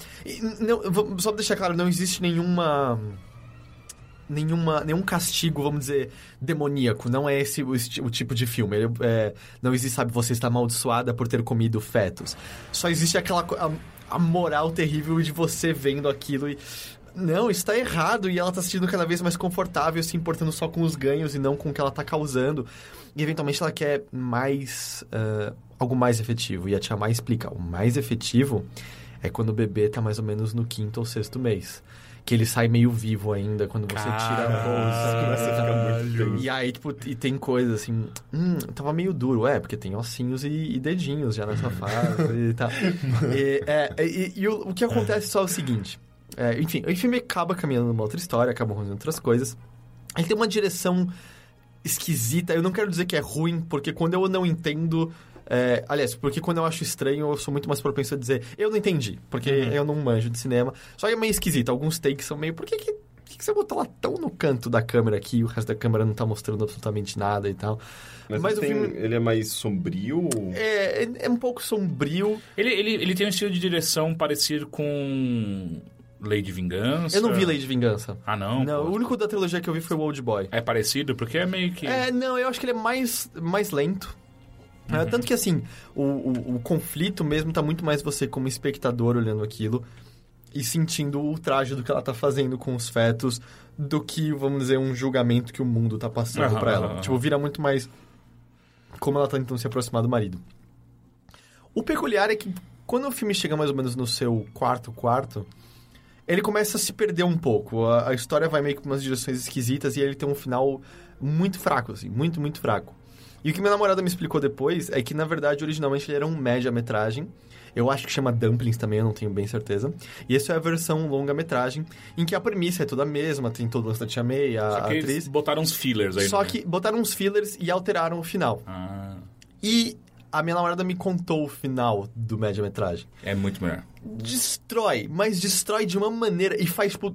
não, só pra deixar claro, não existe nenhuma nenhuma, nenhum castigo, vamos dizer, demoníaco. Não é esse o, o tipo de filme. Ele, é, não existe, sabe, você está amaldiçoada por ter comido fetos. Só existe aquela a, a moral terrível de você vendo aquilo e não, isso tá errado, e ela tá se sentindo cada vez mais confortável, se importando só com os ganhos e não com o que ela tá causando. E eventualmente ela quer mais. ah, algo mais efetivo. E a Tia Mai explica: o mais efetivo é quando o bebê tá mais ou menos no quinto ou sexto mês. Que ele sai meio vivo ainda quando você tira a bolsa. Começa a ficar muito. E aí, tipo, e tem coisa assim, hum, tava meio duro, é, porque tem ossinhos e, e dedinhos já nessa fase e tal. E, é, e, e o, o que acontece só é o seguinte, é, enfim, o filme acaba caminhando numa outra história, acaba acontecendo outras coisas. Ele tem uma direção esquisita, eu não quero dizer que é ruim, porque quando eu não entendo... é, aliás, porque quando eu acho estranho, eu sou muito mais propenso a dizer eu não entendi, porque eu não manjo de cinema. Só que é meio esquisito, alguns takes são meio... Por que que que, que você botou ela tão no canto da câmera aqui e o resto da câmera não tá mostrando absolutamente nada e tal? Mas, Mas ele, tem- filme- ele é mais sombrio? É, é, é um pouco sombrio. Ele, ele, ele tem um estilo de direção parecido com Lei de Vingança. Eu não vi Lei de Vingança. Ah, não? Não, Pô. o único da trilogia que eu vi foi o Old Boy. É parecido? Porque é meio que... É, não, eu acho que ele é mais, mais lento. É, tanto que, assim, o, o, o conflito mesmo tá muito mais você como espectador olhando aquilo e sentindo o traje do que ela tá fazendo com os fetos do que, vamos dizer, um julgamento que o mundo tá passando Aham, pra ela. Tipo, vira muito mais como ela tá tentando se aproximar do marido. O peculiar é que quando o filme chega mais ou menos no seu quarto quarto, ele começa a se perder um pouco. A, a história vai meio que pra umas direções esquisitas e ele tem um final muito fraco, assim, muito, muito fraco. E o que minha namorada me explicou depois é que, na verdade, originalmente ele era um média-metragem. Eu acho que chama Dumplings também, eu não tenho bem certeza. E essa é a versão longa-metragem, em que a premissa é toda a mesma, tem todo o lance da Tia May, a, Só a que eles atriz. botaram uns fillers aí. Só né? que botaram uns fillers e alteraram o final. Ah, E a minha namorada me contou o final do média-metragem é muito melhor. destrói, mas destrói de uma maneira e faz tipo.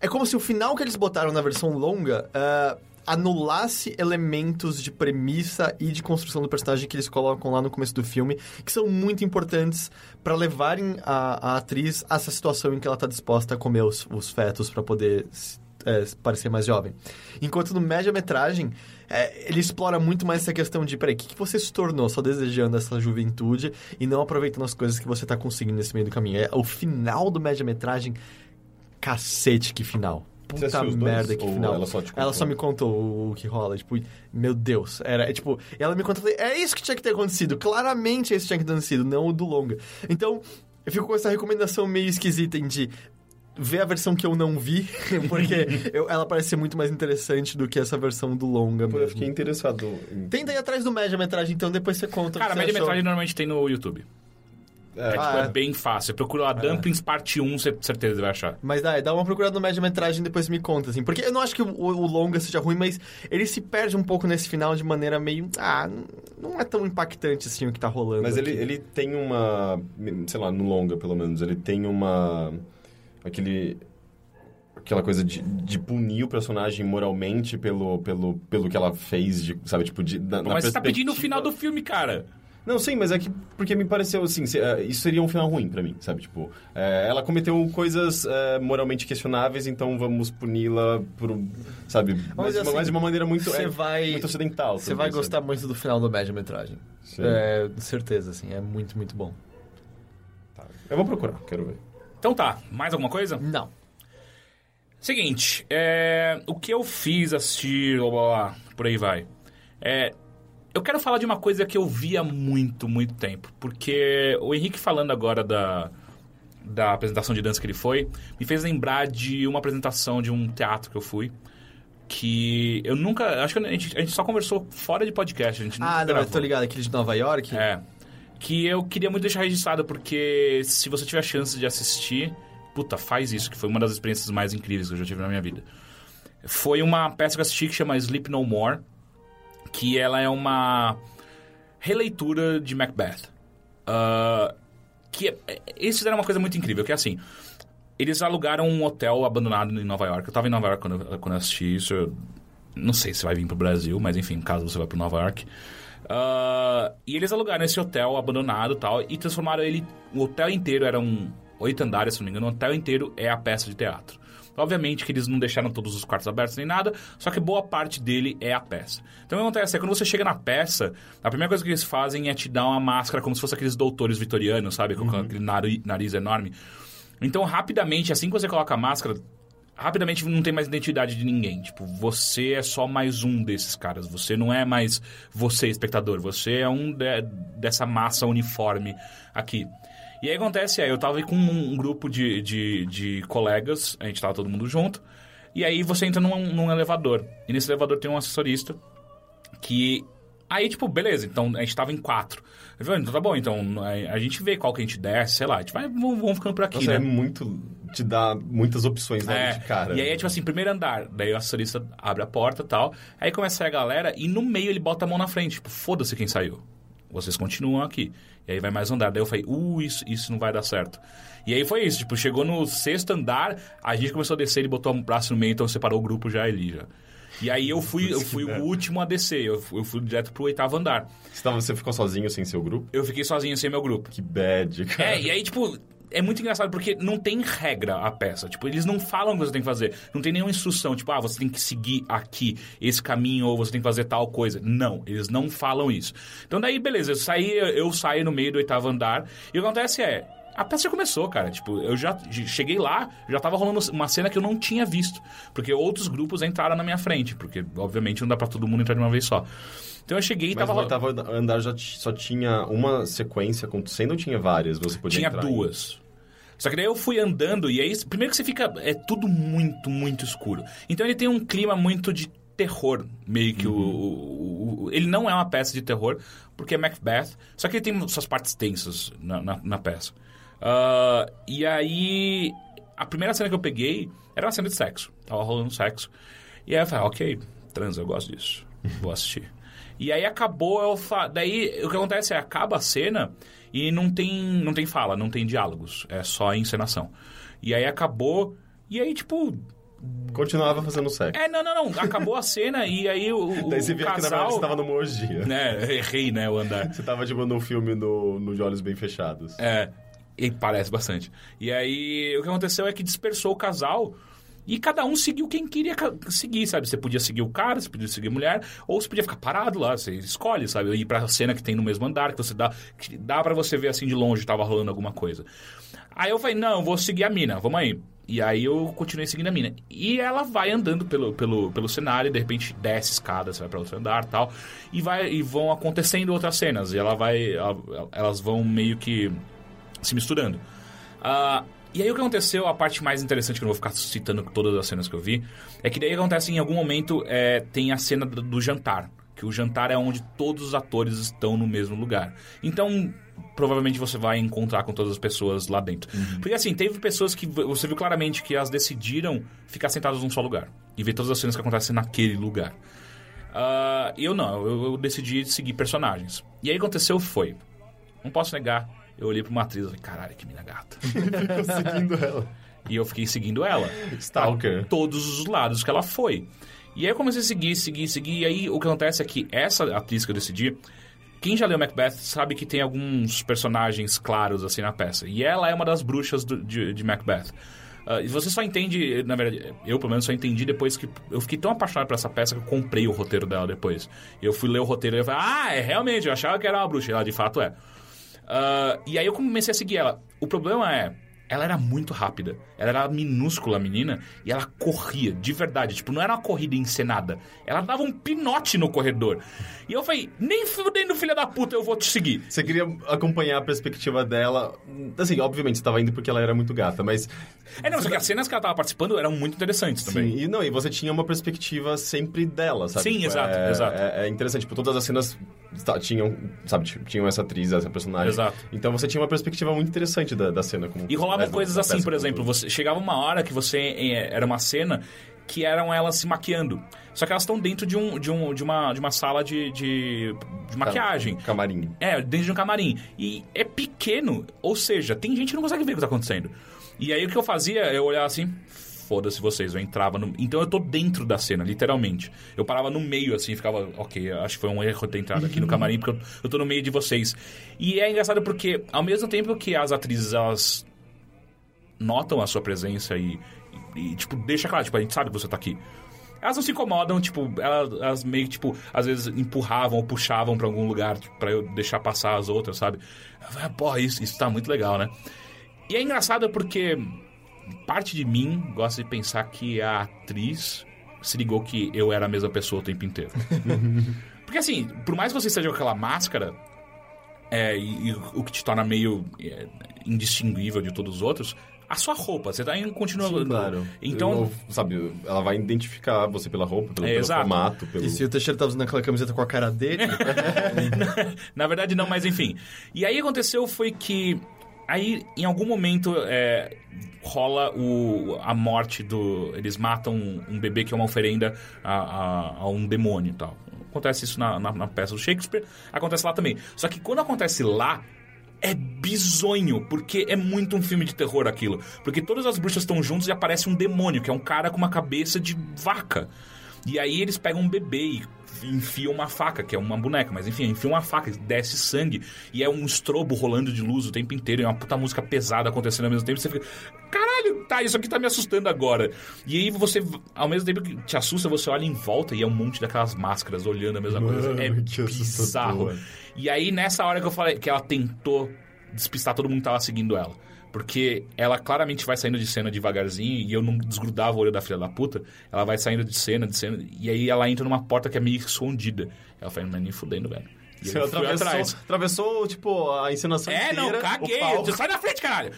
É como se o final que eles botaram na versão longa ah, anulasse elementos de premissa e de construção do personagem que eles colocam lá no começo do filme, que são muito importantes para levarem a, a atriz a essa situação em que ela tá disposta a comer os, os fetos para poder é, parecer mais jovem. Enquanto no média-metragem, é, ele explora muito mais essa questão de, peraí, o que, que você se tornou só desejando essa juventude e não aproveitando as coisas que você tá conseguindo nesse meio do caminho. É, o final do média-metragem, cacete, que final. Puta os dois? merda, que final. ela só te contou? Ela só me contou o, que rola. Tipo, meu Deus. Era, é, tipo, ela me contou, é isso que tinha que ter acontecido. Claramente é isso que tinha que ter acontecido, não o do longa. Então, eu fico com essa recomendação meio esquisita de ver a versão que eu não vi, porque eu- ela parece ser muito mais interessante do que essa versão do longa Pô, eu fiquei interessado em... Tenta ir atrás do média-metragem, então depois você conta Cara, média-metragem normalmente tem no YouTube. É, É, tipo, Ah, é é? bem fácil. Você procura lá Dumplings Parte 1, você certeza vai achar. Mas dá, dá uma procurada no média-metragem e depois me conta, assim. Porque eu não acho que o, o longa seja ruim, mas ele se perde um pouco nesse final de maneira meio... Ah, não é tão impactante, assim, o que tá rolando Mas ele, aqui. ele tem uma... Sei lá, no longa, pelo menos. Ele tem uma... Aquele... Aquela coisa de, de punir o personagem moralmente pelo, pelo, pelo que ela fez, de, sabe? Tipo, de, na, na Mas você tá pedindo o final do filme, cara. Não, sim, mas é que porque me pareceu assim, se- eh, isso seria um final ruim pra mim, sabe? Tipo, eh, ela cometeu coisas eh, moralmente questionáveis, então vamos puni-la por, sabe? Mas, uma- assim, mas de uma maneira muito, é, vai- muito ocidental. Você vai sabe? gostar muito do final do média-metragem. É, de certeza, assim. É muito, muito bom. Tá. Eu vou procurar, quero ver. Então tá, mais alguma coisa? Não. Seguinte, é, o que eu fiz assistir, blá, blá, blá, por aí vai. É, eu quero falar de uma coisa que eu vi há muito, muito tempo. Porque o Henrique falando agora da, da apresentação de dança que ele foi, me fez lembrar de uma apresentação de um teatro que eu fui. Que eu nunca. Acho que a gente, a gente só conversou fora de podcast. A gente Ah, não, eu tô ligado. Aquele de Nova York. É. Que eu queria muito deixar registrado, porque se você tiver a chance de assistir, puta, faz isso, que foi uma das experiências mais incríveis que eu já tive na minha vida. Foi uma peça que eu assisti que chama Sleep No More, que ela é uma releitura de Macbeth. Ah, que é- é- eles fizeram uma coisa muito incrível, que é assim, eles alugaram um hotel abandonado em Nova York. Eu tava em Nova York quando quando eu assisti isso. Eu não sei se vai vir pro Brasil, mas enfim, caso você vá pro Nova York. Ah, e eles alugaram esse hotel abandonado tal, e transformaram ele. O hotel inteiro eram oito andares, se não me engano. O hotel inteiro é a peça de teatro. Obviamente que eles não deixaram todos os quartos abertos nem nada, só que boa parte dele é a peça. Então o que acontece é quando você chega na peça, a primeira coisa que eles fazem é te dar uma máscara como se fosse aqueles doutores vitorianos, sabe? Com aquele nari- nariz enorme. Então, rapidamente, assim que você coloca a máscara, rapidamente não tem mais identidade de ninguém. Tipo, você é só mais um desses caras. Você não é mais você, espectador. Você é um de- dessa massa uniforme aqui. E aí acontece, é, eu tava aí com um grupo de, de, de colegas, a gente tava todo mundo junto, e aí você entra num, num elevador. E nesse elevador tem um assessorista que. Aí, tipo, beleza, então a gente tava em quatro. Falei, então tá bom, então a, gente vê qual que a gente desce, sei lá, a gente vai, vamos, vamos ficando por aqui, Nossa, né? é muito... Te dá muitas opções logo É, de cara. E aí é tipo assim, primeiro andar. Daí o assessorista abre a porta e tal. Aí começa a sair a galera e no meio ele bota a mão na frente. Tipo, foda-se quem saiu. Vocês continuam aqui. E aí vai mais um andar. Daí eu falei, uh, isso, isso não vai dar certo. E aí foi isso. Tipo, chegou no sexto andar, a gente começou a descer, ele botou um braço no meio, então separou o grupo já ali já. E aí eu fui, eu fui o último a descer. Eu fui, eu fui direto pro oitavo andar. Você, tava, você ficou sozinho sem seu grupo? Eu fiquei sozinho sem meu grupo. Que bad, cara. É, e aí, tipo, é muito engraçado porque não tem regra a peça. Tipo, eles não falam o que você tem que fazer. Não tem nenhuma instrução, tipo, ah, você tem que seguir aqui esse caminho ou você tem que fazer tal coisa. Não, eles não falam isso. Então daí, beleza, eu saí, eu saio no meio do oitavo andar e o que acontece é. A peça já começou, cara. Tipo, eu já cheguei lá, já tava rolando uma cena que eu não tinha visto. Porque outros grupos entraram na minha frente. Porque, obviamente, não dá pra todo mundo entrar de uma vez só. Então eu cheguei e Mas tava rolando. oitavo andar já só tinha uma sequência acontecendo ou tinha várias? Você podia Tinha entrar em- duas. Só que daí eu fui andando e aí, primeiro que você fica. É tudo muito, muito escuro. Então ele tem um clima muito de terror, meio que o, o- o- Ele não é uma peça de terror, porque é Macbeth, só que ele tem suas partes tensas na, na, na peça. Ah, e aí. A primeira cena que eu peguei era uma cena de sexo. Tava rolando sexo. E aí eu falei, ok, trans, eu gosto disso. Vou assistir. E aí acabou, eu fa... daí o que acontece é, acaba a cena e não tem, não tem fala, não tem diálogos, é só encenação. E aí acabou, e aí tipo... Continuava fazendo sexo. É, não, não, não, acabou a cena e aí o, Daí você via que na verdade casal... você tava numa orgia. né, errei, né, o andar. Você tava tipo no filme no, no De Olhos Bem Fechados. É, e parece bastante. E aí, o que aconteceu é que dispersou o casal e cada um seguiu quem queria seguir, sabe? Você podia seguir o cara, você podia seguir a mulher, ou você podia ficar parado lá, você escolhe, sabe? Ir pra cena que tem no mesmo andar, que você dá, que dá para você ver assim de longe, tava rolando alguma coisa. Aí eu falei, não, vou seguir a mina, vamos aí. E aí eu continuei seguindo a mina. E ela vai andando pelo, pelo, pelo cenário, de repente desce escadas, vai para outro andar tal. E, vai, e vão acontecendo outras cenas. E ela vai. ela- elas vão meio que se misturando. Ah, e aí o que aconteceu, a parte mais interessante, que eu não vou ficar citando todas as cenas que eu vi, é que daí acontece em algum momento, é, tem a cena do, do jantar. Que o jantar é onde todos os atores estão no mesmo lugar. Então, provavelmente você vai encontrar com todas as pessoas lá dentro. Porque assim, teve pessoas que você viu claramente que elas decidiram ficar sentadas num só lugar. E ver todas as cenas que acontecem naquele lugar. Ah, eu não, eu, eu decidi seguir personagens. E aí aconteceu foi. Não posso negar, eu olhei pra uma atriz e falei, caralho, que mina gata. Ficou seguindo ela. E eu fiquei seguindo ela. Stalker. Todos os lados que ela foi. E aí eu comecei a seguir, seguir, seguir. E aí o que acontece é que essa atriz que eu decidi. Quem já leu Macbeth sabe que tem alguns personagens claros assim na peça. E ela é uma das bruxas do- de, de Macbeth. E você só entende, na verdade, eu pelo menos só entendi depois que. Eu fiquei tão apaixonado por essa peça que eu comprei o roteiro dela depois. Eu fui ler o roteiro e eu falei, ah, é realmente, eu achava que era uma bruxa. E ela de fato é. Ah, e aí eu comecei a seguir ela. O problema é, ela era muito rápida. Ela era minúscula, a menina, e ela corria, de verdade. Tipo, não era uma corrida encenada. Ela dava um pinote no corredor. E eu falei, nem fudendo, filha da puta, eu vou te seguir. Você queria acompanhar a perspectiva dela. Assim, obviamente, você tava indo porque ela era muito gata, mas. É, não, só que as cenas que ela tava participando eram muito interessantes também. Sim, e não, e você tinha uma perspectiva sempre dela, sabe? Sim, exato, é, exato. É, é interessante, tipo, todas as cenas tinham, sabe, tipo, tinham essa atriz, essa personagem. Exato. Então você tinha uma perspectiva muito interessante da, da cena. Como, E rolavam é, coisas assim, por exemplo, você chegava uma hora que você eh, era uma cena que eram elas se maquiando. Só que elas estão dentro de, um, de, um, de, uma, de uma sala de, de, de maquiagem. Camarim. É, dentro de um camarim. E é pequeno, ou seja, tem gente que não consegue ver o que tá acontecendo. E aí o que eu fazia, eu olhava assim, foda-se vocês, eu entrava no... Então eu tô dentro da cena, literalmente. Eu parava no meio assim, ficava, ok, acho que foi um erro ter entrado aqui no camarim, porque eu, eu tô no meio de vocês. E é engraçado porque, ao mesmo tempo que as atrizes, elas notam a sua presença e, e, e, tipo, deixa claro, tipo, a gente sabe que você tá aqui. Elas não se incomodam, tipo, elas, elas meio que, tipo, às vezes empurravam ou puxavam pra algum lugar tipo, pra eu deixar passar as outras, sabe? Ah, porra, isso, isso tá muito legal, né? E é engraçado porque parte de mim gosta de pensar que a atriz se ligou que eu era a mesma pessoa o tempo inteiro. porque assim, por mais que você esteja com aquela máscara, é, e, e o que te torna meio é, indistinguível de todos os outros, a sua roupa. Você tá em continua. Sim, claro. Então. Eu, sabe, ela vai identificar você pela roupa, pelo, É, pelo exato. formato, pelo. E se o Teixeira tá usando aquela camiseta com a cara dele, Na verdade, não, mas enfim. E aí aconteceu foi que. Aí, em algum momento, é, rola o, a morte do. Eles matam um, um bebê que é uma oferenda a, a- a um demônio e tal. Acontece isso na, na- na peça do Shakespeare, acontece lá também. Só que quando acontece lá, é bizonho, porque é muito um filme de terror aquilo. Porque todas as bruxas estão juntas e aparece um demônio, que é um cara com uma cabeça de vaca. E aí eles pegam um bebê e enfiam uma faca, que é uma boneca, mas enfim, enfiam uma faca, desce sangue, e é um estrobo rolando de luz o tempo inteiro, e é uma puta música pesada acontecendo ao mesmo tempo, você fica, caralho, tá, isso aqui tá me assustando agora. E aí você, ao mesmo tempo que te assusta, você olha em volta e é um monte daquelas máscaras olhando a mesma coisa. Mano, É que bizarro. E aí, nessa hora que eu falei que ela tentou despistar todo mundo que tava seguindo ela. Porque ela claramente vai saindo de cena devagarzinho e eu não desgrudava o olho da filha da puta. Ela vai saindo de cena, de cena, e aí ela entra numa porta que é meio escondida. Ela fala, mas nem fudendo, velho. E Você atravessou, atrás. atravessou, tipo, a encenação É, inteira. não, caguei. o Sai da frente, caralho.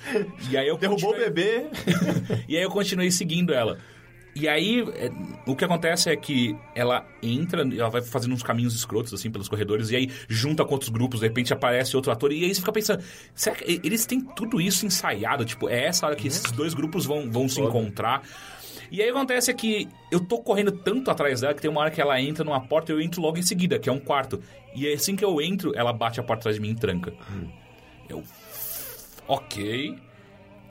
E aí eu derrubou o continuei- bebê. e aí eu continuei seguindo ela. E aí, é, o que acontece é que ela entra, ela vai fazendo uns caminhos escrotos, assim, pelos corredores, e aí junta com outros grupos, de repente aparece outro ator, e aí você fica pensando, será que eles têm tudo isso ensaiado? Tipo, é essa hora que esses dois grupos vão, vão se encontrar. E aí acontece é que eu tô correndo tanto atrás dela que tem uma hora que ela entra numa porta e eu entro logo em seguida, que é um quarto. E assim que eu entro, ela bate a porta atrás de mim e tranca. Eu. Ok.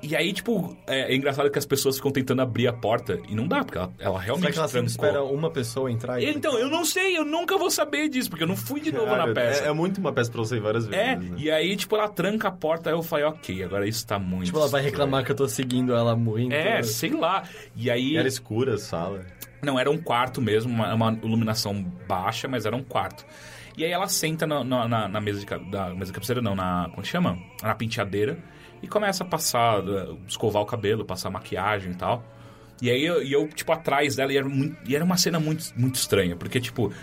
E aí, tipo, é, é engraçado que as pessoas ficam tentando abrir a porta e não dá, porque ela, ela será realmente que ela trancou. espera uma pessoa entrar e... Então, eu não sei, eu nunca vou saber disso, porque eu não fui de novo na Cara, peça. É, é muito uma peça pra você ir várias vezes. É, né? e aí, tipo, ela tranca a porta, aí eu falei, ok, agora isso tá muito. Tipo, ela vai reclamar que eu tô seguindo ela muito. É, sei lá. E aí. Era escura a sala. Não, era um quarto mesmo, uma, uma iluminação baixa, mas era um quarto. E aí ela senta na, na- na- na mesa de da mesa de cabeceira, não, na. Como chama? Na penteadeira. E começa a passar, eh, escovar o cabelo, passar maquiagem e tal. E aí eu, e eu, tipo, atrás dela, e era, muito- e era uma cena muito, muito estranha, porque, tipo,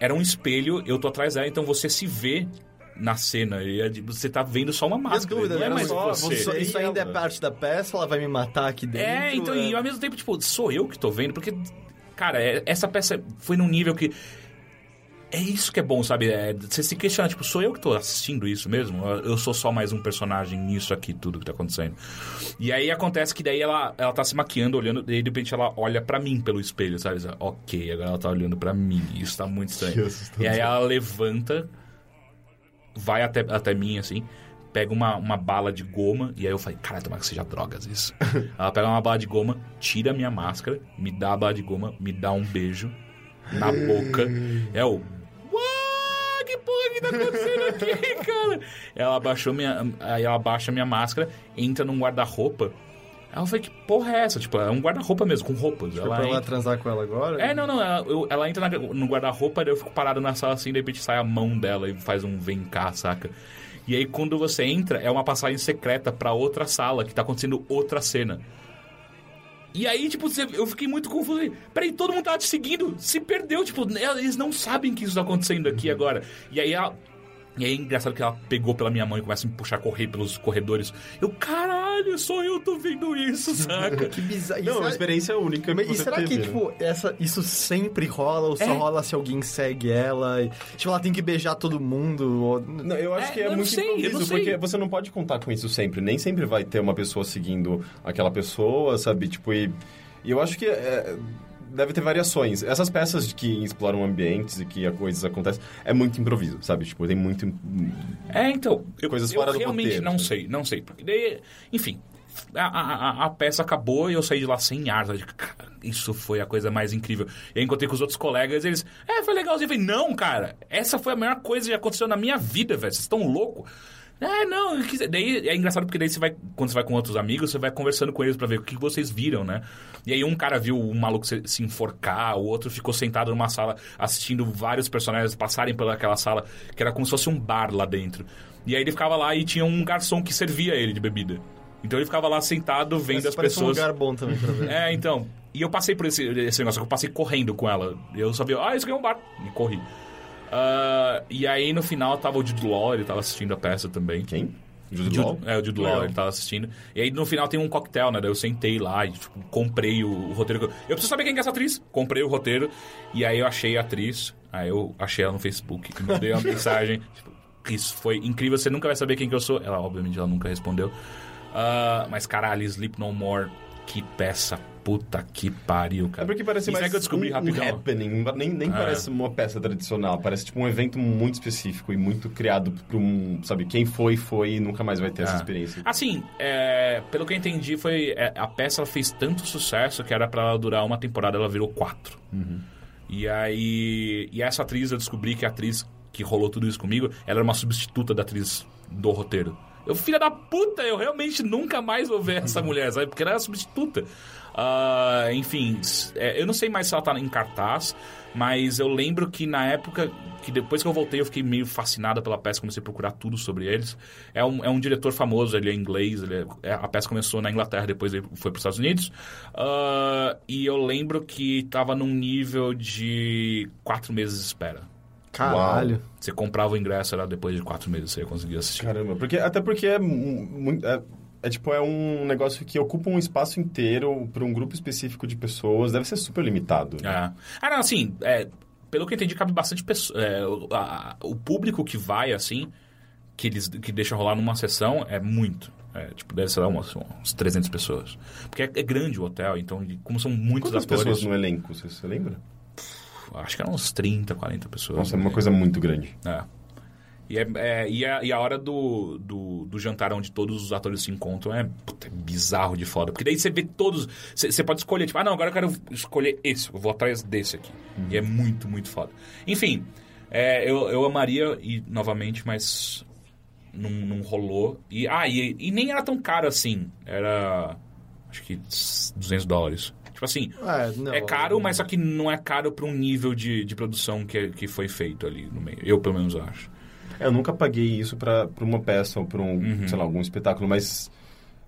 era um espelho, eu tô atrás dela, então você se vê na cena, e é você tá vendo só uma máscara, dúvida, não é né? mais só você. Isso, isso ainda é parte da peça, ela vai me matar aqui dentro. É, então, é. e ao mesmo tempo, tipo, sou eu que tô vendo, porque, cara, é- essa peça foi num nível que. É isso que é bom, sabe? É, você se questiona, tipo, sou eu que tô assistindo isso mesmo? Eu eu sou só mais um personagem nisso aqui, tudo que tá acontecendo. E aí acontece que daí ela, ela tá se maquiando, olhando, e de repente ela olha pra mim pelo espelho, sabe? Ok, agora ela tá olhando pra mim. Isso tá muito estranho. E aí ela levanta, vai até, até mim, assim, pega uma, uma bala de goma, e aí eu falei, caralho, tomara que seja drogas isso. ela pega uma bala de goma, tira a minha máscara, me dá a bala de goma, me dá um beijo na boca. É o. Que tá acontecendo aqui, cara? Ela abaixou minha. Aí ela abaixa minha máscara, entra num guarda-roupa. Eu falei, que porra é essa? Tipo, é um guarda-roupa mesmo, com roupas. Foi ela pra ela entra- transar com ela agora? é, não, não. Ela, eu- ela entra na- no guarda-roupa, daí eu fico parado na sala assim, de repente sai a mão dela e faz um vem cá, saca? E aí quando você entra, é uma passagem secreta pra outra sala, que tá acontecendo outra cena. E aí, tipo, eu fiquei muito confuso. Peraí, todo mundo tava te seguindo, se perdeu. Tipo, eles não sabem que isso tá acontecendo aqui agora. E aí. E aí é engraçado que ela pegou pela minha mão e começa a me puxar a correr pelos corredores. Eu, caralho, só eu tô vendo isso, saca? Que bizarro. Não, é uma experiência única Mas que e será teve, que, né? tipo, essa, isso sempre rola ou só É. rola se alguém segue ela? E, tipo, ela tem que beijar todo mundo? Ou... Não, eu acho É, que é muito sei, improviso, porque você não pode contar com isso sempre. Nem sempre vai ter uma pessoa seguindo aquela pessoa, sabe? Tipo, e, e eu acho que é, deve ter variações. Essas peças que exploram ambientes e que a coisas acontecem, é muito improviso, sabe? Tipo, tem muito... É, então. Eu, Coisas eu fora do realmente roteiro, não sabe? sei, não sei. Porque daí, enfim, a, a- a- peça acabou e eu saí de lá sem ar. sabe? Cara, isso foi a coisa mais incrível. Eu encontrei com os outros colegas eles. É, foi legalzinho. Eu falei, não, cara, essa foi a melhor coisa que aconteceu na minha vida, velho. Vocês estão loucos. É, não, daí é engraçado porque daí você vai, quando você vai com outros amigos, você vai conversando com eles pra ver o que vocês viram, né? E aí um cara viu um maluco se, se enforcar, o outro ficou sentado numa sala assistindo vários personagens passarem pelaquela sala, que era como se fosse um bar lá dentro. E aí ele ficava lá e tinha um garçom que servia ele de bebida. Então ele ficava lá sentado vendo Esse as pessoas. um lugar bom também pra ver. É, então. E eu passei por esse, esse negócio, eu passei correndo com ela. Eu sabia, ah, isso aqui é um bar. E corri. Ah, e aí no final tava o Jude Law, ele tava assistindo a peça também. Quem? Jude Jude- Law? É, o Jude Law, Legal. ele tava assistindo. E aí no final tem um coquetel, né? Daí eu sentei lá e tipo, comprei o, o roteiro. que Eu, eu preciso saber quem que é essa atriz. Comprei o roteiro. E aí eu achei a atriz. Aí eu achei ela no Facebook. E mandei uma mensagem. Tipo, isso foi incrível, você nunca vai saber quem que eu sou. Ela, obviamente, ela nunca respondeu. Ah, mas caralho, Sleep No More, que peça puta que pariu, É cara. porque parece Isso mais é que eu descobri um, um rapidão. happening, nem, nem É. parece uma peça tradicional, parece tipo um evento muito específico e muito criado por um, sabe, quem foi, foi e nunca mais vai ter essa Ah. experiência. Assim, é, pelo que eu entendi, foi é, a peça fez tanto sucesso que era pra ela durar uma temporada, ela virou quatro. E aí. E essa atriz, eu descobri que a atriz que rolou tudo isso comigo, ela era uma substituta da atriz do roteiro. Eu, filha da puta, eu realmente nunca mais vou ver essa mulher, sabe? Porque ela era substituta. Ah, enfim, é, eu não sei mais se ela tá em cartaz, mas eu lembro que na época, que depois que eu voltei, eu fiquei meio fascinada pela peça, comecei a procurar tudo sobre eles. É um, é um diretor famoso, ele é inglês, ele é- é- a peça começou na Inglaterra, depois ele foi para os Estados Unidos. Ah, e eu lembro que tava num nível de quatro meses de espera. Caralho. Você comprava o ingresso, era depois de quatro meses você ia conseguir assistir. Caramba, porque, até porque é muito. É, é tipo, é um negócio que ocupa um espaço inteiro para um grupo específico de pessoas, deve ser super limitado. né? É. Ah, não, assim, é, pelo que eu entendi, cabe bastante pessoa. é, o, a- o público que vai, assim, que eles que deixa rolar numa sessão é muito. É, tipo, deve ser lá umas, umas 300 pessoas. Porque é, é grande o hotel, então, como são muitos Quantas atores, pessoas no elenco, você, você lembra? acho que eram uns 30, 40 pessoas. Nossa, é uma coisa muito grande. É. E, é, é- e, a, e a hora do, do, do jantar onde todos os atores se encontram é, puta, é bizarro de foda. Porque daí você vê todos. Você pode escolher, tipo, ah, não, agora eu quero escolher esse, eu vou atrás desse aqui. E é muito, muito foda. Enfim, é, eu, eu amaria ir novamente, mas não, não rolou. E, ah, e, e nem era tão caro assim. Era. Acho que 200 dólares. Tipo assim, É, não, é caro, mas só que não é caro para um nível de, de produção que, que foi feito ali no meio. Eu, pelo menos, acho. É, Eu nunca paguei isso pra, pra uma peça ou pra um, Uhum. sei lá, algum espetáculo, mas...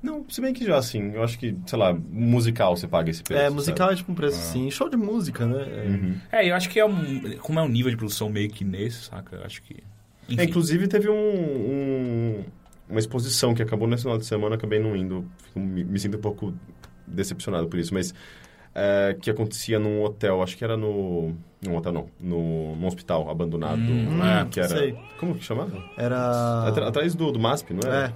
Não, se bem que já, assim, eu acho que, sei lá, musical você paga esse preço. É, sabe? musical é tipo um preço assim. Show de música, né? É. Uhum. É, eu acho que é um. Como é um nível de produção meio que nesse, saca? Eu acho que. É, inclusive teve um, um- uma exposição que acabou nesse final de semana, acabei não indo, fico- me, me sinto um pouco decepcionado por isso, mas é, que acontecia num hotel, acho que era no... Num hotel não, no, num hospital abandonado, Hum, é, que era... sei. Como que chamava? Era. Atra- atrás do, do MASP, não era? É.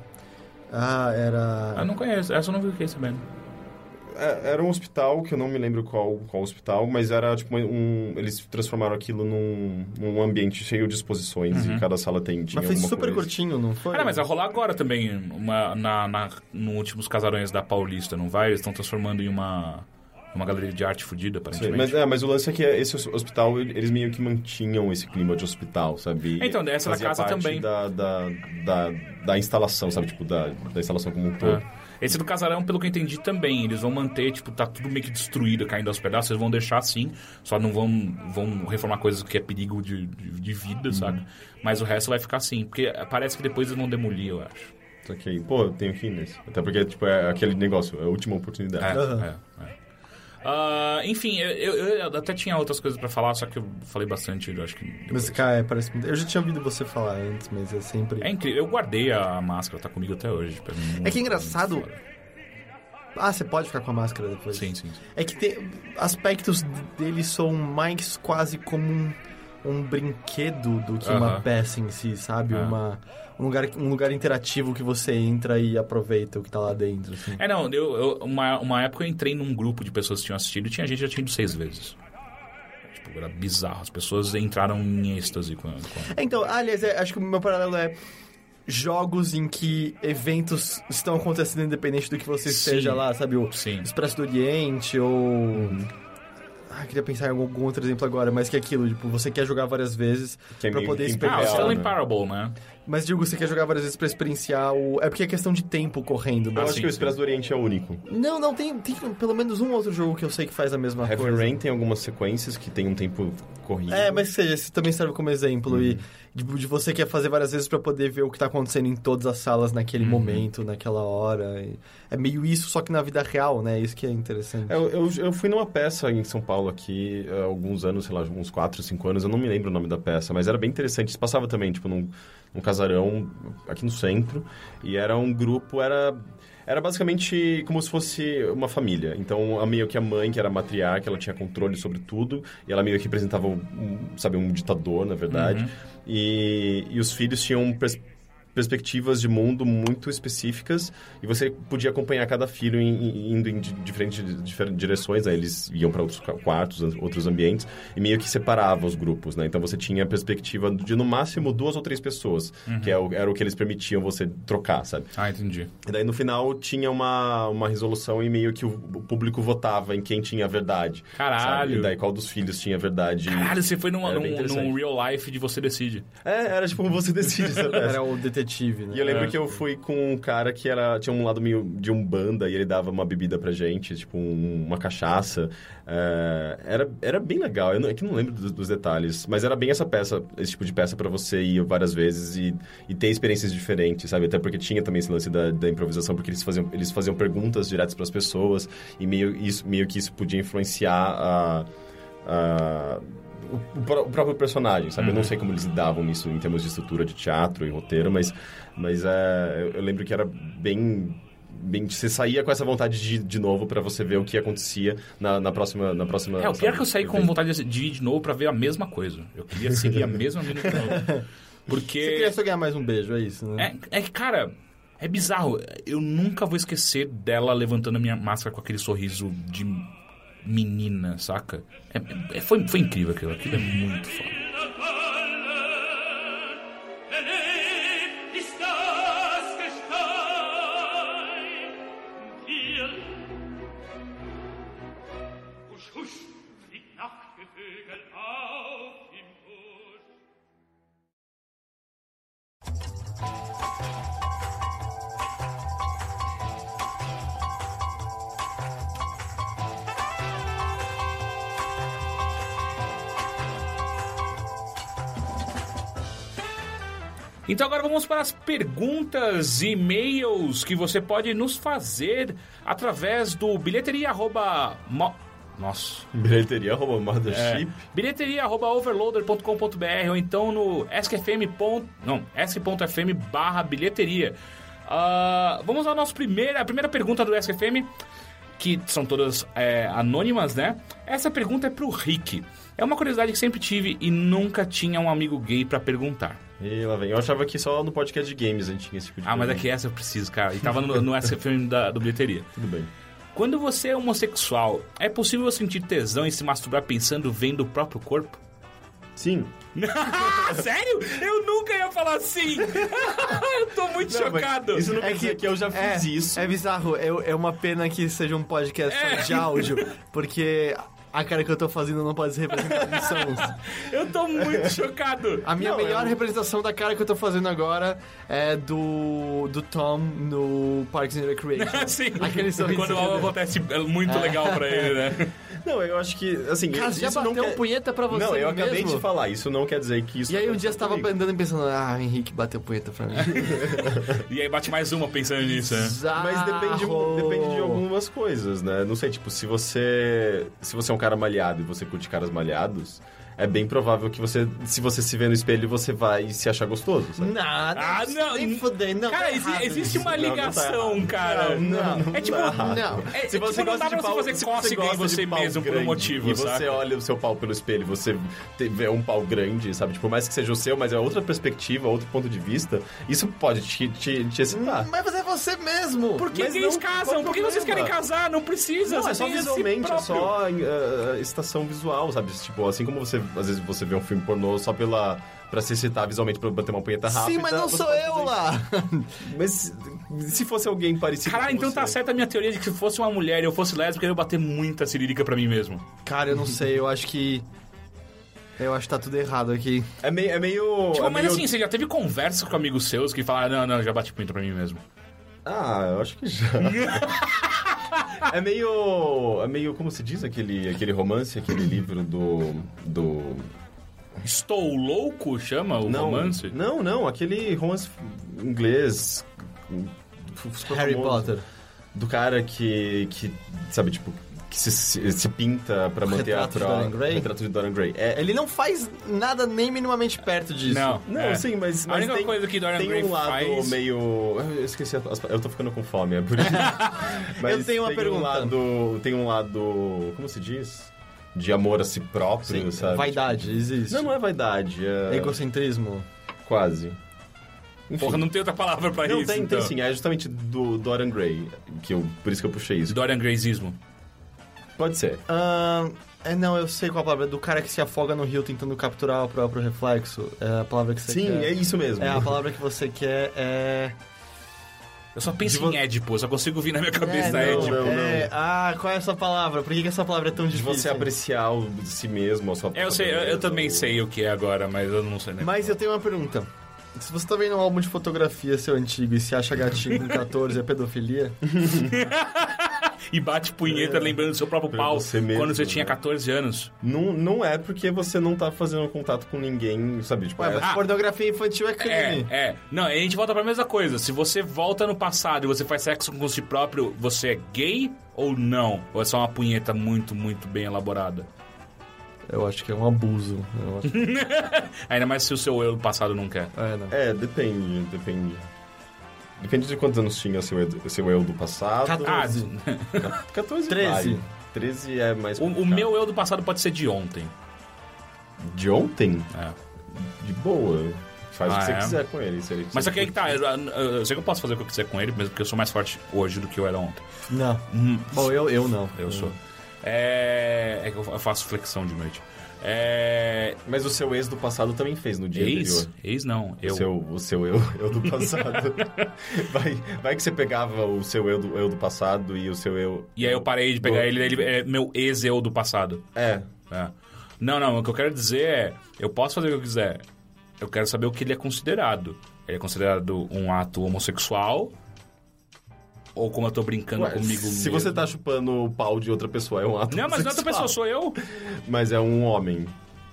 Ah, era. Eu não conheço, essa eu não vi o que sabendo. É, era um hospital, que eu não me lembro qual, qual hospital, mas era tipo um... Eles transformaram aquilo num, num ambiente cheio de exposições e cada sala tem, tinha Mas foi super coisa. curtinho, não foi? Ah, não, mas vai rolar agora também, uma, na, na, no últimos casarões da Paulista, não vai? Eles estão transformando em uma, uma galeria de arte fodida, Sim, aparentemente. mas, é, mas o lance é que esse hos- hospital, ele- eles meio que mantinham esse clima de hospital, sabe? Então, essa da casa parte também. Da, da, da, da instalação, sabe? Tipo, da, da instalação como um todo. É. Esse do casarão, pelo que eu entendi também, eles vão manter, tipo, tá tudo meio que destruído, caindo aos pedaços, eles vão deixar assim, só não vão, vão reformar coisas que é perigo de, de, de vida, sabe? Mas o resto vai ficar assim, porque parece que depois eles vão demolir, eu acho. Só que, pô, eu tenho que ir nesse. Até porque, tipo, é aquele negócio, é a última oportunidade. É, Aham. é, é. Ah, enfim, eu, eu- eu até tinha outras coisas pra falar, só que eu falei bastante, eu acho que... depois. Musical, é, parece muito. Eu já tinha ouvido você falar antes, mas é sempre. É incrível, eu guardei a máscara, tá comigo até hoje. muito, É que é engraçado-. Ah, você pode ficar com a máscara depois. Sim, sim. sim. É que tem, aspectos dele são mais quase como um, um brinquedo do que uma peça em si, sabe? É. Uma, um, lugar, um lugar interativo que você entra e aproveita o que tá lá dentro. assim. É, não, eu, eu- uma, uma época eu entrei num grupo de pessoas que tinham assistido e tinha gente que já tinha ido seis vezes. Tipo, era bizarro. As pessoas entraram em êxtase com, com... É, Então, aliás, é, acho que o meu paralelo é jogos em que eventos estão acontecendo independente do que você Sim. esteja lá, sabe? O Sim. Expresso do Oriente ou... Ah, queria pensar em algum, algum outro exemplo agora, mas que é aquilo, tipo, você quer jogar várias vezes Que é pra poder esperar. Ah, o Stanley né? Parable, né? Mas digo, você quer jogar várias vezes pra experienciar o. É porque é questão de tempo correndo, Eu mas. acho sim, que o. Expresso do Oriente é único. Não, não, tem, tem pelo menos um outro jogo que eu sei que faz a mesma Heavy coisa. Rain tem algumas sequências que tem um tempo corrido. É, mas que seja, esse também serve como exemplo. E Uhum. De, de você quer fazer várias vezes pra poder ver o que tá acontecendo em todas as salas naquele Uhum. momento, naquela hora. É meio isso, só que na vida real, né? Isso que é interessante. Eu, eu, eu fui numa peça em São Paulo aqui há alguns anos, sei lá, uns 4, 5 anos, eu não me lembro o nome da peça, mas era bem interessante. Isso passava também, tipo, num, num casarão aqui no centro, e era um grupo, era... Era basicamente como se fosse uma família. Então, a meio que a mãe, que era a matriarca, ela tinha controle sobre tudo. E ela meio que representava, um, sabe, um ditador, na verdade. E, e os filhos tinham pers- perspectivas de mundo muito específicas e você podia acompanhar cada filho em- indo em di- diferentes diferentes direções, né? eles iam para outros qua- quartos, outros ambientes e meio que separava os grupos, né? Então você tinha a perspectiva de no máximo duas ou três pessoas, que é o- era o que eles permitiam você trocar, sabe? Ah, entendi. E daí no final tinha uma, uma resolução e meio que o, o público votava em quem tinha a verdade. Caralho. sabe? E daí qual dos filhos tinha a verdade. Caralho, você foi numa, num, num real life de você decide. É, era tipo você decide, sabe? Era o detetive, né? E eu lembro É. que eu fui com um cara que era, tinha um lado meio de umbanda e ele dava uma bebida pra gente, tipo um- uma cachaça. É, era, era bem legal, eu não, é que não lembro dos, dos detalhes, mas era bem essa peça, esse tipo de peça pra você ir várias vezes e, e ter experiências diferentes, sabe? Até porque tinha também esse lance da, da improvisação, porque eles faziam, eles faziam perguntas diretas pras pessoas e meio, isso, meio que isso podia influenciar a... a o, o pró- o próprio personagem, sabe? Eu não sei como eles lidavam nisso em termos de estrutura de teatro e roteiro, mas, mas é, eu, eu lembro que era bem bem você saía com essa vontade de ir de novo pra você ver o que acontecia na, na próxima na próxima É, o pior é que eu saí com vontade de ir de novo pra ver a mesma coisa. Eu queria seguir a mesma mina de novo. Você Porque. queria só ganhar mais um beijo, é isso, né? É, é que, cara, é bizarro. Eu nunca vou esquecer dela levantando a minha máscara com aquele sorriso de menina, saca? É- é- foi, foi incrível aquilo. Aquilo é muito foda. Agora vamos para as perguntas e e-mails que você pode nos fazer através do bilheteria arroba mo- Nossa. bilheteria arroba mothership É, bilheteria arroba overloader.com.br ou então no askfm. ponto- Não, ask.fm barra bilheteria. Ah, vamos ao nosso primeiro, a primeira pergunta do SFM, que são todas é, anônimas, né? Essa pergunta é pro Rick. É uma curiosidade que sempre tive e nunca tinha um amigo gay pra perguntar. e lá vem eu achava que só no podcast de games a gente tinha esse tipo de Ah, mas é que essa eu preciso, cara. E tava no, no SFM da, do bilheteria. tudo bem Quando você é homossexual, é possível sentir tesão e se masturbar pensando vendo o próprio corpo? Sim sério? Eu nunca ia falar assim. eu tô muito Não, chocado. isso não quer dizer que eu já fiz isso É bizarro, é, é uma pena que seja um podcast só É. de áudio, porque a cara que eu tô fazendo não pode ser representada em sons. Eu tô muito chocado. A minha Não, melhor eu- representação da cara que eu tô fazendo agora é do, do Tom no Parks and Recreation. Sim. Aquele sorriso. Quando algo acontece é muito legal pra ele, né? não eu acho que assim Cara, você já isso não bateu quer... um punheta pra você não eu acabei mesmo? de falar isso não quer dizer que isso E aí um dia você tava comigo. andando e pensando, ah, o Henrique bateu punheta pra mim. E aí bate mais uma pensando nisso, né? Mas depende, depende de algumas coisas, né? Não sei, tipo, se você se você é um cara malhado e você curte caras malhados, é bem provável que você, se você se vê no espelho, você vai se achar gostoso, sabe? Nada. Ah, não. Nem fudei, não. Cara, tá exi- existe isso. uma Não, não tá ligação, cara. Não, não É tipo, tá não. É, Se você tipo, não gosta dá de pra você pau, fazer se cócega em gosta de você pau mesmo por um grande motivo, E você olha o seu pau pelo espelho, você vê um pau grande, sabe? Tipo, mais que seja o seu, mas é outra perspectiva, outro ponto de vista, isso pode te, te, te excitar. Mas é você mesmo. Por que gays não- casam? Por que vocês querem casar? Não precisa. Não, você é só visualmente, é só uh, estação visual, sabe? Tipo, assim como você, às vezes, você vê um filme pornô só pela... Pra se excitar visualmente, pra bater uma punheta rápida. Sim, mas não sou eu lá. Mas se fosse alguém parecido Caralho, então você... tá certa a minha teoria de que se fosse uma mulher e eu fosse lésbica, eu ia bater muita cirílica pra mim mesmo. Cara, eu não sei, eu acho que. Eu acho que tá tudo errado aqui. É meio. É meio, Tipo, é mas meio- assim, você já teve conversa com amigos seus que falaram, não, não, já bati pinto pra mim mesmo. Ah, eu acho que já. é meio. É meio. Como se diz aquele, aquele romance, aquele livro do. do. Estou louco, chama o não, romance? Não, não, aquele romance inglês. super Harry famoso. Potter. Do cara que. que sabe, tipo. Que se, se, se pinta pra manter a de pro... Dorian Gray? Retrato de Dorian Gray. É, Ele não faz nada nem minimamente perto disso. Não. Não, É. sim, mas, A mas única tem, coisa que Dorian tem Gray um lado faz- meio... Eu esqueci, as- eu tô ficando com fome, é por isso. Mas Eu tenho uma tem pergunta. Um lado, tem um lado, como se diz? De amor a si próprio, Sim, sabe? vaidade, existe. Não, não é vaidade, é... Egocentrismo. Quase. Enfim. Porra, não tem outra palavra pra Não, isso, tem, então. tem sim, é justamente do Dorian Gray, que eu, por isso que eu puxei isso. Dorian Grayismo. Pode ser. Ahn, é, não, eu sei qual a palavra. É do cara que se afoga no rio tentando capturar o próprio reflexo. É a palavra que você Sim, quer. é isso mesmo. É, a palavra que você quer é... Eu só penso De vo- em Édipo, eu só consigo vir na minha cabeça é, não, Édipo. não, é, Ah, qual é essa palavra? Por que, que essa palavra é tão De difícil? você apreciar o de si mesmo, a sua É, eu sei, eu, eu também sei o que é agora, mas eu não sei né? Mas eu tenho uma pergunta. Se você tá vendo um álbum de fotografia seu antigo e se acha gatinho com 14, é pedofilia? E bate punheta lembrando do seu próprio Pra pau você mesmo, quando você tinha né? 14 anos. Não, não é porque você não tá fazendo contato com ninguém, sabe? Tipo, Ué, é- mas Ah. pornografia infantil é É, crime. é. Não, a gente volta pra mesma coisa. Se você volta no passado e você faz sexo com si próprio, você é gay ou não? Ou é só uma punheta muito, muito bem elaborada? Eu acho que é um abuso. Eu acho- Ainda mais se o seu eu do passado não quer. É, não. É, depende, depende. Depende de quantos anos tinha seu, eu- seu eu do passado. 14. 14 13. vale. 13 é mais O, o meu eu do passado pode ser de ontem. De ontem? É. De boa. Faz o Ah, que você é? quiser com ele. se ele- Mas se só que tá, eu, eu- eu sei que eu posso fazer o que eu quiser com ele, mesmo porque eu sou mais forte hoje do que eu era ontem. Não. Hum, Bom, eu, eu não. eu sou. É. É que eu faço flexão de noite. É. Mas o seu ex do passado também fez no dia Ex? anterior. Ex não. Eu. O seu, o seu eu, eu do passado. vai, vai que você pegava o seu eu do, eu do passado e o seu eu... E aí eu parei de pegar do- ele, ele é meu ex-eu do passado. É. É. Não, não, o que eu quero dizer é, eu posso fazer o que eu quiser. Eu quero saber o que ele é considerado. Ele é considerado um ato homossexual? Ou como eu tô brincando Ué, comigo se mesmo? você tá chupando o pau de outra pessoa, é um ato Não, mas não é outra pessoa, sou eu. Mas é um homem.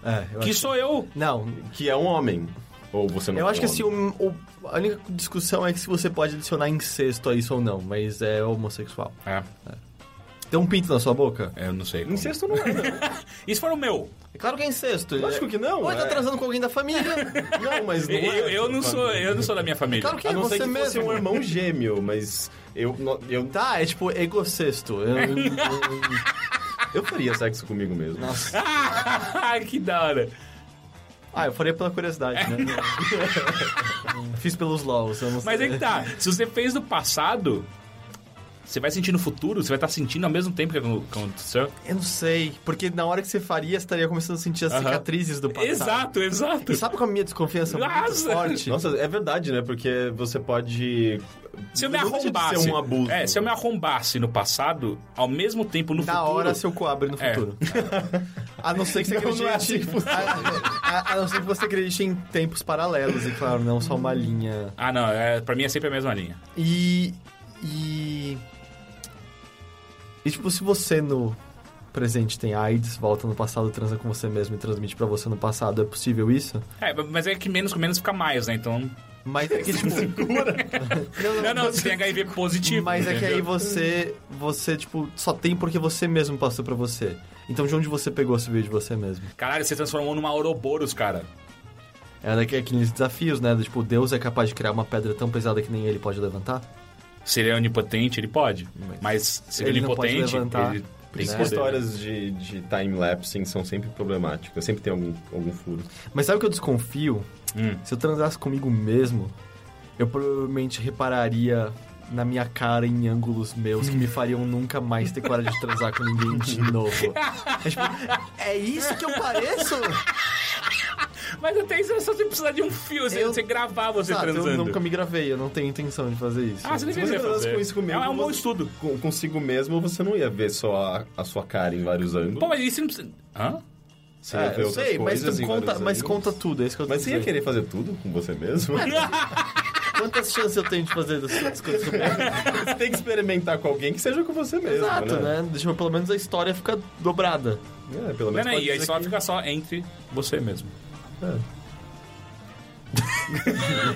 É, eu Que acho... sou eu. Não, Que é um homem. Ou você não eu é acho que um assim, o, o- a única discussão é que se você pode adicionar incesto a isso ou não, mas é homossexual. É, Tem um pinto na sua boca? eu não sei. como. Incesto não é, não. E se for o meu? É claro que é incesto. Lógico que não. Ou tá é. transando com alguém da família. Não, mas não Eu, é. eu não sou, eu não sou da minha família. Claro que A é não ser você que fosse mesmo. um irmão gêmeo, mas eu, eu, Tá, é tipo egocexto. Eu, eu- eu faria sexo comigo mesmo. Nossa. que da hora. Ah, eu faria pela curiosidade, né? Fiz pelos LOLs, eu não sei. Mas é que tá. Se você fez no passado, você vai sentir no futuro, você vai estar sentindo ao mesmo tempo que aconteceu. Eu não sei, porque na hora que você faria, você estaria começando a sentir as cicatrizes do passado. Exato, exato. E sabe qual é a minha desconfiança muito Nossa! forte? Nossa, é verdade, né? Porque você pode. Se eu me arrombasse. ser um abuso. É, se eu me arrombasse no passado, ao mesmo tempo no Na futuro. hora seu cu abre no É. futuro. A não ser que você Não, não é assim acredite. que a, a- a não ser que você acredite em tempos paralelos, e claro, não só uma linha. Ah, não, é, pra mim é sempre a mesma linha. E. E. E tipo, se você no presente tem AIDS, volta no passado, transa com você mesmo e transmite pra você no passado, é possível isso? É, mas é que menos com menos fica mais, né? Então. Mas é que, tipo. Não, não, você tem HIV positivo. Mas é que entendeu? aí você, você, tipo, só tem porque você mesmo passou pra você. Então de onde você pegou esse vídeo de você mesmo? Caralho, você transformou numa Ouroboros, cara. É daqui- aqueles desafios, né? do Tipo, Deus é capaz de criar uma pedra tão pesada que nem ele pode levantar? Se ele é onipotente, ele pode. Mas se ele, Ele é não pode onipotente, levantar. ele tem Né? Histórias de, de time-lapse são sempre problemáticas. Sempre tem algum, algum furo. Mas sabe o que eu desconfio? Hum. Se eu transasse comigo mesmo, eu provavelmente repararia na minha cara em ângulos meus que me fariam nunca mais ter coragem de transar com ninguém de novo. É, tipo, é isso que eu pareço? Mas até isso é só você precisar de um fio, você, Eu- você gravar você Exato, transando. eu nunca me gravei, eu não tenho intenção de fazer isso. Ah, você você transasse fazer. com isso comigo, é, é um bom você- estudo. Com- consigo mesmo, você não ia ver só a, a sua cara em vários ângulos. Pô, mas isso não precisa... Hã? Você ia É, ver eu sei, mas, conta, mas conta tudo, é isso que eu Mas você ia querer fazer tudo com você mesmo? Quantas chances eu tenho de fazer das coisas você tem que experimentar com alguém que seja com você mesmo, Exato, né? Deixa eu, pelo menos a história fica dobrada. É, pelo Não, menos não, pode e a história que- fica só entre você mesmo.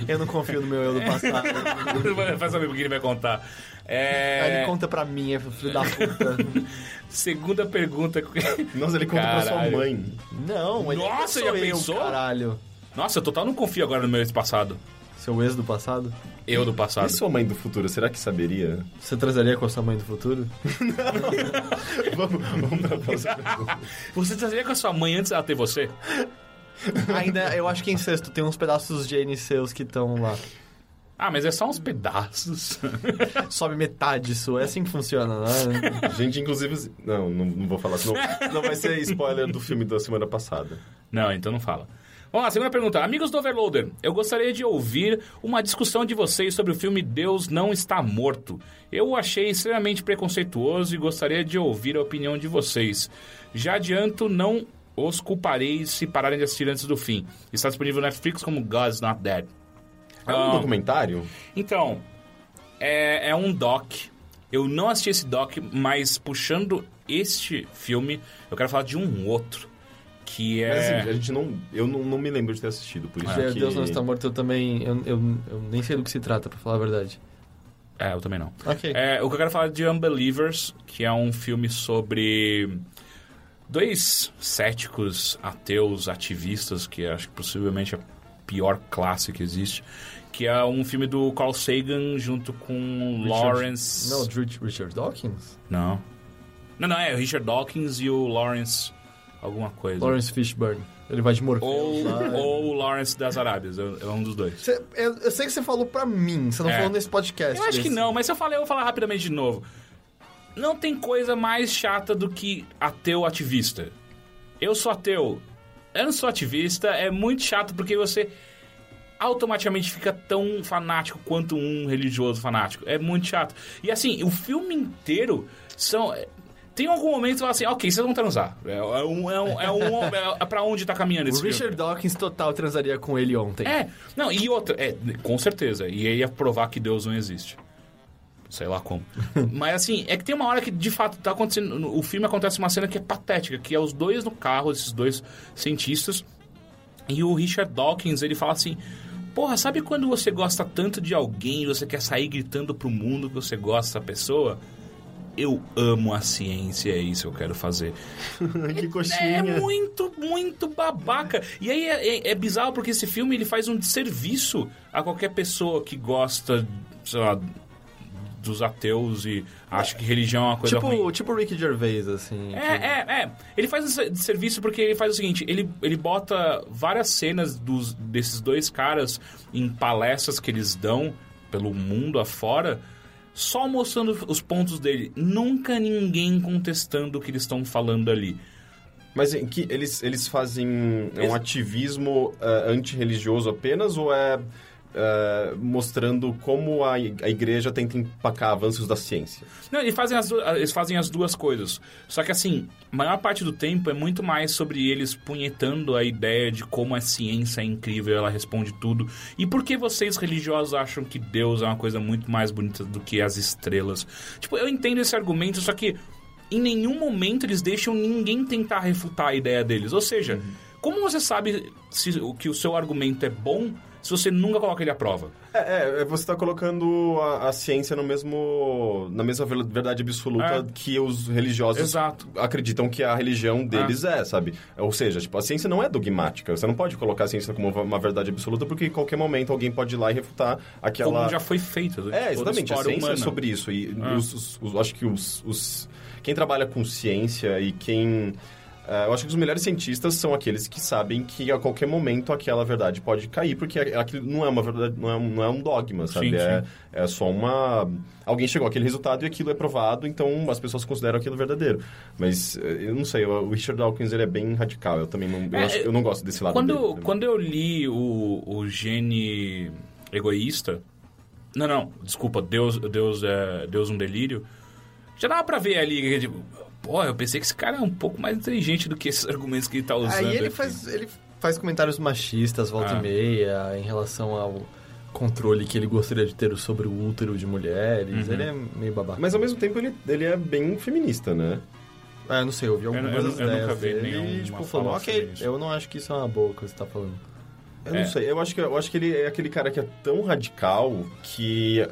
Eu não confio no meu eu do passado. Vai saber o que ele vai contar. Aí É... ele conta pra mim, é filho da puta. Segunda pergunta. Nossa, ele conta pra sua Caralho. mãe. Não, ele Nossa, não sou já eu, pensou? caralho. Nossa, eu total não confio agora no meu ex passado. Seu ex do passado? Eu do passado. E sua mãe do futuro, será que saberia? Você transaria com a sua mãe do futuro? vamos, vamos pra próxima pergunta. Você transaria com a sua mãe antes dela ter você? Ainda, eu acho que em sexto tem uns pedaços de N seus que estão lá. Ah, mas é só uns pedaços. Sobe metade isso, é assim que funciona, né? Gente, inclusive... Não, não, não vou falar, senão não vai ser spoiler do filme da semana passada. Não, então não fala. Vamos lá, segunda pergunta. Amigos do Overloader, eu gostaria de ouvir uma discussão de vocês sobre o filme Deus Não Está Morto. Eu o achei extremamente preconceituoso e gostaria de ouvir a opinião de vocês. Já adianto, não os culparei se pararem de assistir antes do fim. Está disponível no Netflix como God's Not Dead. É um Ah. documentário? Então, é, é um doc. Eu não assisti esse doc, mas puxando este filme, eu quero falar de um outro. Que Mas é. assim, a gente não... Eu não, não me lembro de ter assistido, por isso Se que... Deus não está morto, eu também. Eu, eu, eu nem sei do que se trata, pra falar a verdade. É, eu também não. Ok. É, o que eu quero falar é de Unbelievers, que é um filme sobre dois céticos, ateus, ativistas, que acho que possivelmente é a pior classe que existe, que é um filme do Carl Sagan junto com Lawrence... Não, Richard, Richard Dawkins? Não. Não, não, é o Richard Dawkins e o Lawrence alguma coisa. Lawrence Fishburne. Ele vai de Ou, lá. ou o Lawrence das Arábias, é é um dos dois. Cê- eu, eu sei que você falou pra mim, você não É. falou nesse podcast. Eu acho que desse. não, mas se eu falei, eu vou falar rapidamente de novo. Não tem coisa mais chata do que ateu ativista. Eu sou ateu. Eu não sou ativista, é muito chato porque você automaticamente fica tão fanático quanto um religioso fanático. É muito chato. E assim, o filme inteiro são. Tem algum momento que você fala assim, ok, vocês vão transar. É, é um, é, um, é, um, é pra onde tá caminhando esse O filme. Richard Dawkins total transaria com ele ontem. É, não, e outra, é, com certeza. E aí ia provar que Deus não existe. Sei lá como. Mas assim, é que tem uma hora que de fato tá acontecendo. O filme acontece uma cena que é patética, que é os dois no carro, esses dois cientistas. E o Richard Dawkins, ele fala assim: Porra, sabe quando você gosta tanto de alguém e você quer sair gritando pro mundo que você gosta da pessoa? Eu amo a ciência, é isso que eu quero fazer. que É coxinha. muito, muito babaca. E aí é, é- é bizarro porque esse filme ele faz um desserviço a qualquer pessoa que gosta, sei lá, dos ateus e acha que religião é uma coisa ruim. Tipo, tipo Ricky Gervais, assim. É, que- é, é. Ele faz esse serviço porque ele faz o seguinte: ele, ele bota várias cenas dos, desses dois caras em palestras que eles dão pelo mundo afora, só mostrando os pontos dele. Nunca ninguém contestando o que eles estão falando ali. Mas em que eles, eles fazem um Ex- ativismo eh, antirreligioso apenas ou é eh, mostrando como a, a igreja tenta empacar avanços da ciência? Não, eles fazem, as, du- eles fazem as duas coisas. Só que assim, a maior parte do tempo é muito mais sobre eles punhetando a ideia de como a ciência é incrível, ela responde tudo. E por que vocês religiosos acham que Deus é uma coisa muito mais bonita do que as estrelas? Tipo, eu entendo esse argumento, só que em nenhum momento eles deixam ninguém tentar refutar a ideia deles. Ou seja, como você sabe se, que o seu argumento é bom se você nunca coloca ele à prova? É, é, você está colocando a, a ciência no mesmo, na mesma ver- verdade absoluta É. que os religiosos Exato. acreditam que a religião deles é, sabe? Ou seja, tipo, a ciência não é dogmática. Você não pode colocar a ciência como uma, verdade absoluta porque em qualquer momento alguém pode ir lá e refutar aquela... Como já foi feito. durante É, a exatamente. A história ciência humana. é sobre isso. E os, os- os- acho que os, os- Quem trabalha com ciência e quem. Eh, eu acho que os melhores cientistas são aqueles que sabem que a qualquer momento aquela verdade pode cair, porque aquilo não é uma verdade, não é, um- não é um dogma, sabe? Sim, é, sim. é só uma. Alguém chegou àquele resultado e aquilo é provado, então as pessoas consideram aquilo verdadeiro. Mas eh, eu não sei, o Richard Dawkins ele é bem radical. Eu também não, eu É, acho- eu não gosto desse lado Quando, dele. quando eu li o, o gene egoísta. Não, não, desculpa, Deus, Deus, é, Deus um delírio. Já dava pra ver ali, tipo, Pô, eu pensei que esse cara é um pouco mais inteligente do que esses argumentos que ele tá usando. Aí ele aqui. faz, ele faz comentários machistas, volta Ah. e meia, em relação ao controle que ele gostaria de ter sobre o útero de mulheres. Uhum. Ele é meio babaca. Mas ao mesmo tempo ele, ele é bem feminista, né? Ah, eu não sei, eu vi Eu- algumas eu eu ideias nunca vi dele nenhuma e, tipo, falou, ok, sobre isso." eu não acho que isso é uma boa coisa que você tá falando. Eu É. não sei, eu acho, que, eu acho que ele é aquele cara que é tão radical que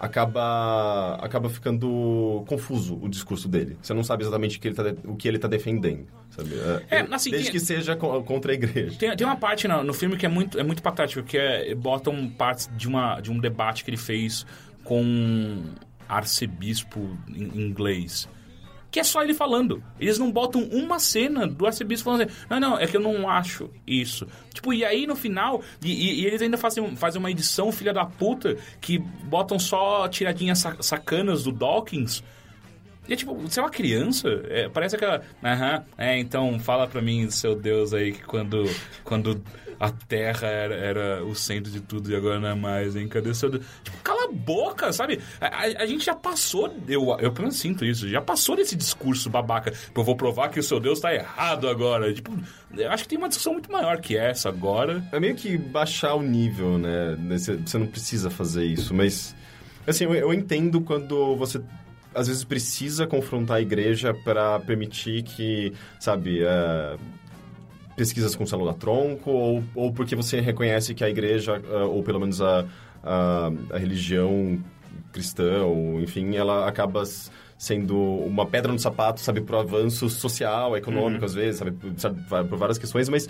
acaba, acaba ficando confuso o discurso dele. Você não sabe exatamente o que ele tá, de- o que ele tá defendendo, sabe? É, ele- assim, desde tem- que seja co- contra a igreja. Tem, tem uma parte no, no filme que é muito, é muito patético, que é, botam partes de, uma, de um debate que ele fez com um arcebispo inglês. Que é só ele falando. Eles não botam uma cena do arcebispo falando assim, não, não, é que eu não acho isso. Tipo, e aí no final, e, e- e eles ainda fazem, fazem uma edição filha da puta, que botam só tiradinhas sa- sacanas do Dawkins. E é tipo, você é uma criança? É, parece aquela. Aham, é, então fala pra mim, seu Deus aí, que quando, quando a Terra era, era o centro de tudo e agora não é mais, hein? Cadê seu Deus? Tipo, cala a boca, sabe? A, a- a gente já passou, eu, eu pelo menos sinto isso, já passou desse discurso babaca. Tipo, eu vou provar que o seu Deus tá errado agora. Tipo, eu acho que tem uma discussão muito maior que essa agora. É meio que baixar o nível, né? Você não precisa fazer isso, mas... Assim, eu, eu entendo quando você... Às vezes precisa confrontar a igreja para permitir que, sabe, é, pesquisas com célula-tronco, ou, ou porque você reconhece que a igreja, ah, ou pelo menos a, a, a religião cristã, ou enfim, ela acaba sendo uma pedra no sapato, sabe, pro avanço social, econômico, às vezes, sabe, sabe, por várias questões, mas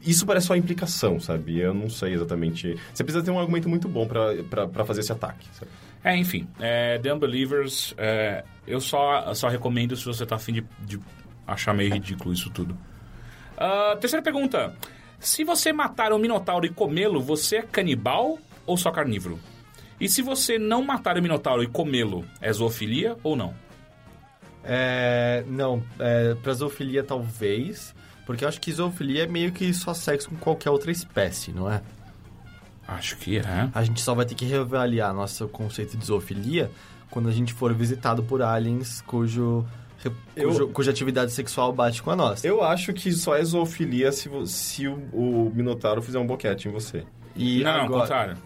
isso parece só implicação, sabe? Eu não sei exatamente. Você precisa ter um argumento muito bom pra fazer esse ataque, sabe? É, enfim, é, The Unbelievers, é, eu só, só recomendo se você tá afim de, de achar meio ridículo isso tudo. Ah, terceira pergunta. Se você matar um minotauro e comê-lo, você é canibal ou só carnívoro? E se você não matar o minotauro e comê-lo, é zoofilia ou não? É, não, é, pra zoofilia talvez, porque eu acho que zoofilia é meio que só sexo com qualquer outra espécie, não é? Acho que é. A gente só vai ter que reavaliar nosso conceito de zoofilia quando a gente for visitado por aliens cujo, Eu- cujo- cuja atividade sexual bate com a nossa. Eu acho que só é zoofilia se, se o, o Minotauro fizer um boquete em você. E não, ao agora, contrário.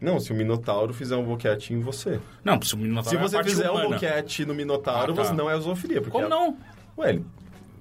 Não, se o Minotauro fizer um boquete em você. Não, se o minotauro se é a você parte fizer um humana. boquete no Minotauro, Ah, tá. você não é zoofilia. Porque Como é- não? Ué, ele-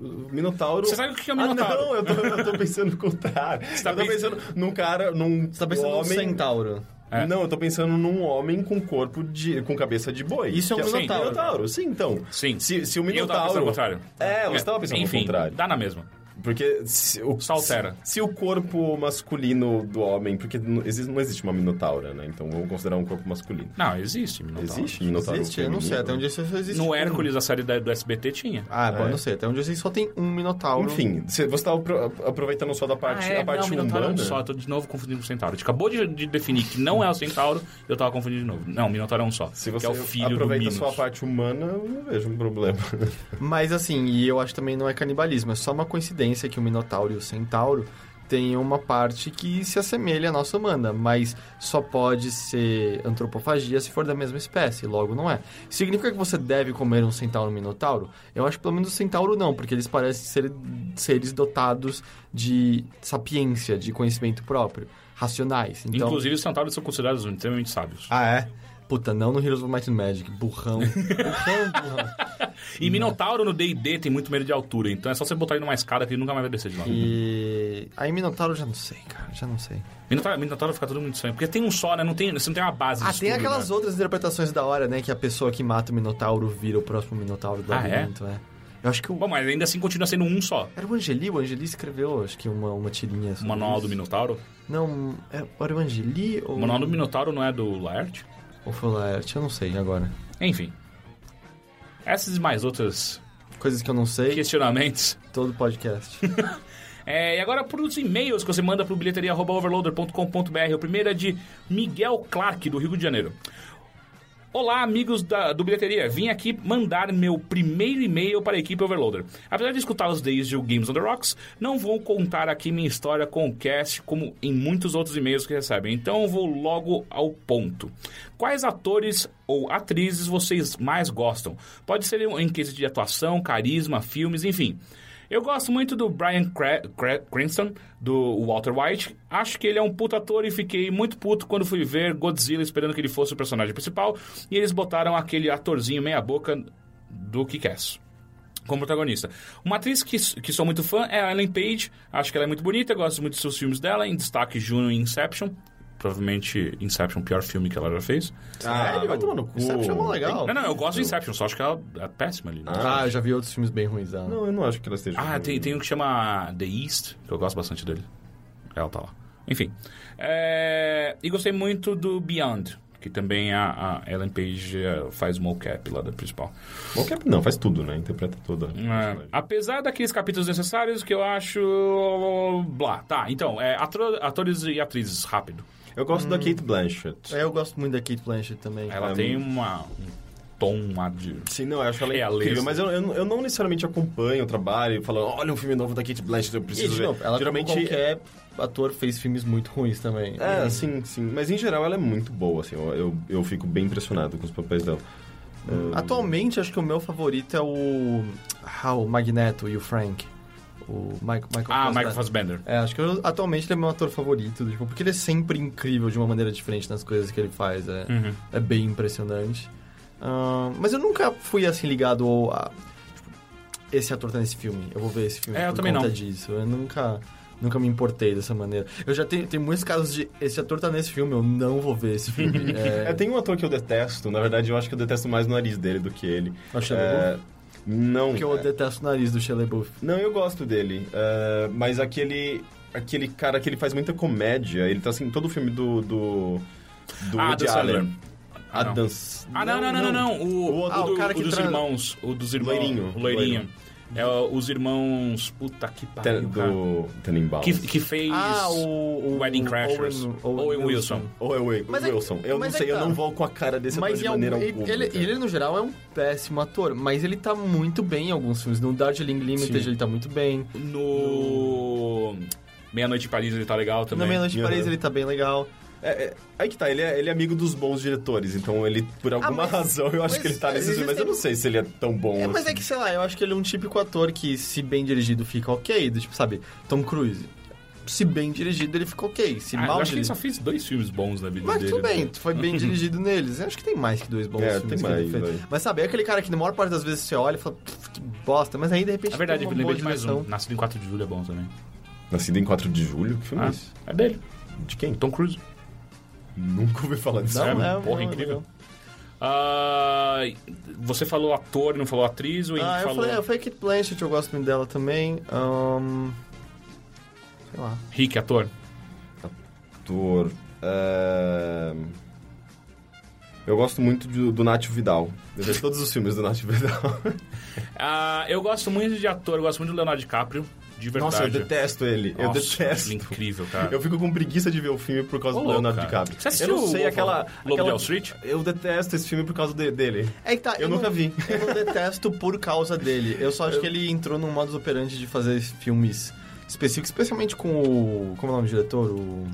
o Minotauro... Você sabe o que é o Minotauro? Ah, não, eu tô, eu tô pensando no contrário. tá eu tô pens- pensando num cara, num Você tá pensando num homem... centauro. É. Não, eu tô pensando num homem com corpo de... com cabeça de boi. Isso é um o Minotauro. Minotauro, sim, então. Sim. Se, se o E eu tava pensando Minotauro... ao contrário. É, você tava pensando Enfim, no contrário. dá na mesma. Porque se o, Só altera. Se, se o corpo masculino do homem... Porque não existe, não existe uma Minotaura, né? Então vamos considerar um corpo masculino. Não, existe minotauro. Existe Minotauro Existe? Eu não sei, até onde isso existe. No um. Hércules, a série da- do SBT, tinha. Ah, bom, É. não sei. Até onde eu sei só tem um minotauro. Enfim, você você tá apro- aproveitando só da parte, ah, é, a parte não, humana... só, eu tô de novo confundindo com o Centauro. A gente acabou de, de definir que não é o Centauro, eu tava confundindo de novo. Não, Minotauro é um só. Se que você é o filho aproveita do só a parte humana, eu não vejo um problema. Mas assim, e eu acho também não é canibalismo, é só uma coincidência que o Minotauro e o Centauro têm uma parte que se assemelha à nossa humana, mas só pode ser antropofagia se for da mesma espécie, logo não é. Significa que você deve comer um Centauro e um Minotauro? Eu acho que pelo menos o Centauro não, porque eles parecem ser seres dotados de sapiência, de conhecimento próprio, racionais. Então... Inclusive, os Centauros são considerados extremamente sábios. Ah, é? Puta, não no Heroes of Might and Magic. Burrão. burrão, burrão. E Minotauro no D&D tem muito medo de altura, então é só você botar ele numa escada que ele nunca mais vai descer de lá. E. Aí Minotauro já não sei, cara, já não sei. Minotauro, Minotauro fica tudo muito estranho, porque tem um só, né? Não tem, você não tem uma base de Ah, tem estudo, aquelas né? outras interpretações da hora, né? Que a pessoa que mata o Minotauro vira o próximo Minotauro do Ah, é? labirinto, é? Eu acho que o. Bom, mas ainda assim continua sendo um só. Era o Angeli, o Angeli escreveu, acho que uma, uma tirinha. O manual do isso. Minotauro. Não, é- era o Angeli ou. O manual do Minotauro não é do Laerte? Ou Laerte? Eu não sei agora. Enfim. Essas e mais outras Coisas que eu não sei, questionamentos. todo podcast. É, e agora para os e-mails que você manda para o bilheteria.overloader.com.br. O primeiro é de Miguel Clark, do Rio de Janeiro. Olá, amigos da, do Bilheteria. Vim aqui mandar meu primeiro e-mail para a equipe Overloader. Apesar de escutá-los desde o Games on the Rocks, não vou contar aqui minha história com o cast como em muitos outros e-mails que recebem. Então vou logo ao ponto. Quais atores ou atrizes vocês mais gostam? Pode ser em quesito de atuação, carisma, filmes, enfim. Eu gosto muito do Brian Cra Cra Cranston, do Walter White. Acho que ele é um puto ator e fiquei muito puto quando fui ver Godzilla esperando que ele fosse o personagem principal. E eles botaram aquele atorzinho meia-boca do Kick-Ass como protagonista. Uma atriz que, que sou muito fã é a Ellen Page. Acho que ela é muito bonita, gosto muito dos seus filmes dela. Em destaque, Juno e Inception. Provavelmente Inception, o pior filme que ela já fez. Ah, vai tomar no cu. Inception é mó legal. Não, não, eu gosto de Inception, só acho que ela é péssima ali. né? Ah, eu já vi outros filmes bem ruins dela. Não, eu não acho que ela esteja... Ah, tem, tem um que chama The East, que eu gosto bastante dele. Ela tá lá. Enfim. É, E gostei muito do Beyond, que também a, a Ellen Page eh, faz mocap lá da principal. É- não, faz tudo, né? Interpreta toda. É, apesar daqueles capítulos necessários que eu acho. Blá. Tá, então, é, ator- atores e atrizes, rápido. Eu gosto da Kate Blanchett. É, eu gosto muito da Kate Blanchett também. Ela É, tem uma, um tom de. Sim, não, eu acho ela Realeza. incrível, mas eu, eu, eu não necessariamente acompanho o trabalho, falando, olha um filme novo da Kate Blanchett, eu preciso de ver. novo, ela Geralmente, qualquer ator fez filmes muito ruins também. É, sim, sim. Mas em geral ela é muito boa, assim. Eu, eu, eu fico bem impressionado com os papéis dela. Atualmente, acho que o meu favorito é o... Ah, o Magneto e o Frank. O Michael, Michael Ah, Fassbender. Michael Fassbender. É, acho que eu- atualmente ele é meu ator favorito, tipo, porque ele é sempre incrível de uma maneira diferente nas coisas que ele faz. É, Uhum. é bem impressionante. Ahn, mas eu nunca fui assim ligado ao. A, tipo, esse ator tá nesse filme, eu vou ver esse filme É, eu por também conta não. disso. Eu nunca. Nunca me importei dessa maneira. Eu já tenho, tem muitos casos de esse ator tá nesse filme, eu não vou ver esse filme. É, É, tem um ator que eu detesto. Na verdade, eu acho que eu detesto mais o nariz dele do que ele. o Shia É, não. porque eu é, detesto o nariz do Shia LaBeouf. Não, eu gosto dele. É, mas aquele. Aquele cara que ele faz muita comédia. Ele tá assim, em todo o filme do. do, do Ah, Woody. Allen. Ah, não. Adams. Ah, não, não, não, não, não. O, O outro- Ah, o cara o que dos tra- irmãos. O dos irmãos. Loirinho. O loirinho. É o- os irmãos. Puta que pariu. Ten- cara. do Tenenbaum. Que, que fez. Ah, o. o Wedding Crashers. Owen, Owen Wilson. Ou é o é- Wilson. eu não é sei, que eu tá. não vou com a cara desse ator Mas de em maneira algum, alguma. ele, ele, no geral, é um péssimo ator, mas ele tá muito bem em alguns filmes. No Darjeeling Limited, Sim. ele tá muito bem. No. Meia-noite em Paris ele tá legal também. Na Meia-Noite de Uhum. Paris, ele tá bem legal. É, é, aí que tá, ele é, ele é amigo dos bons diretores, então ele, por alguma mas- razão, eu acho mas que ele tá nesse filme, mas eu não sei se ele é tão bom É, mas assim. é que, sei lá, eu acho que ele é um típico ator que, se bem dirigido, fica ok. Do tipo, sabe, Tom Cruise. Se bem dirigido, ele fica ok. Se Ah, eu mal acho que ele só dirigido... fez dois filmes bons na vida Mas dele. tudo bem, né? foi bem dirigido neles. Eu acho que tem mais que dois bons É, filmes tem que ele mais, fez. vai. Mas sabe, é aquele cara que na maior parte das vezes você olha e fala, "Pff, que bosta. Mas aí, de repente, É verdade, tem eu uma lembrei boa de mais um. Nascido em 4 de julho é bom também. Nascido em 4 de julho? Que filme é Ah, esse? é dele. De quem? Tom Cruise. Nunca ouvi falar disso. Não, é, é, porra, não, incrível. não. Ah, você falou ator e não falou atriz? Ou Ah, eu falou... falei, eu falei Kate Blanchett, eu gosto muito dela também. Ahn, sei lá. Rick, ator. Ator. é, Eu gosto muito do, do Nacho Vidal. Eu vejo todos os filmes do Nacho Vidal. Ah, eu gosto muito de ator, eu gosto muito do Leonardo DiCaprio, de verdade. Nossa, eu detesto ele. eu Nossa, detesto. ele é incrível, cara. Eu fico com preguiça de ver o filme por causa Ô, do Leonardo cara. DiCaprio. Você assistiu eu não sei o aquela. Lobo de aquela- Wall Street? Eu detesto esse filme por causa de- dele. É que tá, Eu nunca não, vi. Eu não detesto por causa dele. Eu só acho que ele entrou num modus operandi de fazer filmes específicos, especialmente com o. Como é o nome do diretor? O.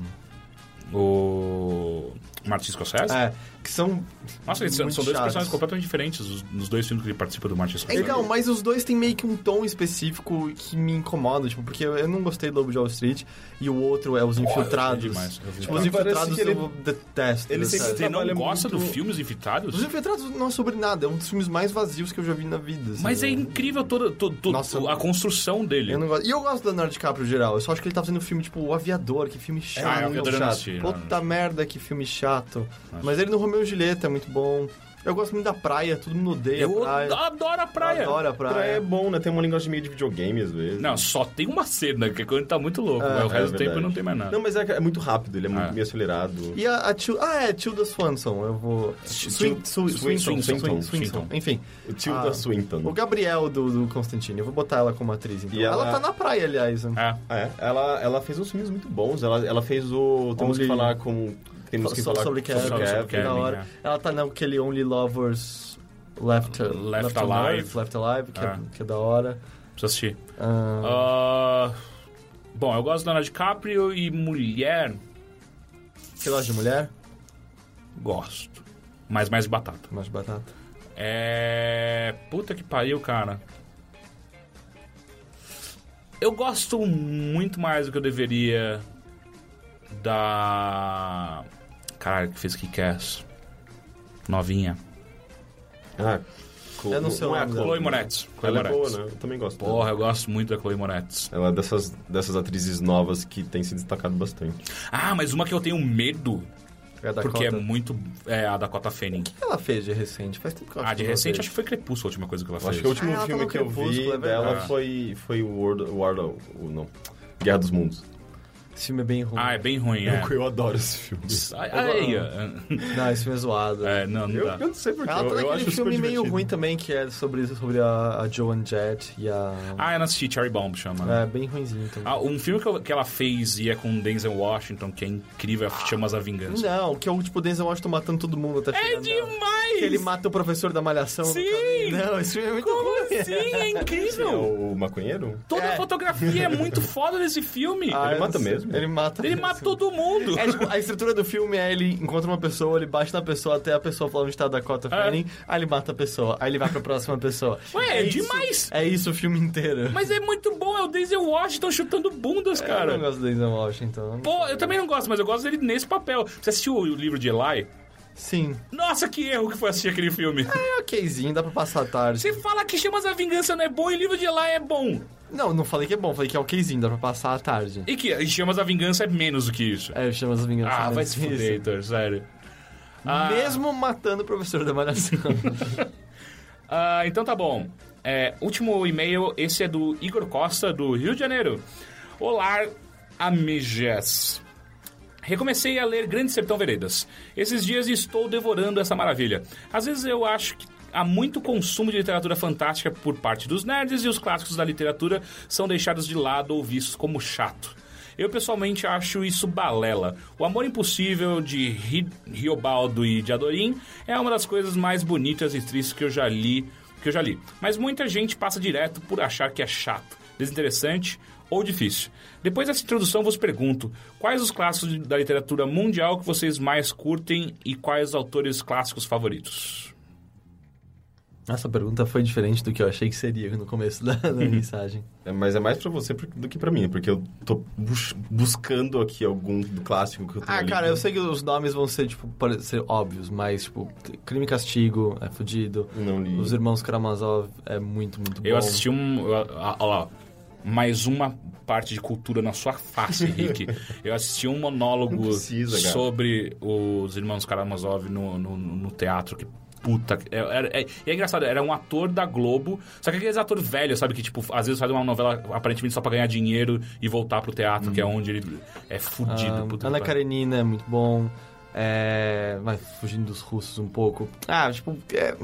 O Martin Scorsese? É, que são. Nossa, eles são, são dois personagens completamente diferentes os- nos dois filmes que ele participa do Martin Scorsese. Então, mas os dois têm meio que um tom específico que me incomoda, tipo, porque eu não gostei do Lobo de Wall Street e o outro é Os Infiltrados. é demais, vi. tipo, Os Infiltrados que ele- eu detesto. ele Você não gosta muito- do filmes infiltrados? Os Infiltrados não é sobre nada, é um dos filmes mais vazios que eu já vi na vida. assim. Mas é incrível toda, toda, toda Nossa, a construção dele. Eu não gosto. E eu gosto do Leonardo DiCaprio em geral. Eu só acho que ele tá fazendo filme tipo O Aviador, que filme Ah, chato. muito adoro chato. assistir. Puta merda, que filme chato. Mas ele no Romeu e Julieta é muito bom. Eu gosto muito da praia, todo mundo odeia Eu a praia. adoro a praia. Eu adoro a praia. Praia é bom, né? Tem uma linguagem meio de videogame às vezes. Não, só tem uma cena, que é quando ele tá muito louco. mas o é resto do tempo não tem mais nada. Não, mas é, é muito rápido, ele é muito Ah. meio acelerado. E a, a Til- Ah, é, Tilda Swanson. Eu vou... Swin- Sw- Swinton, Swinton, Swinton, Swinton. Enfim. O tio Ah, Swinton. O Gabriel do, do Constantine. Eu vou botar ela como atriz, então. E ela... ela- tá na praia, aliás. né? É. É, ela, ela fez uns filmes muito bons. Ela, ela fez o. Temos que falar com. Temos que Só falar sobre Kevin, sobre que Kevin, da hora. é. Ela tá naquele Only Lovers Left, Left on Alive. Earth, Left Alive, que, é. É. que é da hora. Precisa assistir. Ah, Ah, bom, eu gosto de Leonardo DiCaprio e mulher, que loja de mulher? gosto. Mas mais batata. Mais batata. É. Puta que pariu, cara. Eu gosto muito mais do que eu deveria da. Caralho, que fez Kick-Ass. Novinha. Ah, Eu não sei o é a nome Chloe. Chloe Moretz. Chloe Ela é boa, né? Eu também gosto. Porra, eu gosto muito da Chloe Moretz. Ela é dessas, dessas atrizes novas que tem se destacado bastante. Ah, mas uma que eu tenho medo, É a Dakota. porque é muito. É a Dakota Fanning. O que ela fez de recente? Faz tempo que eu acho Ah, de recente acho que foi Crepúsculo a última coisa que ela Eu fez. acho que o último Ah, ela filme que eu vi é dela verdade. foi, foi o World, World o, não, Guerra dos Mundos. Esse filme é bem ruim. Ah, é bem ruim, é. Eu, eu adoro esse filme. Ai, ai, Não, esse filme é zoado. é, não, não Eu, dá. eu não sei porque, Ela eu, tá eu naquele filme meio ruim também, que é sobre, sobre a, a Joan Jett e a... Ah, eu não assisti, Cherry Bomb chama. né? É, bem ruimzinho também. Ah, um filme que, eu- que ela fez e é com Denzel Washington, que é incrível, é Chamas a Vingança. Não, que é o tipo Denzel Washington matando todo mundo até É chegar nela. demais! Que ele mata o professor da malhação. Sim! Não, esse filme é muito Como ruim. assim? É Sim, é incrível! o maconheiro? Toda É. a fotografia é muito foda desse filme. Ah, Ele mata sei. Mesmo? Ele mata ele mata todo mundo. É, tipo, a estrutura do filme é ele encontra uma pessoa, ele bate na pessoa até a pessoa falar onde tá a Dakota É. Fanning, aí ele mata a pessoa, aí ele vai pra próxima pessoa. Ué, é isso- demais! É isso o filme inteiro. Mas é muito bom, é o Denzel Washington chutando bundas, eu cara. não gosto do Denzel Washington. Pô, eu também não gosto, mas eu gosto dele nesse papel. Você assistiu o livro de Eli? Sim. Nossa, que erro que foi assistir aquele filme. É okzinho, dá pra passar a tarde. Você fala que Chamas a Vingança não é bom e o livro de Eli é bom. Não, não falei que é bom, falei que é okzinho, dá pra passar a tarde. E que Chamas a Vingança é menos do que isso. É, chama as vinganças. Ah, né? vai se fuder. Heitor, sério. Ah, Mesmo matando o professor da malhação. ah, então tá bom. É, último e-mail, esse é do Igor Costa, do Rio de Janeiro. Olá, amigas. Recomecei a ler Grande Sertão Veredas. Esses dias estou devorando essa maravilha. Às vezes eu acho que há muito consumo de literatura fantástica por parte dos nerds e os clássicos da literatura são deixados de lado ou vistos como chato. Eu pessoalmente acho isso balela. O Amor Impossível de Ri- Riobaldo e de Adorim é uma das coisas mais bonitas e tristes que eu já li, que eu já li. Mas muita gente passa direto por achar que é chato, desinteressante ou difícil. Depois dessa introdução, vos pergunto: quais os clássicos da literatura mundial que vocês mais curtem e quais os autores clássicos favoritos? Essa pergunta foi diferente do que eu achei que seria no começo da, da mensagem. É, mas é mais pra você do que pra mim, porque eu tô bus- buscando aqui algum do clássico que eu tenho Ah, ali. cara, eu sei que os nomes vão ser, tipo, parecer óbvios, mas, tipo, Crime e Castigo é fudido. Não li. Os Irmãos Karamazov é muito, muito bom. Eu assisti um. Olha lá. Mais uma parte de cultura na sua face, Rick. Eu assisti um monólogo precisa, sobre os irmãos Karamazov no, no, no teatro. Que puta. É, é, é- e é engraçado, era um ator da Globo, só que aqueles ator velho, sabe? Que, tipo, às vezes faz uma novela aparentemente só pra ganhar dinheiro e voltar pro teatro, que é onde ele é fudido. Ah, Ana. Karenina é muito bom. É... Vai fugindo dos russos um pouco. Ah, tipo... é,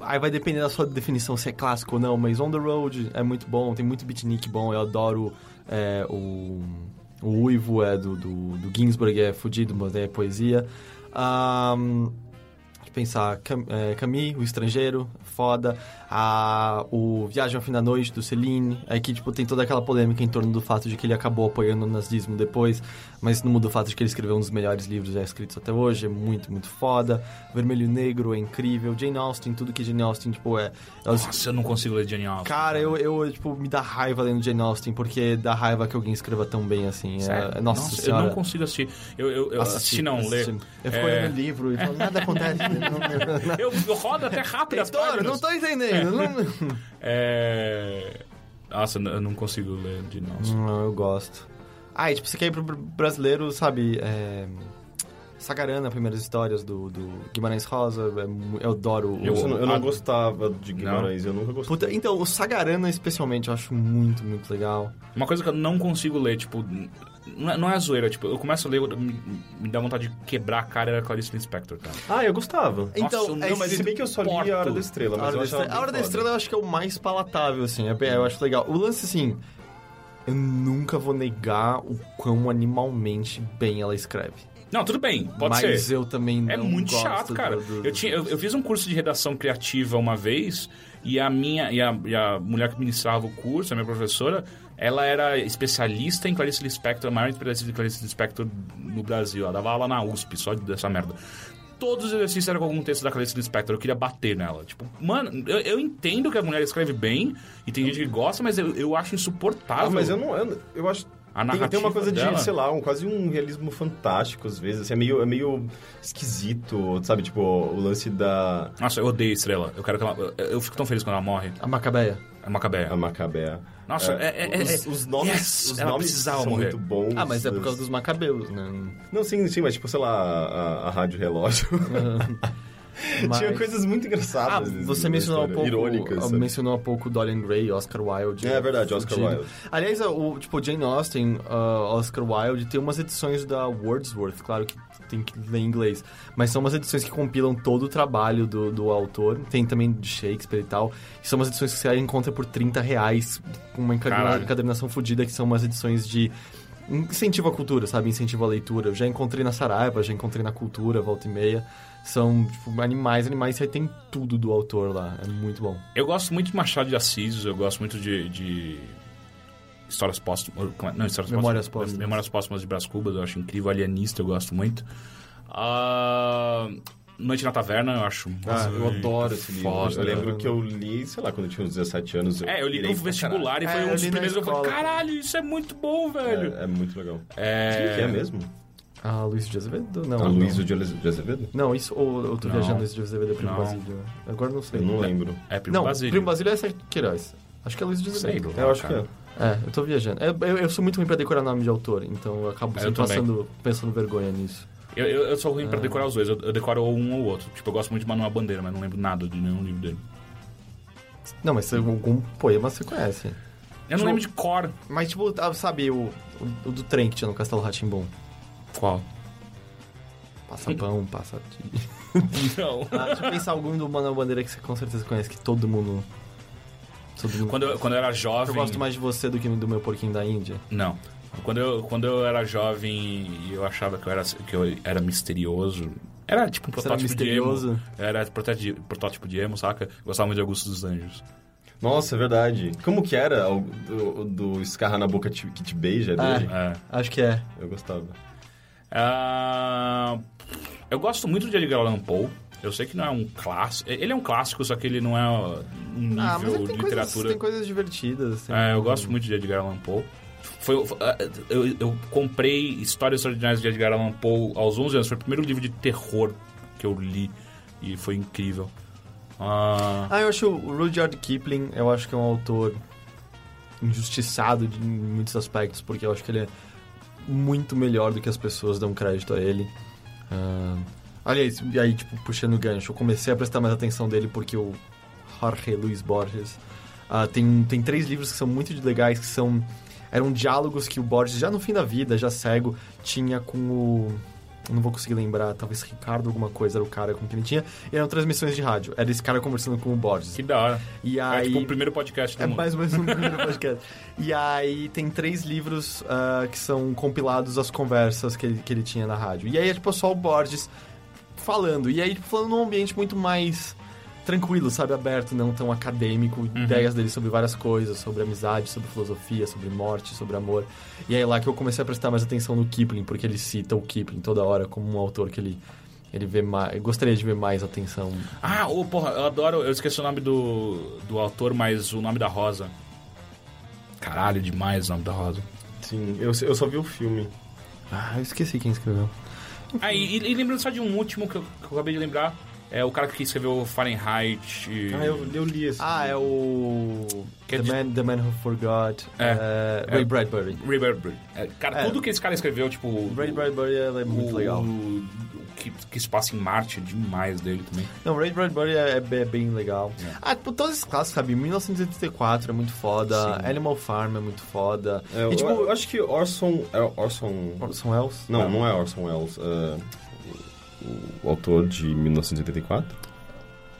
Aí vai depender da sua definição se é clássico ou não, mas On The Road é muito bom, tem muito beatnik bom, eu adoro é, o... O Uivo é do, do, do Ginsberg, é fudido, mas é poesia. Eu pensar, Cam, é, Camille, o estrangeiro, foda. A, o Viagem ao Fim da Noite, do Celine. Aí que, tipo, tem toda aquela polêmica em torno do fato de que ele acabou apoiando o nazismo depois. Mas não muda o fato de que ele escreveu um dos melhores livros já escritos até hoje. É muito, muito foda. Vermelho e Negro é incrível. Jane Austen, tudo que Jane Austen, tipo, é... é os- Nossa, eu não consigo ler Jane Austen. Cara, eu, eu, tipo, me dá raiva lendo Jane Austen, porque dá raiva que alguém escreva tão bem assim. É-? É, nossa, eu senhora. não consigo assistir. Eu, eu, eu assisti, não, assisti. ler. Eu fico É, olhando o livro e falo, nada acontece. não, eu, eu rodo até rápido as páginas. não tô entendendo. Não... É... Nossa, eu não consigo ler de nossa. Não, eu gosto. Ah, e tipo, você quer ir pro br- brasileiro, sabe? É... Sagarana, primeiras histórias do, do Guimarães Rosa, é eu adoro o... Eu, não, eu não gostava de Guimarães, eu nunca gostei. Puta, então, o Sagarana especialmente eu acho muito, muito legal. Uma coisa que eu não consigo ler, tipo... Não é, não é zoeira, tipo, eu começo a ler, eu- me, me dá vontade de quebrar a cara era Clarice Lispector, cara. Ah, eu gostava. Então, eu é Não, mas se bem que eu só li a Hora da Estrela, A mas Hora, eu da Estrela, a Hora da. Estrela eu acho que é o mais palatável, assim. é- eu acho legal. O lance, assim, eu nunca vou negar o quão animalmente bem ela escreve. Não, tudo bem, pode mas ser. eu também não É muito chato, cara. do- do- Eu, tinha, eu, eu fiz um curso de redação criativa uma vez e a minha e a, e a mulher que ministrava o curso, a minha professora, ela era especialista em Clarice Lispector, a maior especialista em Clarice Lispector no Brasil. Ela dava aula na USP, só dessa merda. Todos os exercícios eram com algum texto da Clarice Lispector. Eu queria bater nela. Tipo, mano, eu, eu entendo que a mulher escreve bem e tem gente que gosta, mas eu, eu acho insuportável. Ah, mas eu não. Eu, eu acho. A tem, tem uma coisa dela. de, sei lá, um, quase um realismo fantástico às vezes. assim, é, meio, é meio esquisito, sabe? Tipo, o lance da. Nossa, eu odeio Estrela. Eu quero que ela. Eu, eu fico tão feliz quando ela morre. A Macabeia. É Macabea. A Macabea. Nossa, é- é- os, é- os nomes, yes, os nomes são morrer. muito bons. Ah, mas é por causa dos macabeus, né? Não, sim, sim, mas tipo, sei lá, a, a Rádio Relógio. Mas- Tinha coisas muito Ah, engraçadas. você na mencionou há pouco, Irônicas. ah, sabe? mencionou há pouco Dorian Gray, Oscar Wilde. É verdade, Oscar. Wilde. Aliás, o tipo Jane Austen, ah, Oscar Wilde tem umas edições da Wordsworth, claro que tem que ler em inglês, mas são umas edições que compilam todo o trabalho do, do autor. Tem também de Shakespeare e tal. E são umas edições que você encontra por 30 reais com uma encadena- encadernação fodida, que são umas edições de incentivo à cultura, sabe? Incentivo à leitura. Eu já encontrei na Saraiva, já encontrei na Cultura, volta e meia. São, tipo, animais, animais, você tem tudo do autor lá. É muito bom. Eu gosto muito de Machado de Assis, eu gosto muito de. de Histórias póstumas. é? Não, histórias Memórias póstumas. póstumas. Memórias póstumas de Brás Cubas, eu acho incrível. Alienista, eu gosto muito. Ah, Noite na Taverna, eu acho. Ah, eu adoro esse livro. foda. eu lembro que eu li, sei lá, quando eu tinha uns 17 anos. É, eu li pra vestibular e É, foi eu um dos na primeiros que eu falei: caralho, isso é muito bom, velho. É, é muito legal. É. Quem que é mesmo? Ah, Luiz de Azevedo? Não. a não. Luísa de Azevedo? Não, isso, ou eu tô Não. viajando Luiz de Azevedo é Primo Não. Basílio. Agora não sei. Eu não lembro. É Primo Não, Basílio. Primo Basílio é Sérgio Queiroz. Acho que é Luiz de Sei Azevedo. lá. Eu acho cara. que é. É, eu tô viajando. É, Eu, eu sou muito ruim pra decorar nome de autor, então eu acabo É, sempre eu passando, pensando vergonha nisso. Eu, eu, eu sou ruim Ah. pra decorar os dois, eu, eu decoro um ou outro. Tipo, eu gosto muito de Manuel Bandeira, mas não lembro nada de nenhum livro dele. Não, mas algum poema você conhece. Eu Tipo- não lembro de cor. Mas, tipo, ah, sabe, o, o, o do trem que tinha no Castelo Ratimbom. Qual? Passa pão, passa... Não. Ah, deixa eu pensar algum do Manuel Bandeira que você com certeza conhece, que todo mundo... Todo mundo... Quando eu, quando eu era jovem. Eu gosto mais de você do que do meu porquinho da Índia. Não. Quando eu, quando eu era jovem e eu achava que eu era, que eu era misterioso. Era tipo um Você era protótipo de misterioso? emo. Era protótipo de, protótipo de emo, saca? Eu gostava muito de Augusto dos Anjos. Nossa, é verdade. Como que era o do, do escarra na boca te- que te beija Ah. dele? É. Acho que é. Eu gostava. Ah, eu gosto muito de Edgar Allan Poe. Eu sei que não é um clássico. Ele é um clássico, só que ele não é um nível Ah, mas de tem coisas, literatura. tem coisas divertidas. tem- É, eu gosto muito de Edgar Allan Poe. Foi, ah, eu, eu comprei Histórias Extraordinárias de Edgar Allan Poe aos 11 anos. Foi o primeiro livro de terror que eu li e foi incrível. Ah, Ah, eu acho o Rudyard Kipling, eu acho que é um autor injustiçado de- em muitos aspectos, porque eu acho que ele é muito melhor do que as pessoas dão crédito a ele. Ah, aliás, e aí, tipo, puxando o gancho, eu comecei a prestar mais atenção dele porque o Jorge Luis Borges ah, tem, tem três livros que são muito legais, que são... Eram diálogos que o Borges, já no fim da vida, já cego, tinha com o... Não vou conseguir lembrar, talvez Ricardo alguma coisa era o cara com quem ele tinha. E eram transmissões de rádio. Era esse cara conversando com o Borges. que da hora. E É aí... tipo o primeiro podcast do É mundo. mais ou menos um primeiro podcast. E aí tem três livros ah, que são compilados as conversas que ele, que ele tinha na rádio. E aí é tipo só o Borges falando. E aí tipo, falando num ambiente muito mais tranquilo, sabe? Aberto, não tão acadêmico. Ideias dele sobre várias coisas, sobre amizade, sobre filosofia, sobre morte, sobre amor. E aí é lá que eu comecei a prestar mais atenção no Kipling, porque ele cita o Kipling toda hora como um autor que ele... Ele vê mais... eu Gostaria de ver mais atenção. Ah, ô, porra, eu adoro. Eu esqueci o nome do, do autor, mas o nome da Rosa. Caralho, demais o nome da Rosa. Sim, eu, eu só vi o filme. Ah, eu esqueci quem escreveu. Ah, e, e lembrando só de um último que eu, que eu acabei de lembrar. É o cara que escreveu Fahrenheit. e- Ah, eu, eu li esse. Ah, é o. Que The, de- Man, The Man Who Forgot. É. É, Ray É. Bradbury. River Bridge. É, cara, É. tudo que esse cara escreveu, tipo. Ray Bradbury é muito o- legal. o que, que se passa em Marte, é demais dele também. Não, Ray Bradbury é, é bem- legal. É. Ah, tipo, todos esses clássicos, sabe? 1984 é muito foda. Sim. Animal Farm é muito foda. É, eu, e, tipo, eu acho que Orson... É Orson... Orson Welles? Não, não é Orson Welles. é, o, o autor de 1984?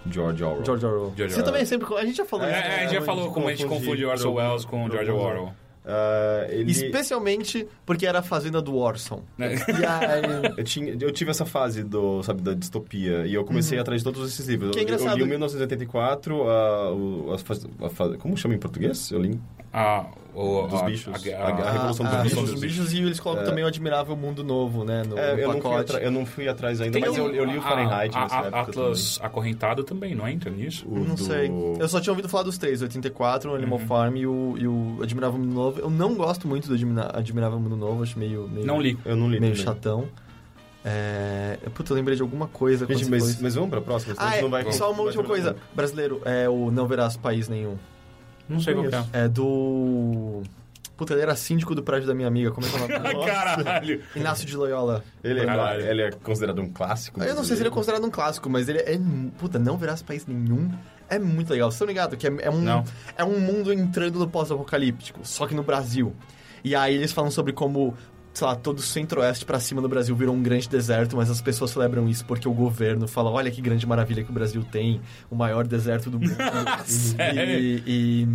George Orwell. George Orwell. George Você Orwell. também sempre... A gente já falou É, isso. é, a gente né? já falou como a gente confunde Orson Welles com George Orwell. Ah, ele... Especialmente porque era a fazenda do Orson. E aí... Eu, tinha, eu tive essa fase do, sabe, da distopia e eu comecei atrás de todos esses livros. Uhum. Que é Eu- eu, engraçado. li o 1984, a, o, a faz- a faz- como chama em português? Eu li Ah, o, Dos a, bichos. A, A- a Revolução a, dos a Bichos. Dos Bichos e eles colocam É. também o Admirável Mundo Novo, né? No, É, no eu, não atra- eu não fui atrás ainda, Tem mas eu, eu li o Fahrenheit a, nessa a, época Atlas acorrentado também, não entra nisso? também. O Não do- sei. Eu só tinha ouvido falar dos três, o 84, o Animal Uhum. Farm e o, e o Admirável Mundo Novo. Eu não gosto muito do Admirável Mundo Novo, acho meio, meio, Não li. Eu não li meio também. chatão. É... Puta, eu lembrei de alguma coisa. Gente, você mas, mas vamos pra próxima, Ah, gente é, não vai... só uma última coisa. Brasileiro, é o Não Verás País Nenhum. Não sei qual é. É do... Puta, ele era síndico do prédio da minha amiga, como é que é o nome? dele? Caralho! Inácio de Loyola. Ele, é, ele é considerado um clássico. Eu não sei se ele é considerado um clássico, mas ele é. Puta, não verás país nenhum. É muito legal. Vocês estão ligados que é, é um, Não. é um mundo entrando no pós-apocalíptico, só que no Brasil. E aí eles falam sobre como, sei lá, todo o centro-oeste pra cima do Brasil virou um grande deserto, mas as pessoas celebram isso porque o governo fala: olha que grande maravilha que o Brasil tem, o maior deserto do mundo. Sério? e, e,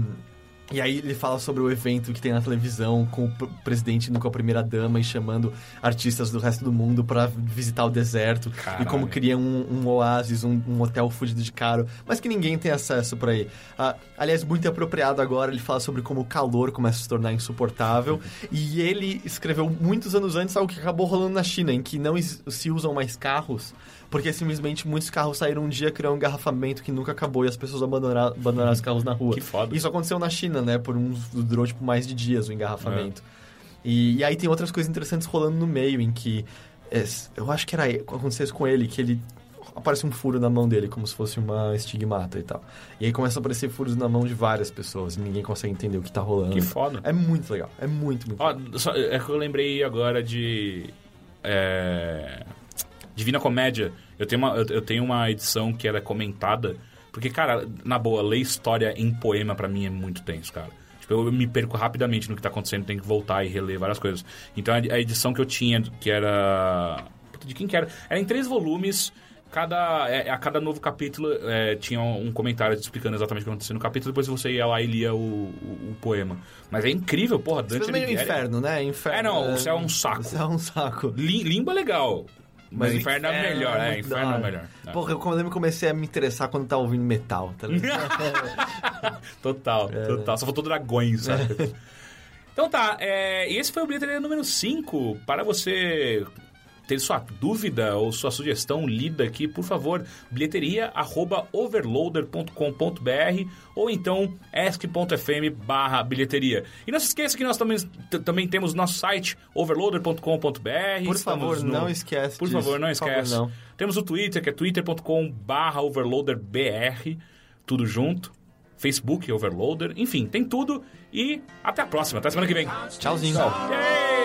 e aí ele fala sobre o evento que tem na televisão, com o pr- presidente indo com a primeira dama e chamando artistas do resto do mundo pra visitar o deserto. Caralho. E como cria um, um oásis, um, um hotel fudido de caro, mas que ninguém tem acesso pra ir. Ah, aliás, muito apropriado agora, ele fala sobre como o calor começa a se tornar insuportável. e ele escreveu muitos anos antes algo que acabou rolando na China, em que não se usam mais carros, porque simplesmente muitos carros saíram um dia, criando um engarrafamento que nunca acabou e as pessoas abandonaram, abandonaram os carros na rua. Que foda. Isso aconteceu na China, né? Por um. Durou tipo mais de dias o engarrafamento. É. E, e aí tem outras coisas interessantes rolando no meio, em que. é, eu acho que era aconteceu isso com ele, que ele. Aparece um furo na mão dele, como se fosse uma estigmata e tal. E aí começa a aparecer furos na mão de várias pessoas e ninguém consegue entender o que tá rolando. Que foda. É muito legal. É muito, muito Ó, legal. só- é que eu lembrei agora de. é, Divina Comédia. Eu tenho, uma, eu, eu tenho uma edição que era comentada. Porque, cara, na boa, ler história em poema pra mim é muito tenso, cara. Tipo, eu me perco rapidamente no que tá acontecendo, tenho que voltar e reler várias coisas. Então a edição que eu tinha, que era. Puta, De quem que era? Era em três volumes. Cada, é, a cada novo capítulo é, tinha um comentário explicando exatamente o que acontecia no capítulo, depois você ia lá e lia o, o- o poema. Mas é incrível, porra, Isso Dante fez meio Alighieri- inferno, né? Inferno. É, não, o céu é um saco. O céu é um saco. Li- Limbo é legal. Mas, o inferno, é melhor, é, inferno é melhor. É. Porra, eu quando eu me comecei a me interessar quando tava ouvindo metal, tá ligado? Total, É. total. Só faltou dragões, sabe? então tá, é, e esse foi o bilheteria número 5. Para você ter sua dúvida ou sua sugestão lida aqui, por favor, bilheteria.overloader.com.br ou então ask.fm barra bilheteria. E não se esqueça que nós também, também temos nosso site overloader.com.br. Por favor, no- não esquece Por disso. favor, não Por favor, esquece. não. Temos o Twitter, que é twitter.com barra overloaderbr, tudo junto. Facebook, Overloader, enfim, tem tudo. E até a próxima, até semana que vem. Tchauzinho. Yay!